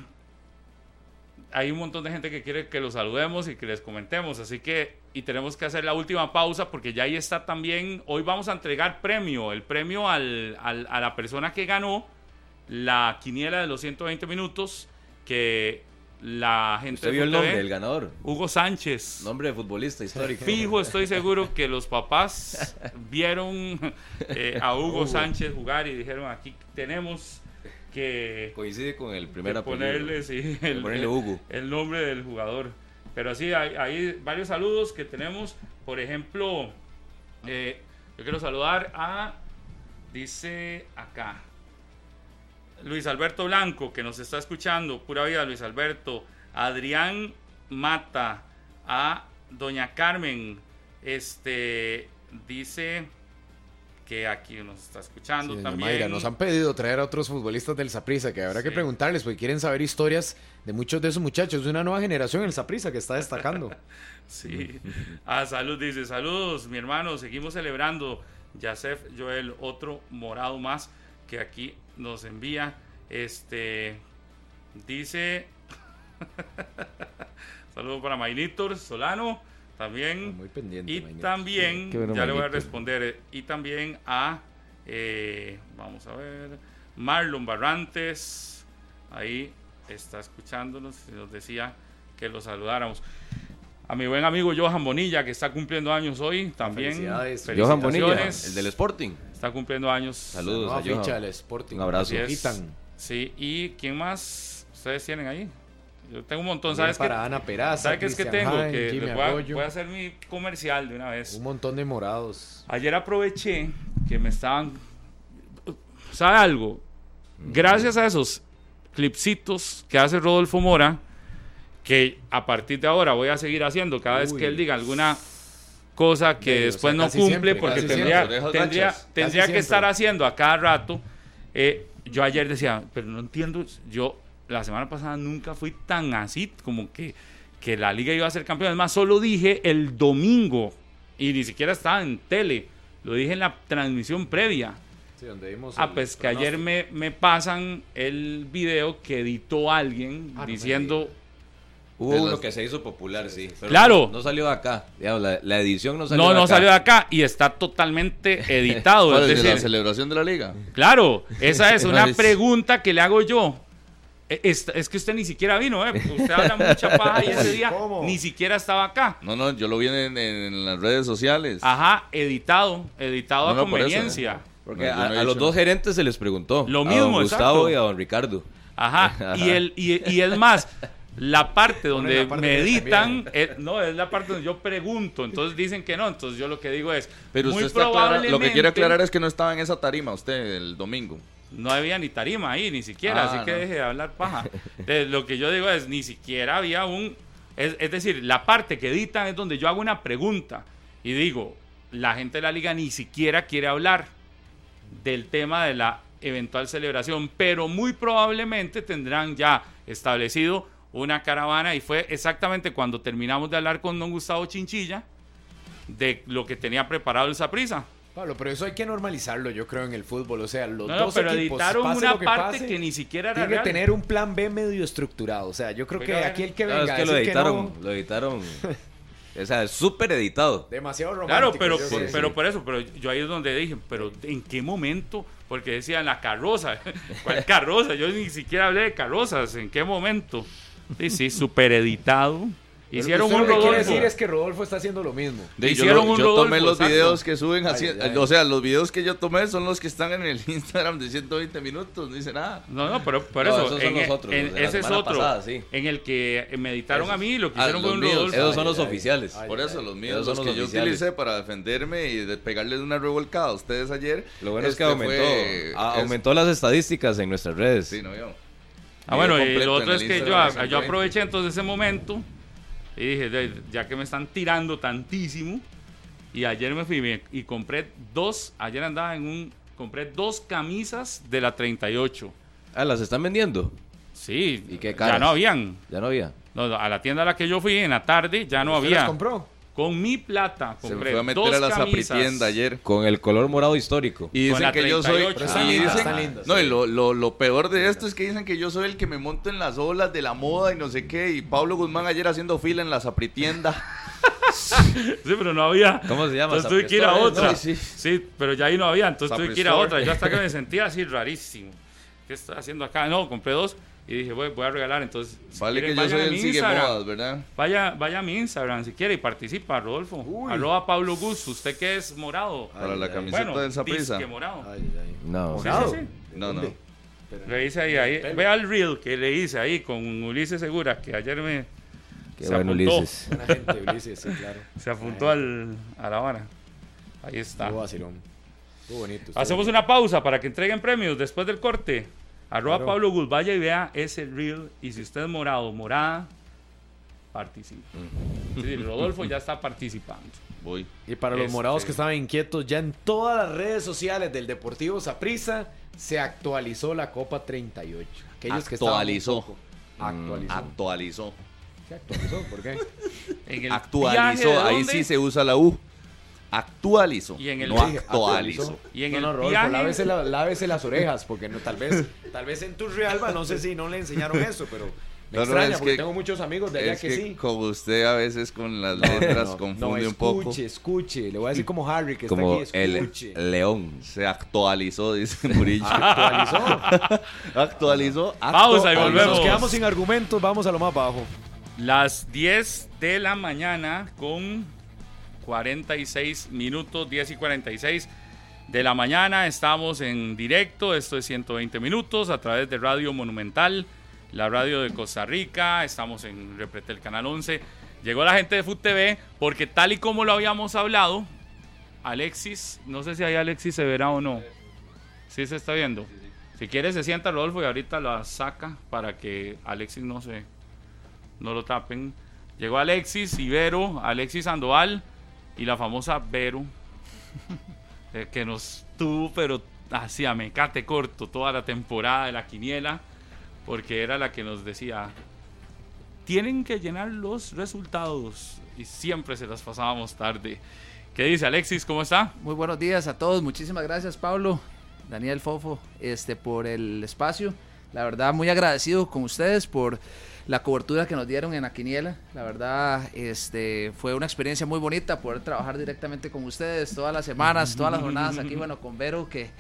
E: hay un montón de gente que quiere que los saludemos y que les comentemos, así que, y tenemos que hacer la última pausa porque ya ahí está también, hoy vamos a entregar premio, el premio al, al- a la persona que ganó la quiniela de los 120 minutos, que la gente
C: ¿Usted vio el nombre del ganador?
E: Hugo Sánchez.
C: Nombre de futbolista histórico.
E: Fijo, estoy seguro que los papás vieron eh, a Hugo, Sánchez jugar y dijeron, aquí tenemos que
C: Coincide con el primer apellido.
E: ponerle, sí, el,
C: ponerle Hugo.
E: el nombre del jugador. Pero sí, hay, hay varios saludos que tenemos. Por ejemplo, eh, yo quiero saludar a, dice acá, Luis Alberto Blanco, que nos está escuchando. Pura vida, Luis Alberto. Adrián Mata, a Doña Carmen, este, dice que aquí nos está escuchando
D: Sí,
E: también.
D: Mayra, nos han pedido traer a otros futbolistas del Saprissa que habrá que preguntarles porque quieren saber historias de muchos de esos muchachos de una nueva generación el Saprissa que está destacando.
E: Sí. Ah, salud, dice, saludos, mi hermano, seguimos celebrando. Yasef Joel, otro morado más que aquí nos envía. Este dice saludos para Mainitor Solano también.
D: Muy pendiente.
E: Y
D: Maynard.
E: también,
C: bueno,
E: ya le voy a responder, y también a, eh, vamos a ver, Marlon Barrantes, ahí está escuchándonos y nos decía que lo saludáramos. A mi buen amigo Johan Bonilla, que está cumpliendo años hoy, también.
D: Felicidades.
C: Johan Bonilla,
E: felicitaciones.
C: el del Sporting.
E: Está cumpliendo años.
C: Saludos a Johan.
D: ficha del Sporting.
C: Un abrazo.
E: Sí, y ¿quién más ustedes tienen ahí? Yo tengo un montón, ¿sabes qué?
D: para Ana Peraza,
E: ¿Sabes qué es que tengo? Que voy a, voy a hacer mi comercial de una vez.
D: Un montón de morados.
E: Ayer aproveché que me estaban. ¿Sabe algo? Gracias a esos clipsitos que hace Rodolfo Mora, que a partir de ahora voy a seguir haciendo cada vez
D: Uy.
E: que él diga alguna cosa que
D: o
E: después
D: sea,
E: no cumple,
D: siempre,
E: porque tendría,
B: siempre.
E: Tendría, tendría que estar haciendo a cada rato. Eh, yo ayer decía, pero no entiendo, yo la semana pasada nunca fui tan así como que, que la liga iba a ser campeón. Es más, solo dije el domingo y ni siquiera estaba en tele, lo dije en la transmisión previa.
D: Sí, donde vimos
E: Ah, pues que ayer me, me pasan el video que editó alguien
D: Ah, no
E: diciendo
C: Hubo uno que se hizo popular, sí. pero
E: Claro.
C: No, no salió de acá. Digamos, la, la edición no salió
E: No,
C: de
E: no
C: acá.
E: salió de acá y está totalmente editado.
B: ¿Cuál
E: es
B: la celebración de la liga?
E: Claro, esa es una pregunta que le hago yo. E- Es, es que usted ni siquiera vino, ¿eh? Usted habla mucha paja y ese día
D: ¿Cómo?
E: ni siquiera estaba acá.
B: No, no, yo lo vi en, en las redes sociales.
E: Ajá, editado, editado
B: No,
E: a
B: no, por eso.
E: conveniencia.
C: Porque
B: No,
C: a,
B: no
C: a los dos gerentes se les preguntó.
E: Lo
C: a
E: mismo,
C: don Gustavo
E: exacto.
C: y a don Ricardo.
E: Ajá, y, el, y, y es más, la parte donde
D: la parte
E: me
D: que
E: editan, eh, no, es la parte donde yo pregunto, entonces dicen que no, entonces yo lo que digo es,
B: Pero
E: muy
B: usted está aclara-
E: probablemente
B: lo que quiere aclarar es que no estaba en esa tarima usted el domingo.
E: no había ni tarima ahí, ni siquiera,
B: Ah,
E: así que deje de hablar paja. Entonces, lo que yo digo es, ni siquiera había un, es, es decir, la parte que editan es donde yo hago una pregunta y digo, la gente de la liga ni siquiera quiere hablar del tema de la eventual celebración, pero muy probablemente tendrán ya establecido una caravana y fue exactamente cuando terminamos de hablar con don Gustavo Chinchilla de lo que tenía preparado el Saprisa.
D: Pablo, pero eso hay que normalizarlo, yo creo, en el fútbol. O sea, los
E: No, no,
D: dos
E: pero
D: equipos,
E: editaron
D: pase
E: una
D: lo que
E: parte
D: pase,
E: que ni siquiera era
D: tiene que tener un plan B medio estructurado. O sea, yo creo que aquí el que
C: No,
D: venga
C: es que
D: a
C: lo editaron.
D: no,
C: Lo editaron. o sea, súper editado.
D: demasiado romántico.
E: Claro, pero,
D: yo
E: por,
D: sé.
E: pero por eso, pero yo ahí es donde dije, pero ¿en qué momento? Porque decían la carroza. ¿Cuál carroza? Yo ni siquiera hablé de carrozas. ¿En qué momento? Sí, sí, súper editado. Hicieron
D: usted
E: un
D: lo que quiere
E: Rodolfo.
D: decir es que Rodolfo está haciendo lo mismo.
B: De, yo
E: Hicieron
B: lo-
E: un
B: yo tomé
E: Rodolfo,
B: los
E: exacto.
B: videos que suben así,
D: ay, ay.
B: o sea, los videos que yo tomé son los que están en el Instagram de 120 minutos, no dice nada.
E: No, no, pero por
C: No,
E: eso.
C: esos son
E: en,
C: los
E: en-
C: otros,
E: en- ese es otro.
C: pasada, sí.
E: En el que me editaron a mí, lo que
B: Ah,
E: hicieron
B: los
E: fue un
B: míos.
E: Rodolfo.
C: Esos son los
D: ay,
C: oficiales.
D: ay.
B: Por eso, los míos,
C: Esos
B: los
C: son
B: que
C: los
B: yo
C: oficiales.
B: utilicé para defenderme y de pegarles una revolcada a ustedes ayer.
C: Lo bueno es que
B: este
C: aumentó,
B: fue-
C: a-
B: es-
C: aumentó las estadísticas en nuestras redes.
B: Sí, no, yo.
E: Ah, bueno, y lo otro es que yo,
B: Instagram de
E: yo
B: 120.
E: aproveché entonces ese momento y dije, "De- ya que me están tirando tantísimo, y ayer me fui y compré dos, ayer andaba en un, compré dos camisas de la 38.
C: Ah, las están vendiendo.
E: Sí,
C: ¿Y qué
E: ya no habían.
C: Ya no había.
E: No, a la tienda a la que yo fui en la tarde ya no
D: ¿Usted
E: había.
D: las compró?
E: Con mi plata
B: Se
E: compré
B: fue a meter
E: dos
B: a la
E: camisas.
B: Sapritienda ayer.
C: Con el color morado histórico.
B: Y dicen que yo soy.
E: 38.
D: Pero están
B: y
D: lindas,
B: dicen-
D: están lindas.
B: No, y lo, lo, lo peor de esto es que dicen que yo soy el que me monto en las olas de la moda y no sé qué. Y Pablo Guzmán ayer haciendo fila en la Sapritienda.
E: Sí, pero no había.
C: ¿Cómo se llama?
E: Entonces tuve que ir a otra.
C: ¿no?
B: Sí,
E: Sí, pero ya ahí no había, entonces tuve que ir a otra. Yo hasta que me sentía así rarísimo. ¿Qué estoy haciendo acá? No, compré dos y dije, voy, voy a regalar. Entonces, si
B: Vale que yo soy el sigue modas, ¿verdad?
E: Vaya, vaya a mi Instagram si quiere y participa, Rodolfo. Arroba Pablo Gus. ¿Usted qué es morado?
B: Para la camiseta
E: bueno,
B: del
E: disque morado.
D: Ay, ay.
C: No.
E: Sí,
D: Morado.
E: sí, sí.
B: No, no.
E: Le hice ahí, ahí. Vea el reel que le hice ahí con Ulises Segura, que ayer me
C: Qué
E: se
C: bueno,
E: apuntó.
C: Ulises.
D: Buena gente, Ulises, sí, claro.
E: Se apuntó al, a la vara. Ahí está.
D: Estuvo vacilón. Estuvo bonito. estuvo
E: Hacemos una pausa para que entreguen premios después del corte. Arroba
D: Claro.
E: Pablo Gus, vaya y vea ese reel. Y si usted es morado o morada, participe. Sí, Rodolfo ya está participando.
B: Voy.
D: Y para los
E: Este-
D: morados que estaban inquietos, ya en todas las redes sociales del Deportivo Saprissa se actualizó la Copa 38. Aquellos que estaban
B: Actualizó.
D: poco- Actualizó.
B: Actualizó.
D: ¿Qué actualizó? ¿Por qué?
E: En el viaje
B: Actualizó. Ahí sí se usa la U. Actualizó.
E: Y en el
B: no actualizó.
E: Y en
D: no,
E: el
D: no, Rodolfo,
E: viaje-
D: lávese, la- lávese las orejas, porque no, tal vez tal vez en tu Realba, no sé si no le enseñaron eso, pero me
B: No, no,
D: extraña
B: es
D: porque
B: que-
D: tengo muchos amigos de allá
B: Es
D: que,
B: que,
D: sí.
B: como usted a veces con las letras
D: no,
B: confunde un poco.
D: Escuche, escuche. Le voy a decir como Harry que
C: Como
D: está aquí.
C: el
D: Escuche.
C: león.
B: Se actualizó, dice Murillo.
D: Actualizó.
B: actualizó.
E: Pausa y volvemos.
D: Nos quedamos sin argumentos, vamos a lo más bajo.
E: Las 10 de la mañana con 46 minutos, 10 y 46 de la mañana. Estamos en directo, esto es 120 minutos a través de Radio Monumental, la radio de Costa Rica. Estamos en Repretel Canal 11. Llegó la gente de Food TV porque tal y como lo habíamos hablado, Alexis, no sé si ahí Alexis se verá o no. Sí se está viendo. Si quiere se sienta Rodolfo y ahorita la saca para que Alexis no se no lo tapen. Llegó Alexis Ibero, Alexis Sandoval y la famosa Vero, eh, que nos tuvo, pero hacía mecate corto toda la temporada de la quiniela, porque era la que nos decía, tienen que llenar los resultados, y siempre se las pasábamos tarde. ¿Qué dice Alexis? ¿Cómo está?
I: Muy buenos días a todos. Muchísimas gracias, Pablo, Daniel Fofo, este, por el espacio. La verdad, muy agradecido con ustedes por la cobertura que nos dieron en la quiniela. La verdad, este, fue una experiencia muy bonita poder trabajar directamente con ustedes todas las semanas, todas las jornadas aquí, bueno, con Vero, que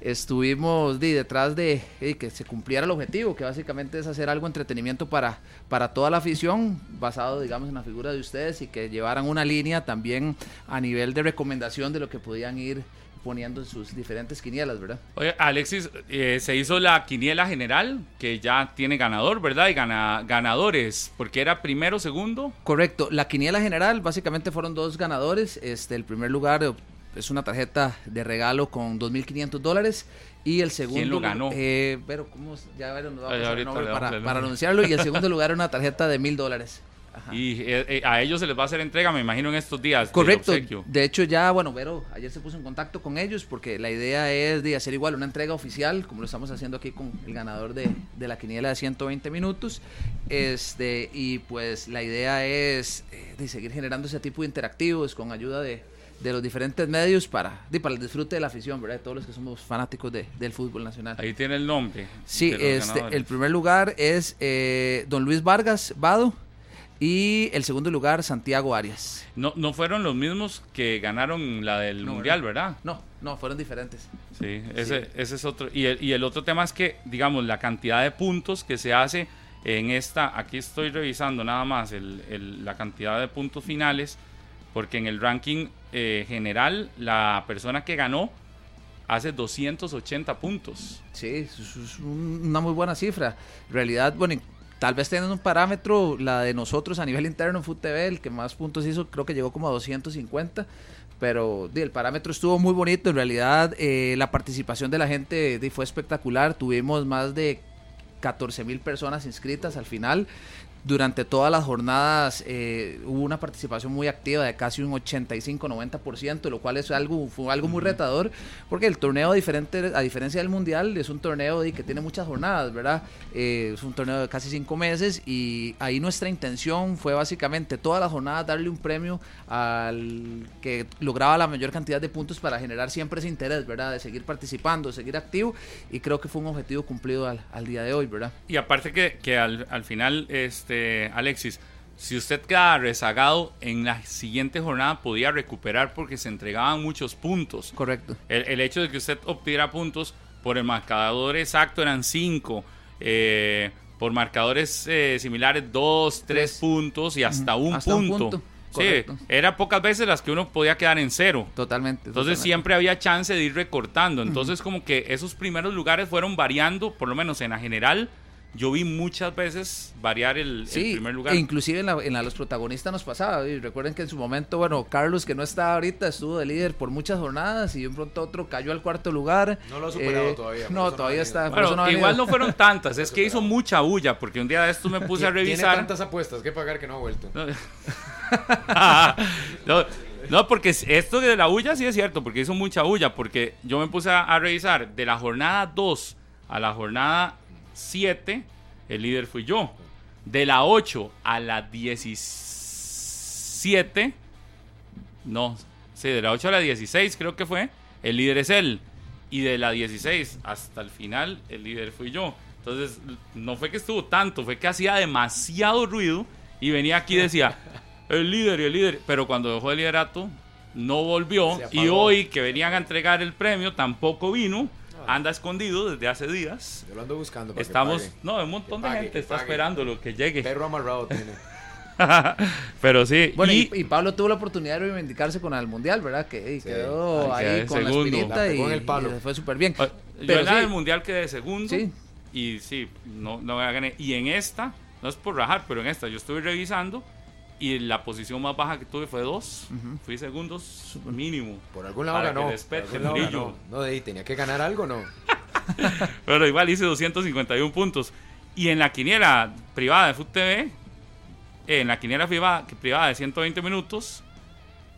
I: estuvimos detrás de eh, que se cumpliera el objetivo, que básicamente es hacer algo entretenimiento para, para toda la afición, basado, digamos, en la figura de ustedes y que llevaran una línea también a nivel de recomendación de lo que podían ir poniendo en sus diferentes quinielas, ¿verdad?
E: Oye, Alexis, eh, se hizo la quiniela general, que ya tiene ganador, ¿verdad? Y gana, ganadores, porque era primero, segundo.
I: Correcto, la quiniela general básicamente fueron dos ganadores. Este, el primer lugar es una tarjeta de regalo con 2.500 dólares y el segundo
E: ¿Quién lo ganó?
I: Eh, pero cómo ya ver, nos vamos
E: Ay,
I: a
E: ahorita
I: nombre para,
E: el
I: para
E: nombre.
I: anunciarlo y el segundo lugar era una tarjeta de mil dólares. Ajá.
E: Y eh, eh, a ellos se les va a hacer entrega, me imagino, en estos días.
I: Correcto. De hecho, ya, bueno, Vero ayer se puso en contacto con ellos porque la idea es de hacer igual una entrega oficial, como lo estamos haciendo aquí con el ganador de, de la quiniela de 120 minutos. Este, y pues la idea es eh, de seguir generando ese tipo de interactivos con ayuda de, de los diferentes medios para, de, para el disfrute de la afición, ¿verdad? De todos los que somos fanáticos de- del fútbol nacional.
E: Ahí tiene el nombre.
I: Sí, este,
E: ganadores.
I: el primer lugar es eh, Don Luis Vargas Vado y el segundo lugar Santiago Arias.
E: No, no fueron los mismos que ganaron la del
I: No,
E: Mundial, ¿verdad?
I: No, no, fueron diferentes.
E: Sí, ese, ese es otro. Y el, y el otro tema es que, digamos, la cantidad de puntos que se hace en esta. Aquí estoy revisando nada más el- el- la cantidad de puntos finales, porque en el ranking eh, general, la persona que ganó hace 280 puntos.
I: Sí, es es un- una muy buena cifra. En realidad, bueno, tal vez teniendo un parámetro, la de nosotros a nivel interno en FUTV, el que más puntos hizo, creo que llegó como a 250. Pero el parámetro estuvo muy bonito. En realidad, eh, la participación de la gente fue espectacular. Tuvimos más de 14 mil personas inscritas al final. Durante todas las jornadas eh, hubo una participación muy activa de casi un 85-90%, lo cual es algo, fue algo muy retador, porque el torneo, diferente, a diferencia del Mundial, es un torneo que tiene muchas jornadas, ¿verdad? Eh, es un torneo de casi cinco meses y ahí nuestra intención fue básicamente todas las jornadas darle un premio al que lograba la mayor cantidad de puntos para generar siempre ese interés, ¿verdad? De seguir participando, de seguir activo y creo que fue un objetivo cumplido al, al día de hoy, ¿verdad?
E: Y aparte que, que al, al final, este Alexis, si usted queda rezagado en la siguiente jornada podía recuperar porque se entregaban muchos puntos.
I: Correcto.
E: El, el hecho de que usted obtuviera puntos por el marcador exacto eran 5, por marcadores eh, similares 2, 3
I: Tres.
E: puntos y hasta un
I: Hasta un
E: punto.
I: punto,
E: Sí, era pocas veces las que uno podía quedar en cero.
I: Totalmente.
E: Entonces
I: totalmente.
E: siempre había chance de ir recortando. Entonces como que esos primeros lugares fueron variando, por lo menos en la general. Yo vi muchas veces variar el, el
I: Sí,
E: primer lugar.
I: e inclusive en, la, en la los protagonistas nos pasaba. Y recuerden que en su momento, bueno, Carlos, que no está ahorita, estuvo de líder por muchas jornadas y de un pronto a otro cayó al cuarto lugar.
D: No lo ha superado
I: Eh,
D: todavía,
I: No, todavía está.
E: Bueno,
I: no
E: igual no fueron tantas, es que hizo mucha bulla, porque un día de estos me puse a
D: Tiene
E: revisar.
D: tantas apuestas que pagar que no ha vuelto.
E: no, no, porque esto de la bulla sí es cierto, porque hizo mucha bulla, porque yo me puse a, a revisar de la jornada 2 a la jornada 7, el líder fui yo. De la 8 a la 17, no, sí, de la 8 a la 16 creo que fue, el líder es él. Y de la 16 hasta el final, el líder fui yo. Entonces, no fue que estuvo tanto, fue que hacía demasiado ruido y venía aquí y decía, el líder y el líder. Pero cuando dejó el liderato, no volvió. Y hoy que venían a entregar el premio, tampoco vino. Anda escondido desde hace días.
D: Yo lo ando buscando. para que
E: Estamos,
D: pague.
E: no, un montón
D: Que
E: de
D: pague,
E: gente
D: que
E: está
D: pague.
E: esperando lo que llegue.
D: Perro amarrado tiene.
E: Pero sí,
I: Bueno, y, Pablo tuvo la oportunidad de reivindicarse con el Mundial, ¿verdad? Que y
D: Sí.
I: quedó
E: Ay,
I: ahí con
E: segundo.
I: la espinita
D: La
I: y,
D: el palo.
I: y fue súper bien.
E: Ah, yo
I: Pero
E: en la
I: sí,
E: del mundial quedé segundo.
I: Sí.
E: Y sí, no, no gané. Y en esta, no es por rajar, pero en esta yo estuve revisando y la posición más baja que tuve fue dos. Fui segundos mínimo.
D: Por algún lado ganó. No, de ahí tenía que ganar algo, ¿no?
E: Pero igual hice 251 puntos. Y en la quiniela privada de FUTV, eh, en la quiniela privada, privada de 120 minutos,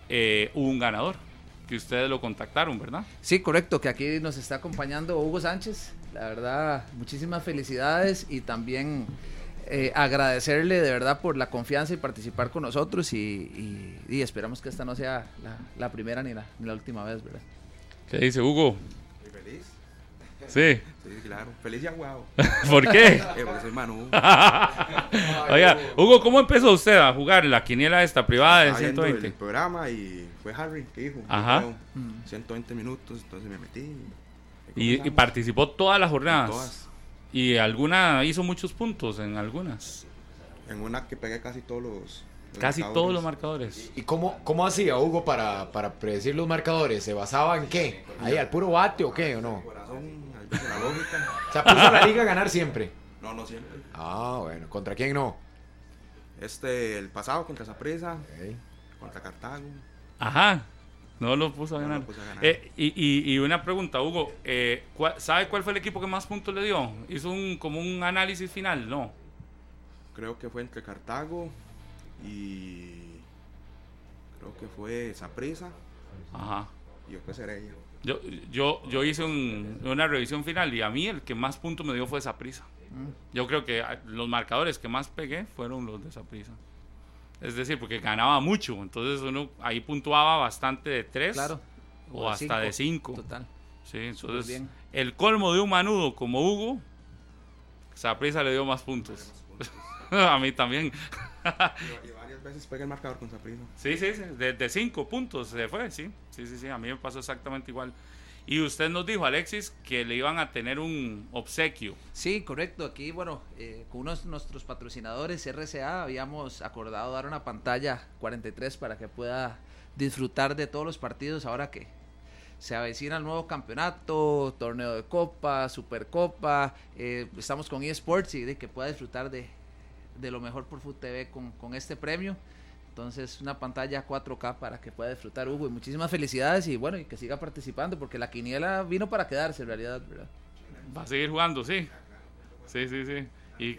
E: eh, hubo un ganador. Que ustedes lo contactaron, ¿verdad?
I: Sí, correcto, que aquí nos está acompañando Hugo Sánchez. La verdad, muchísimas felicidades y también eh, agradecerle de verdad por la confianza y participar con nosotros y, y- y esperamos que esta no sea la, la primera ni la, ni la última vez, ¿verdad?
E: ¿Qué dice Hugo?
J: Estoy feliz.
E: Sí.
J: Sí, claro. Feliz y aguado.
E: ¿Por qué?
J: Eh, porque soy Manu.
E: Oiga, Hugo, ¿cómo empezó usted a jugar la quiniela esta privada de
J: Estaba viendo
E: 120?
J: el programa y fue Harry que dijo.
E: Ajá.
J: yo creo, 120 minutos, entonces me metí.
E: Y, y participó todas las jornadas.
J: Todas.
E: Y alguna hizo muchos puntos en algunas.
J: En una que pegué casi todos los. los
E: Casi
J: marcadores.
E: todos los marcadores.
D: ¿Y cómo, cómo hacía Hugo para, para predecir los marcadores? ¿Se basaba en qué? ¿Ahí al puro bate o qué o no?
J: Corazón, la lógica.
D: O sea, puso a la liga a ganar siempre.
J: No, no siempre.
D: Ah, bueno. ¿Contra quién no?
J: Este, el pasado contra Zaprisa, contra Cartago.
E: Ajá. No lo puso a
J: No
E: ganar.
J: puse a ganar.
E: Eh, y, y- y una pregunta, Hugo. eh, ¿cuál- ¿Sabe cuál fue el equipo que más puntos le dio? Hizo un, como un análisis final, ¿no?
J: Creo que fue entre Cartago y. Creo que fue Zaprisa
E: Ajá.
J: y después Heredia.
E: Yo, yo, yo hice un- una revisión final y a mí el que más puntos me dio fue Saprisa. Yo creo que ah, los marcadores que más pegué fueron los de Saprisa. Es decir, porque ganaba mucho, entonces uno ahí puntuaba bastante de 3
I: Claro.
E: o,
I: de
E: hasta
I: cinco.
E: de 5.
I: Total.
E: Sí, entonces
I: bien.
E: el colmo de un manudo como Hugo, Saprisa le dio más puntos. a mí también.
J: Y varias veces pegué el marcador con Zaprisa.
E: Sí, sí, sí, de 5 puntos se fue, sí. Sí, sí, sí, a mí me pasó exactamente igual. Y usted nos dijo, Alexis, que le iban a tener un obsequio.
I: Sí, correcto. Aquí, bueno, eh, con unos de nuestros patrocinadores, RCA, habíamos acordado dar una pantalla 43 para que pueda disfrutar de todos los partidos ahora que se avecina el nuevo campeonato, torneo de copa, supercopa. eh, estamos con eSports y de que pueda disfrutar de, de lo mejor por Food TV con, con este premio. Entonces, una pantalla 4K para que pueda disfrutar Hugo. Y muchísimas felicidades y bueno, y que siga participando porque la quiniela vino para quedarse en realidad, ¿verdad?
E: Va a seguir jugando, sí. Sí, sí, sí. Y,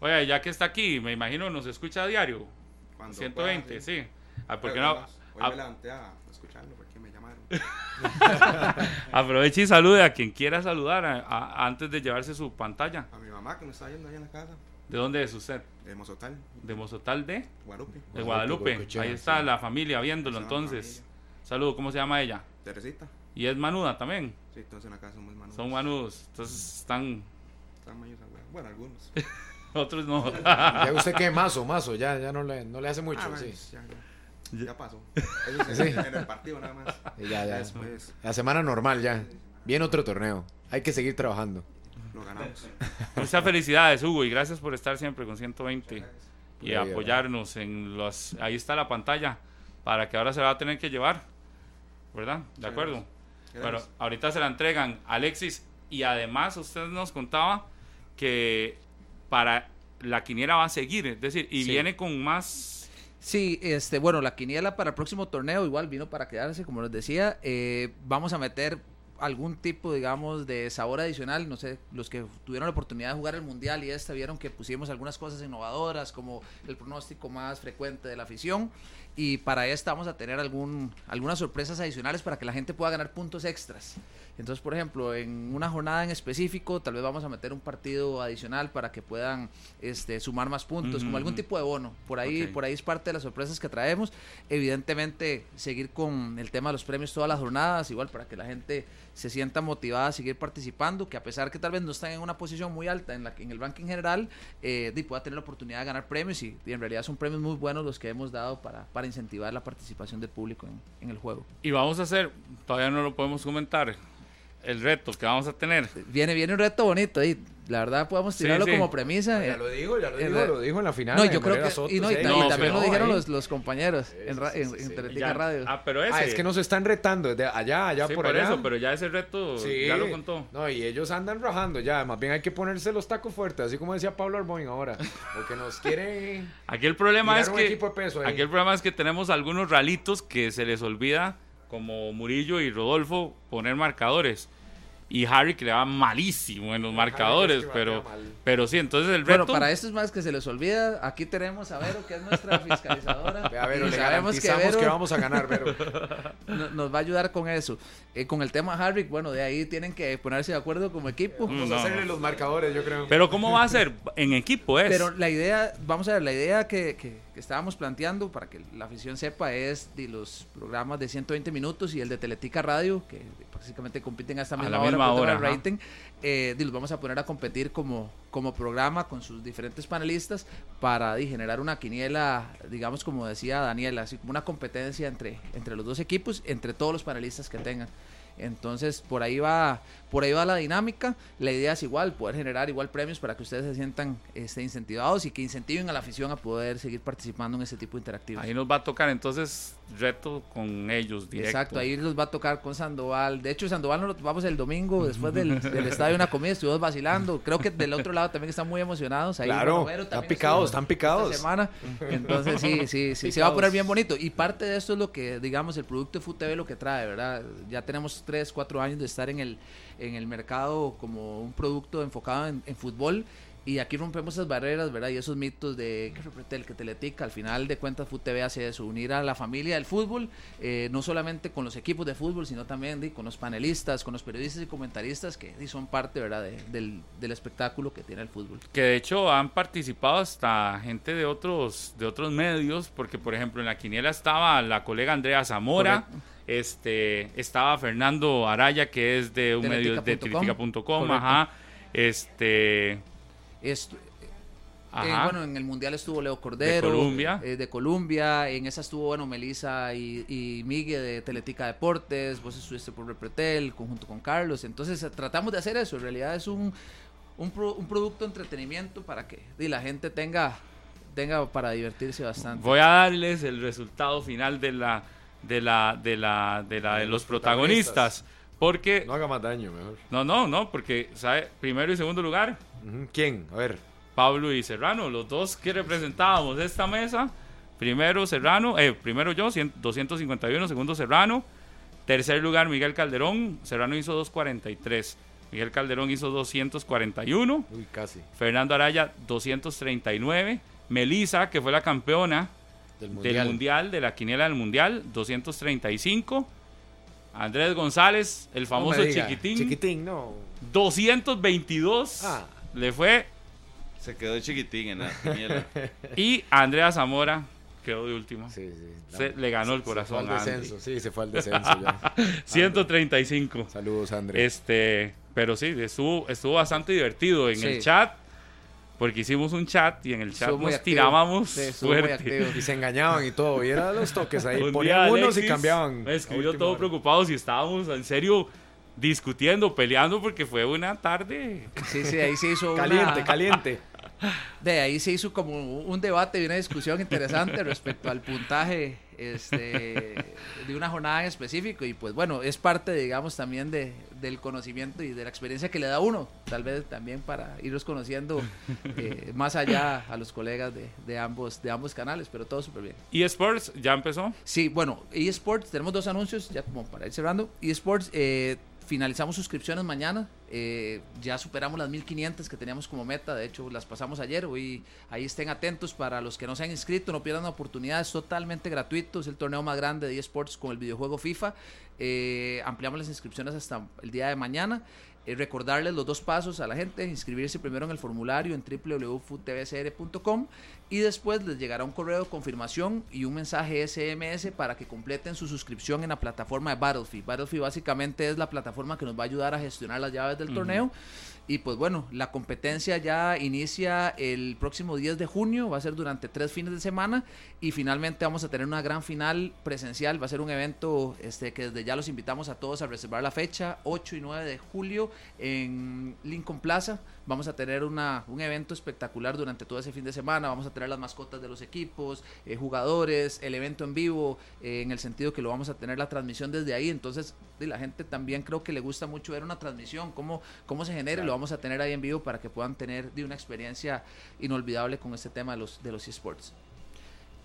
E: oye, ya que está aquí, me imagino nos escucha a diario.
J: Cuando
E: 120,
J: pueda,
E: sí. Ah, ¿por qué
J: Pero
E: no?
J: Hoy
E: Ah,
J: me levanté a escucharlo porque me llamaron.
E: Aproveche y salude a quien quiera saludar a- a- antes de llevarse su pantalla.
J: A mi mamá que me está yendo ahí en la casa,
E: ¿De dónde es usted?
J: de Mozotal,
E: ¿De Mozotal de?
J: Guadalupe.
E: De Guadalupe.
D: Guadalupe,
E: Ahí está
D: sí.
E: la familia viéndolo entonces. Saludo, ¿cómo se llama ella?
J: Teresita.
E: Y es manuda también.
J: Sí, entonces en la casa somos manos.
E: Son manudos. Entonces están.
J: Están mayos abuelos. Bueno, algunos.
E: Otros no.
D: Ya usted qué, mazo, mazo, ya, ya no, le, no le hace mucho.
J: Ah,
D: sí.
J: pues, ya, ya. Ya pasó. Eso sí,
D: Sí.
J: en el partido nada más.
D: Y ya, ya.
J: Después
D: La semana normal ya. Viene otro torneo. Hay que seguir trabajando.
J: Lo ganamos.
E: Muchas felicidades, Hugo, y gracias por estar siempre con 120 y
D: Muy bien.
E: apoyarnos en los. Ahí está la pantalla para que ahora se la va a tener que llevar, ¿verdad? De acuerdo. Pero ahorita se la entregan Alexis y además usted nos contaba que para la quiniera va a seguir, es decir, y
I: Sí.
E: viene con más.
I: Sí, este, bueno, la quiniela para el próximo torneo igual vino para quedarse, como les decía. Eh, vamos a meter algún tipo, digamos, de sabor adicional. No sé, los que tuvieron la oportunidad de jugar el mundial y esta vieron que pusimos algunas cosas innovadoras, como el pronóstico más frecuente de la afición. Y para esta vamos a tener algún, algunas sorpresas adicionales para que la gente pueda ganar puntos extras. Entonces, por ejemplo, en una jornada en específico, tal vez vamos a meter un partido adicional para que puedan este, sumar más puntos, como algún tipo de bono. Por ahí, por ahí es parte de las sorpresas que traemos. Evidentemente, seguir con el tema de los premios todas las jornadas, igual para que la gente se sienta motivada a seguir participando, que a pesar que tal vez no están en una posición muy alta en, la, en el ranking general, eh, pueda tener la oportunidad de ganar premios y, y en realidad son premios muy buenos los que hemos dado para, para incentivar la participación del público en, en el juego.
E: Y vamos a hacer, todavía no lo podemos comentar, el reto que vamos a tener.
I: Viene, viene un reto bonito y la verdad podemos tirarlo
E: sí.
I: como premisa.
D: Ya
I: eh,
D: lo digo, ya lo
I: en
D: digo, lo dijo en la final.
I: No, yo creo que.
D: Soto,
I: y, no, y,
D: sí,
I: ta-
E: no,
I: y también lo dijeron los, los compañeros en, ra-
D: sí,
I: en,
D: sí,
I: en
D: sí.
I: Teletica
E: Ya-
I: Radio.
E: Ah, pero ese.
D: Ah, es que nos están retando desde allá, allá
E: Sí,
D: por,
E: por,
D: allá.
E: eso, pero ya ese reto
D: Sí.
E: ya lo contó.
D: No, y ellos andan rajando ya. Más bien hay que ponerse los tacos fuertes, así como decía Pablo Arboin ahora. Porque nos quieren.
E: Aquí el problema es
D: un
E: que
D: equipo de peso ahí.
E: aquí el problema es que tenemos algunos ralitos que se les olvida como Murillo y Rodolfo poner marcadores y Harry que le va malísimo en los marcadores,
D: es que
E: pero pero sí, entonces el reto
I: Bueno, para esto es más que se les olvida. Aquí tenemos a Vero, que es nuestra fiscalizadora.
D: Ve a Vero,
I: y
D: le
I: sabemos que
D: garantizamos
I: Vero
D: que vamos a ganar, Vero.
I: no- nos va a ayudar con eso. Eh, con el tema Harry, bueno, de ahí tienen que ponerse de acuerdo como equipo.
D: Vamos
E: no,
D: a hacerle los marcadores, yo creo.
E: Pero cómo va a ser en equipo es.
I: Pero la idea, vamos a ver, la idea que, que- que estábamos planteando para que la afición sepa es de los programas de 120 minutos y el de Teletica Radio, que básicamente compiten a esta
E: A
I: misma
E: la
I: hora
E: misma hora,
I: rating, eh, di, los vamos a poner a competir como, como programa con sus diferentes panelistas para di, generar una quiniela, digamos como decía Daniela, así como una competencia entre, entre los dos equipos, entre todos los panelistas que tengan. Entonces, por ahí va, por ahí va la dinámica. La idea es igual, poder generar igual premios para que ustedes se sientan este, incentivados y que incentiven a la afición a poder seguir participando en ese tipo de interactivos.
E: Ahí nos va a tocar entonces reto con ellos directo.
I: Exacto, ahí los va a tocar con Sandoval. De hecho, Sandoval nos lo vamos el domingo después del, del estadio una comida, estuvimos vacilando. Creo que del otro lado también están muy emocionados. Ahí
D: Claro, están picados,
I: estuvo
D: están picados.
I: esta semana. Entonces, sí, sí, sí, se va a poner bien bonito. Y parte de esto es lo que, digamos, el producto de FUTV lo que trae, ¿verdad? Ya tenemos 3, 4 años de estar en el, en el mercado como un producto enfocado en, en fútbol. Y aquí rompemos esas barreras, ¿verdad? Y esos mitos de que Repretel, que Teletica, al final de cuentas FUTV hace eso, unir a la familia del fútbol, eh, no solamente con los equipos de fútbol, sino también con los panelistas, con los periodistas y comentaristas que son parte, ¿verdad? de- del, del espectáculo que tiene el fútbol.
E: Que de hecho han participado hasta gente de otros, de otros medios, porque por ejemplo en la quiniela estaba la colega Andrea Zamora,
I: Correcto.
E: este, estaba Fernando Araya, que es de un medio de
I: Teletica.com.
E: ajá. Este,
I: Esto, eh,
E: Ajá.
I: bueno, en el Mundial estuvo Leo Cordero.
E: Colombia.
I: eh, de Colombia. En esa estuvo, bueno, Melissa y, y Migue de Teletica Deportes. Vos estuviste por Repretel, conjunto con Carlos. Entonces, eh, tratamos de hacer eso. En realidad es un, un, pro- un producto de entretenimiento para que di, la gente tenga, tenga para divertirse bastante.
E: voy a darles el resultado final de la, de la, de la, de la, de los protagonistas. Porque,
D: No haga más daño, mejor.
E: no, no, no, porque, ¿sabe? Primero y segundo lugar,
D: ¿Quién? A ver.
E: Pablo y Serrano, los dos que representábamos esta mesa. Primero Serrano, eh, primero yo, 100 251, segundo Serrano. Tercer lugar Miguel Calderón, Serrano hizo 243. Miguel Calderón hizo 241.
D: Uy, casi.
E: Fernando Araya 239. Melisa, que fue la campeona
D: Del
E: del
D: mundial.
E: de la quiniela del mundial, 235. Andrés González, el
D: No
E: famoso
D: diga.
E: chiquitín,
D: Chiquitín, no.
E: 222.
D: Ah.
E: Le fue
B: Se quedó chiquitín en la quiniela.
E: Y Andrea Zamora quedó de último.
D: Sí, sí.
E: Se- le ganó el
D: Se fue
E: corazón
D: al
E: a Andy.
D: descenso, sí, se fue al descenso ya.
E: 135.
D: Saludos, André.
E: Este, pero sí, estuvo, estuvo bastante divertido en
I: Sí.
E: el chat. Porque hicimos un chat y en el chat
I: Estuvo muy
E: nos tirábamos
I: Sí,
E: fuerte.
D: Y se engañaban y todo. Y eran los toques ahí.
E: Un
D: Ponían unos y cambiaban.
E: Me escribió todo
D: hora.
E: preocupado si estábamos en serio discutiendo, peleando, porque fue una tarde.
I: Sí, sí, ahí se hizo una-
D: Caliente, caliente.
I: De ahí se hizo como un debate y una discusión interesante respecto al puntaje este, de una jornada en específico. Y pues bueno, es parte, digamos, también de, del conocimiento y de la experiencia que le da uno, tal vez también para irlos conociendo eh, más allá a los colegas de, de ambos, de ambos canales, pero todo súper bien.
E: eSports ya empezó.
I: Sí, bueno, eSports, tenemos dos anuncios, ya como para ir cerrando. eSports, eh, finalizamos suscripciones mañana. eh, ya superamos las 1500 que teníamos como meta. De hecho, las pasamos ayer. Hoy ahí estén atentos para los que no se han inscrito, no pierdan la oportunidad. Es totalmente gratuito. Es el torneo más grande de eSports con el videojuego FIFA. Eh, ampliamos las inscripciones hasta el día de mañana. Eh, recordarles los dos pasos a la gente, inscribirse primero en el formulario en www.tvcr.com y después les llegará un correo de confirmación y un mensaje SMS para que completen su suscripción en la plataforma de Battlefield. Battlefield básicamente es la plataforma que nos va a ayudar a gestionar las llaves del torneo. Y pues bueno, la competencia ya inicia el próximo 10 de junio, va a ser durante tres fines de semana y finalmente vamos a tener una gran final presencial, va a ser un evento este, que desde ya los invitamos a todos a reservar la fecha, 8 y 9 de julio en Lincoln Plaza, vamos a tener una, un evento espectacular durante todo ese fin de semana, vamos a tener las mascotas de los equipos, eh, jugadores, el evento en vivo, eh, en el sentido que lo vamos a tener la transmisión desde ahí, entonces de la gente también creo que le gusta mucho ver una transmisión, cómo, cómo se genera, y lo vamos a tener ahí en vivo para que puedan tener de una experiencia inolvidable con este tema de los, de los esports.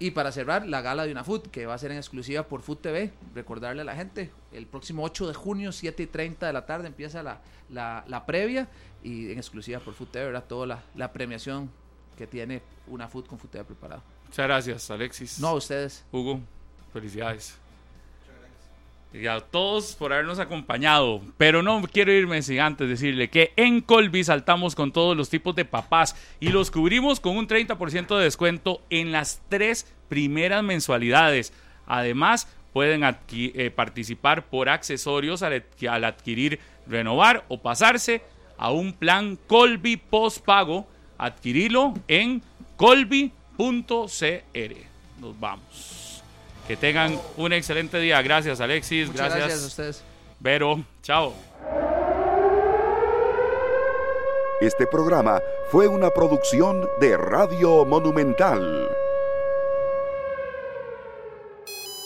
I: Y para cerrar, la gala de una Food, que va a ser en exclusiva por Food TV. Recordarle a la gente, el próximo 8 de junio, 7 y 30 de la tarde, empieza la, la, la previa y en exclusiva por Food TV, ¿verdad? Toda la, la premiación que tiene una Food con TV preparado.
E: Muchas gracias, Alexis.
I: No a ustedes.
E: Hugo, felicidades. Y a todos por habernos acompañado. Pero no quiero irme sin antes decirle que en Colby saltamos con todos los tipos de papás y los cubrimos con un 30% de descuento en las tres primeras mensualidades. Además, pueden eh, participar por accesorios al adquirir, renovar o pasarse a un plan Colby postpago. Adquirilo en colby.cr. Nos vamos. Que tengan un excelente día. Gracias, Alexis.
I: Muchas
E: gracias,
I: gracias a ustedes.
E: Vero. Chao.
A: Este programa fue una producción de Radio Monumental.